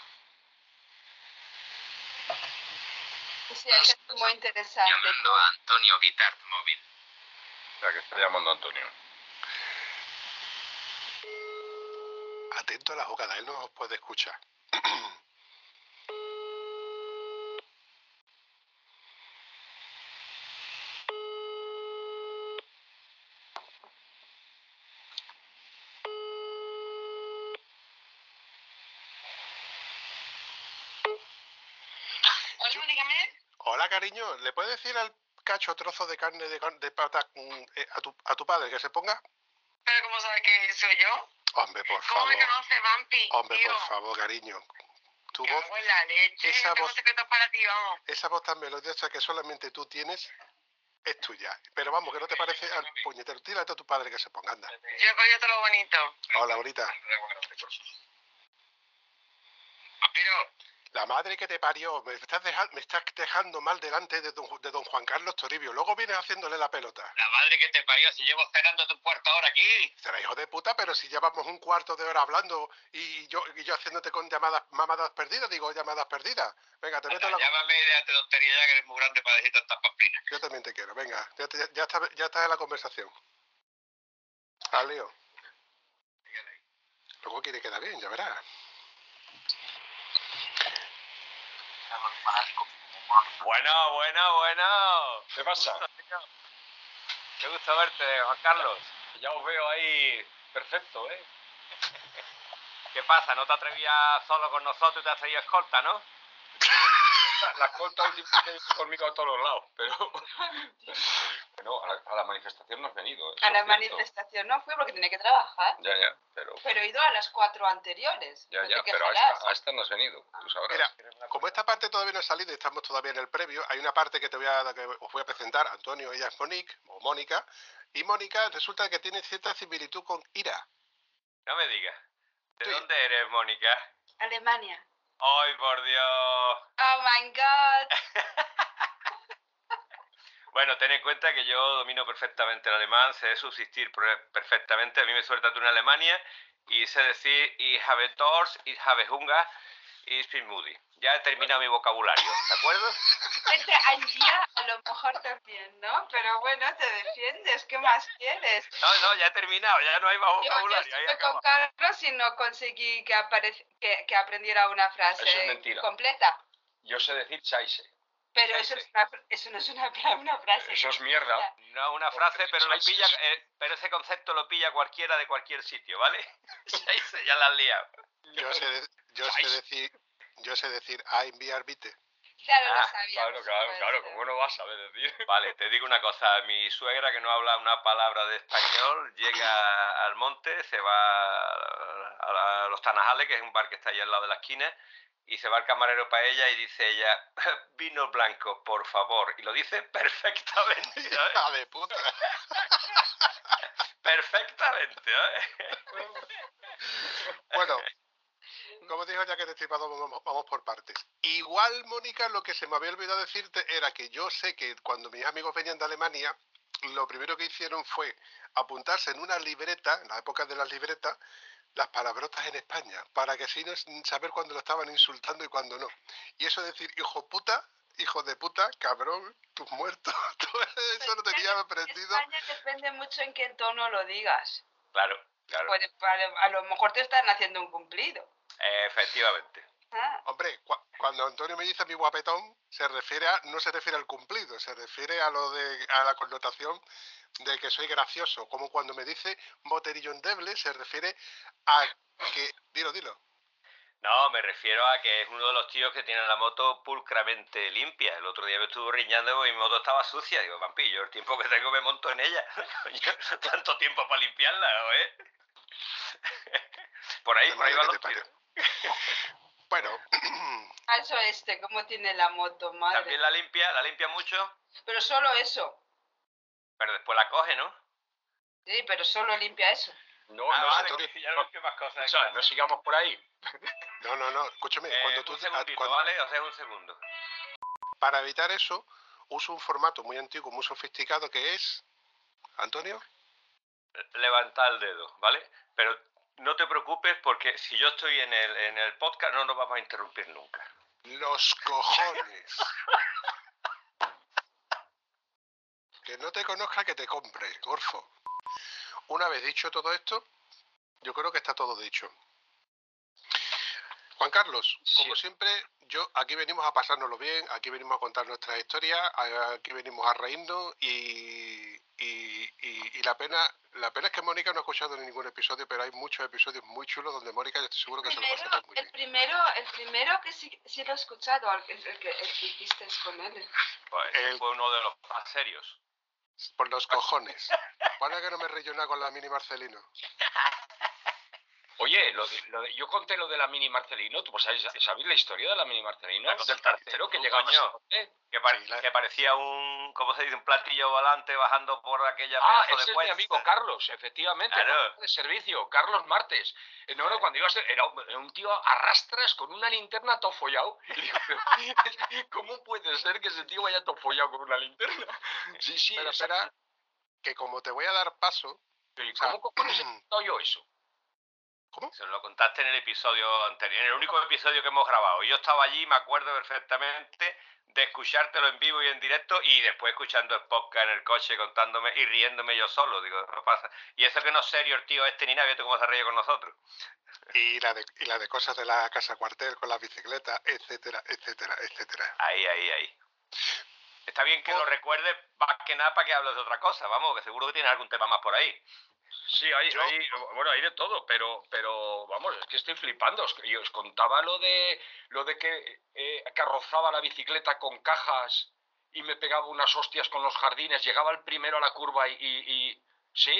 Sí, es que es muy interesante. Llamando a Antonio Guitart Móvil. O sea, que está llamando Antonio. Atento a la jugada, él no os puede escuchar. dígame. Hola, cariño. ¿Le puedes decir al cacho trozo de carne de, de pata mm, eh, a, tu, a tu padre que se ponga? ¿Pero cómo sabes que soy yo? Hombre, por ¿Cómo favor. me conoce, Vampi? Hombre, tío? por favor, cariño. Tu voz, la leche. esa no tengo voz- secretos para ti, vamos. esa voz tan melodiosa que solamente tú tienes, es tuya. Pero vamos, que no te parece al puñetero. Tírate a tu padre que se ponga, anda. Yo coño todo lo bonito. Hola, bonita. Pero, La madre que te parió, me estás, deja- me estás dejando mal delante de don, de don Juan Carlos Toribio. Luego vienes haciéndole la pelota. La madre que te parió, si llevo esperando tu cuarto hora aquí. Será hijo de puta, pero si llevamos un cuarto de hora hablando y yo, y yo haciéndote con llamadas, mamadas perdidas, digo llamadas perdidas. Venga, te meto la... Llámame déjate tontería ya que eres muy grande para decir tantas pamplinas. Yo también te quiero, venga, ya, te- ya, está, ya estás en la conversación. Al lío. Luego quiere quedar bien, ya verás. Bueno, bueno, bueno. ¿Qué pasa? Qué gusto verte, Juan Carlos. Ya os veo ahí perfecto, ¿eh? ¿Qué pasa? ¿No te atrevías solo con nosotros y te has traído escolta, no? La escolta últimamente conmigo a todos los lados, pero... No, a la, a la manifestación no has venido. a la manifestación no fui porque tenía que trabajar. Ya, ya, pero... Pero he ido a las cuatro anteriores. Ya, no ya, pero a esta, a esta no has venido, tú sabrás. Mira, como esta parte todavía no ha salido y estamos todavía en el previo, hay una parte que te voy a, que os voy a presentar. Antonio, ella es Monique, o Mónica, y Mónica resulta que tiene cierta similitud con Ira. No me digas. ¿De Sí. dónde eres, Mónica? Alemania. ¡Ay, por Dios! Oh my god. Bueno, ten en cuenta que yo domino perfectamente el alemán, sé subsistir perfectamente. A mí me suelta tú en Alemania y sé decir ich habe Tors, ich habe Hunger, ich bin moody. Ya he terminado mi vocabulario, ¿de acuerdo? Este al día a lo mejor también, ¿no? Pero bueno, te defiendes. ¿Qué más quieres? No, no, ya he terminado, ya no hay más Yo, yo vocabulario. ahí estuve con. Carlos y no conseguí que, aparec- que, que aprendiera una frase Eso es mentira. completa. Yo sé decir chaise. Pero eso, es una, eso no es una, una frase. Eso es mierda. No una frase, pero lo Chaise. pilla, eh, pero ese concepto lo pilla cualquiera de cualquier sitio, ¿vale? Scheisse, ya la has liado. Yo sé, yo sé decir, yo sé decir a enviar vite. Claro, lo Ah, sabía. Claro, claro, claro, ¿cómo no vas a saber decir? Vale, te digo una cosa, mi suegra que no habla una palabra de español llega al monte, se va a, la- a los Tanajales, que es un bar que está ahí al lado de la esquina, y se va el camarero para ella y dice ella, vino blanco, por favor, y lo dice perfectamente, ¿eh? ¡Hija de puta! perfectamente, ¿eh? Bueno, como dijo ya que Destripado, vamos, vamos por partes. Igual, Mónica, lo que se me había olvidado decirte era que yo sé que cuando mis amigos venían de Alemania, lo primero que hicieron fue apuntarse en una libreta, en la época de las libretas, las palabrotas en España, para que así no saber cuándo lo estaban insultando y cuándo no. Y eso decir, hijo puta, hijo de puta, cabrón, tus muertos, todo eso lo tenía aprendido. España depende mucho en qué tono lo digas. Claro, claro, a, a lo mejor te están haciendo un cumplido. Efectivamente. Ah, Hombre, cua- cuando Antonio me dice mi guapetón, se refiere a, no se refiere al cumplido, se refiere a lo de, a la connotación de que soy gracioso. Como cuando me dice boterillo endeble, se refiere a que, dilo, dilo. No, me refiero a que es uno de los tíos que tiene la moto pulcramente limpia. El otro día me estuvo riñando y mi moto estaba sucia. Digo, vampillo, el tiempo que tengo me monto en ella. Tanto tiempo para limpiarla, ¿eh? Por ahí, Qué por ahí van los tiros. Bueno, eso este, cómo tiene la moto, madre. También la limpia, la limpia mucho, Pero solo eso. pero después la coge, ¿no? Sí, pero solo limpia eso. No, Ah, no, vale, Antonio, ya no más cosas. o sea, no sigamos por ahí. no, no, no, escúchame, Eh, cuando tú, un segundito, cuando- ¿vale? O sea, un segundo. para evitar eso, uso un formato muy antiguo, muy sofisticado que es, Antonio, Levantar el dedo, ¿vale? Pero no te preocupes porque si yo estoy en el, en el podcast no nos vamos a interrumpir nunca. los cojones. Que no te conozca, que te compre, Gorfo. Una vez dicho todo esto, yo creo que está todo dicho. Juan Carlos, como siempre, yo aquí venimos a pasárnoslo bien, aquí venimos a contar nuestras historias, aquí venimos a reírnos y, y- y- y la pena La pena es que Mónica no ha escuchado ningún episodio, pero hay muchos episodios muy chulos donde Mónica yo estoy seguro que se lo pasará muy el bien. primero, el primero que sí, sí lo he escuchado, el, el, el que, el que hiciste con él. Pues fue uno de los más serios. Por los cojones. Para que no me río nada con la mini Marcelino. Oye, lo de- lo de- yo conté lo de la mini Marcelino. ¿Tú pues, sabéis, sabéis la historia de la mini Marcelino? Claro, Del tercero que llegaba. Que, pare- Sí, la- que parecía un, ¿cómo se dice? Un platillo volante bajando por aquella Ah, pedazo ese de es mi amigo Carlos, efectivamente. Claro. De servicio, Carlos Martes. No, no, cuando iba a ser, era un, tío a rastras con una linterna todo follado. Y digo, pero, ¿cómo puede ser que ese tío vaya todo follado con una linterna? Sí, sí, Pero espera, que como te voy a dar paso, ¿y o sea, ¿Cómo cojones he contado yo eso? Se lo contaste en el episodio anterior, en el único episodio que hemos grabado. Yo estaba allí, me acuerdo perfectamente de escuchártelo en vivo y en directo y después escuchando el podcast en el coche contándome y riéndome yo solo. Digo, no pasa. Y eso que no es serio el tío este ni nada, cómo se ríe con nosotros. y la de, y la de cosas de la casa cuartel con las bicicletas, etcétera, etcétera, etcétera. Ahí, ahí, ahí. Está bien que lo recuerdes más que nada para que hables de otra cosa, vamos, que seguro que tienes algún tema más por ahí. Sí, hay, Yo- hay- bueno, hay de todo, pero, pero vamos, es que estoy flipando. Os, y os contaba lo de, lo de que eh, carrozaba la bicicleta con cajas y me pegaba unas hostias con los jardines, llegaba el primero a la curva y... y- y- ¿Sí?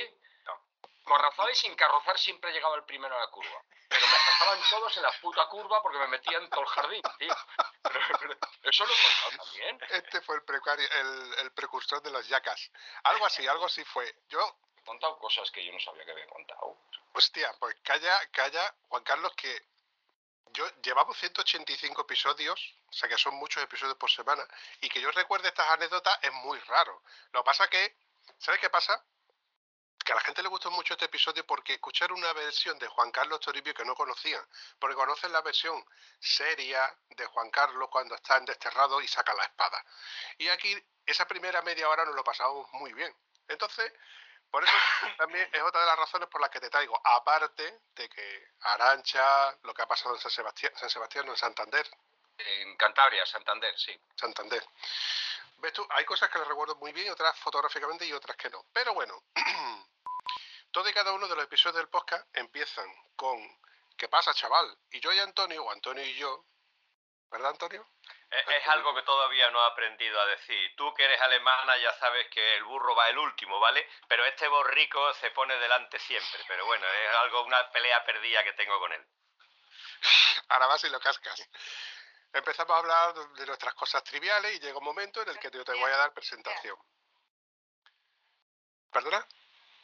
No. Y sin carrozar siempre llegaba el primero a la curva. Pero me pasaban todos en la puta curva porque me metían en todo el jardín, tío. Pero- pero eso lo he contado también. Este fue el, precario, el, el precursor de los yacas. Algo así, algo así fue. Yo, Contado cosas que yo no sabía que había contado. hostia, pues calla, calla, Juan Carlos, que yo llevamos 185 episodios, o sea que son muchos episodios por semana, y que yo recuerde estas anécdotas es muy raro. Lo que pasa que, ¿sabes qué pasa? Que a la gente le gustó mucho este episodio porque escuchar una versión de Juan Carlos Toribio que no conocían, porque conocen la versión seria de Juan Carlos cuando está en desterrado y saca la espada. Y aquí, esa primera media hora nos lo pasamos muy bien. Entonces, por eso también es otra de las razones por las que te traigo, aparte de que Arancha, lo que ha pasado en San Sebastián, San Sebastián, no en Santander, En Cantabria, Santander, sí. Santander. ¿Ves tú? Hay cosas que le recuerdo muy bien, otras fotográficamente y otras que no. Pero bueno, todo y cada uno de los episodios del podcast empiezan con ¿Qué pasa, chaval? Y yo y Antonio, o Antonio y yo, ¿verdad, Antonio? Es, es algo que todavía no he aprendido a decir. Tú que eres alemana ya sabes que el burro va el último, ¿vale? Pero este borrico se pone delante siempre. Pero bueno, es algo, una pelea perdida que tengo con él. Ahora vas y lo cascas. Empezamos a hablar de nuestras cosas triviales y llega un momento en el que yo te voy a dar presentación. ¿Perdona?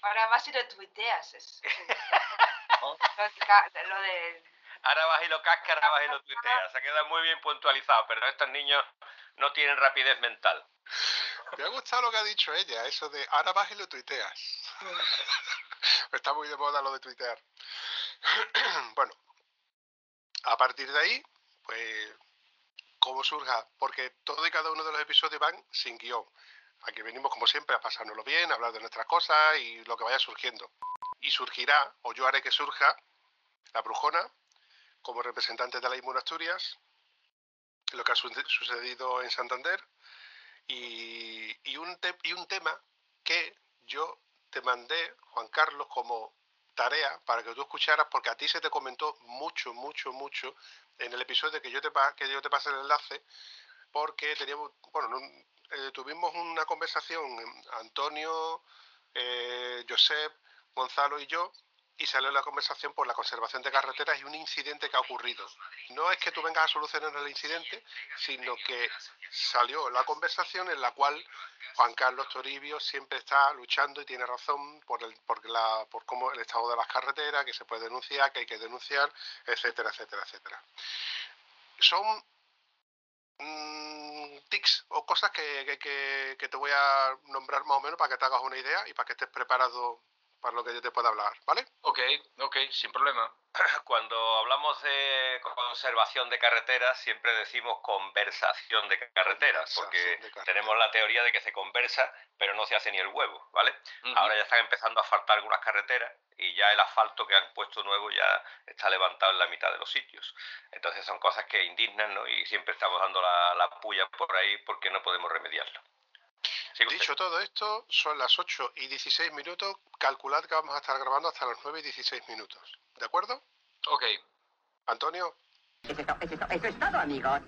Ahora vas y lo tuiteas. Es, lo, de ca- lo de... Ahora vas y lo cascas, ahora vas y lo tuiteas. Se queda muy bien puntualizado, pero estos niños no tienen rapidez mental. Me ha gustado lo que ha dicho ella, eso de ahora vas y lo tuiteas. Está muy de moda lo de tuitear. bueno, a partir de ahí, pues, ¿cómo surja? Porque todo y cada uno de los episodios van sin guion. Aquí venimos, como siempre, a pasárnoslo bien, a hablar de nuestras cosas y lo que vaya surgiendo. Y surgirá, o yo haré que surja, la brujona, como representante de la Inmune Asturias, lo que ha suce- sucedido en Santander, y, y un y un tema que yo te mandé, Juan Carlos, como tarea para que tú escucharas, porque a ti se te comentó mucho, mucho, mucho en el episodio que yo te, que yo te pasé el enlace, porque teníamos, bueno, no- eh, tuvimos una conversación, eh, Antonio, eh, Josep, Gonzalo y yo, y salió la conversación por la conservación de carreteras y un incidente que ha ocurrido. No es que tú vengas a solucionar el incidente, sino que salió la conversación en la cual Juan Carlos Toribio siempre está luchando y tiene razón por el, por la, por cómo el estado de las carreteras, que se puede denunciar, que hay que denunciar, etcétera, etcétera, etcétera. Son mm, tics o cosas que, que- que- que te voy a nombrar más o menos para que te hagas una idea y para que estés preparado para lo que yo te pueda hablar, ¿vale? Ok, ok, sin problema. Cuando hablamos de conservación de carreteras, siempre decimos conversación de carreteras, Conversación porque de carreteras. tenemos la teoría de que se conversa, pero no se hace ni el huevo, ¿vale? Ahora ya están empezando a asfaltar algunas carreteras y ya el asfalto que han puesto nuevo ya está levantado en la mitad de los sitios. Entonces son cosas que indignan, ¿no? Y siempre estamos dando la, la puya por ahí porque no podemos remediarlo. Dicho todo esto, son las 8 y 16 minutos. Calculad que vamos a estar grabando hasta las 9 y 16 minutos. ¿De acuerdo? Ok. Antonio. Eso es, to- eso es to- eso es todo, amigos.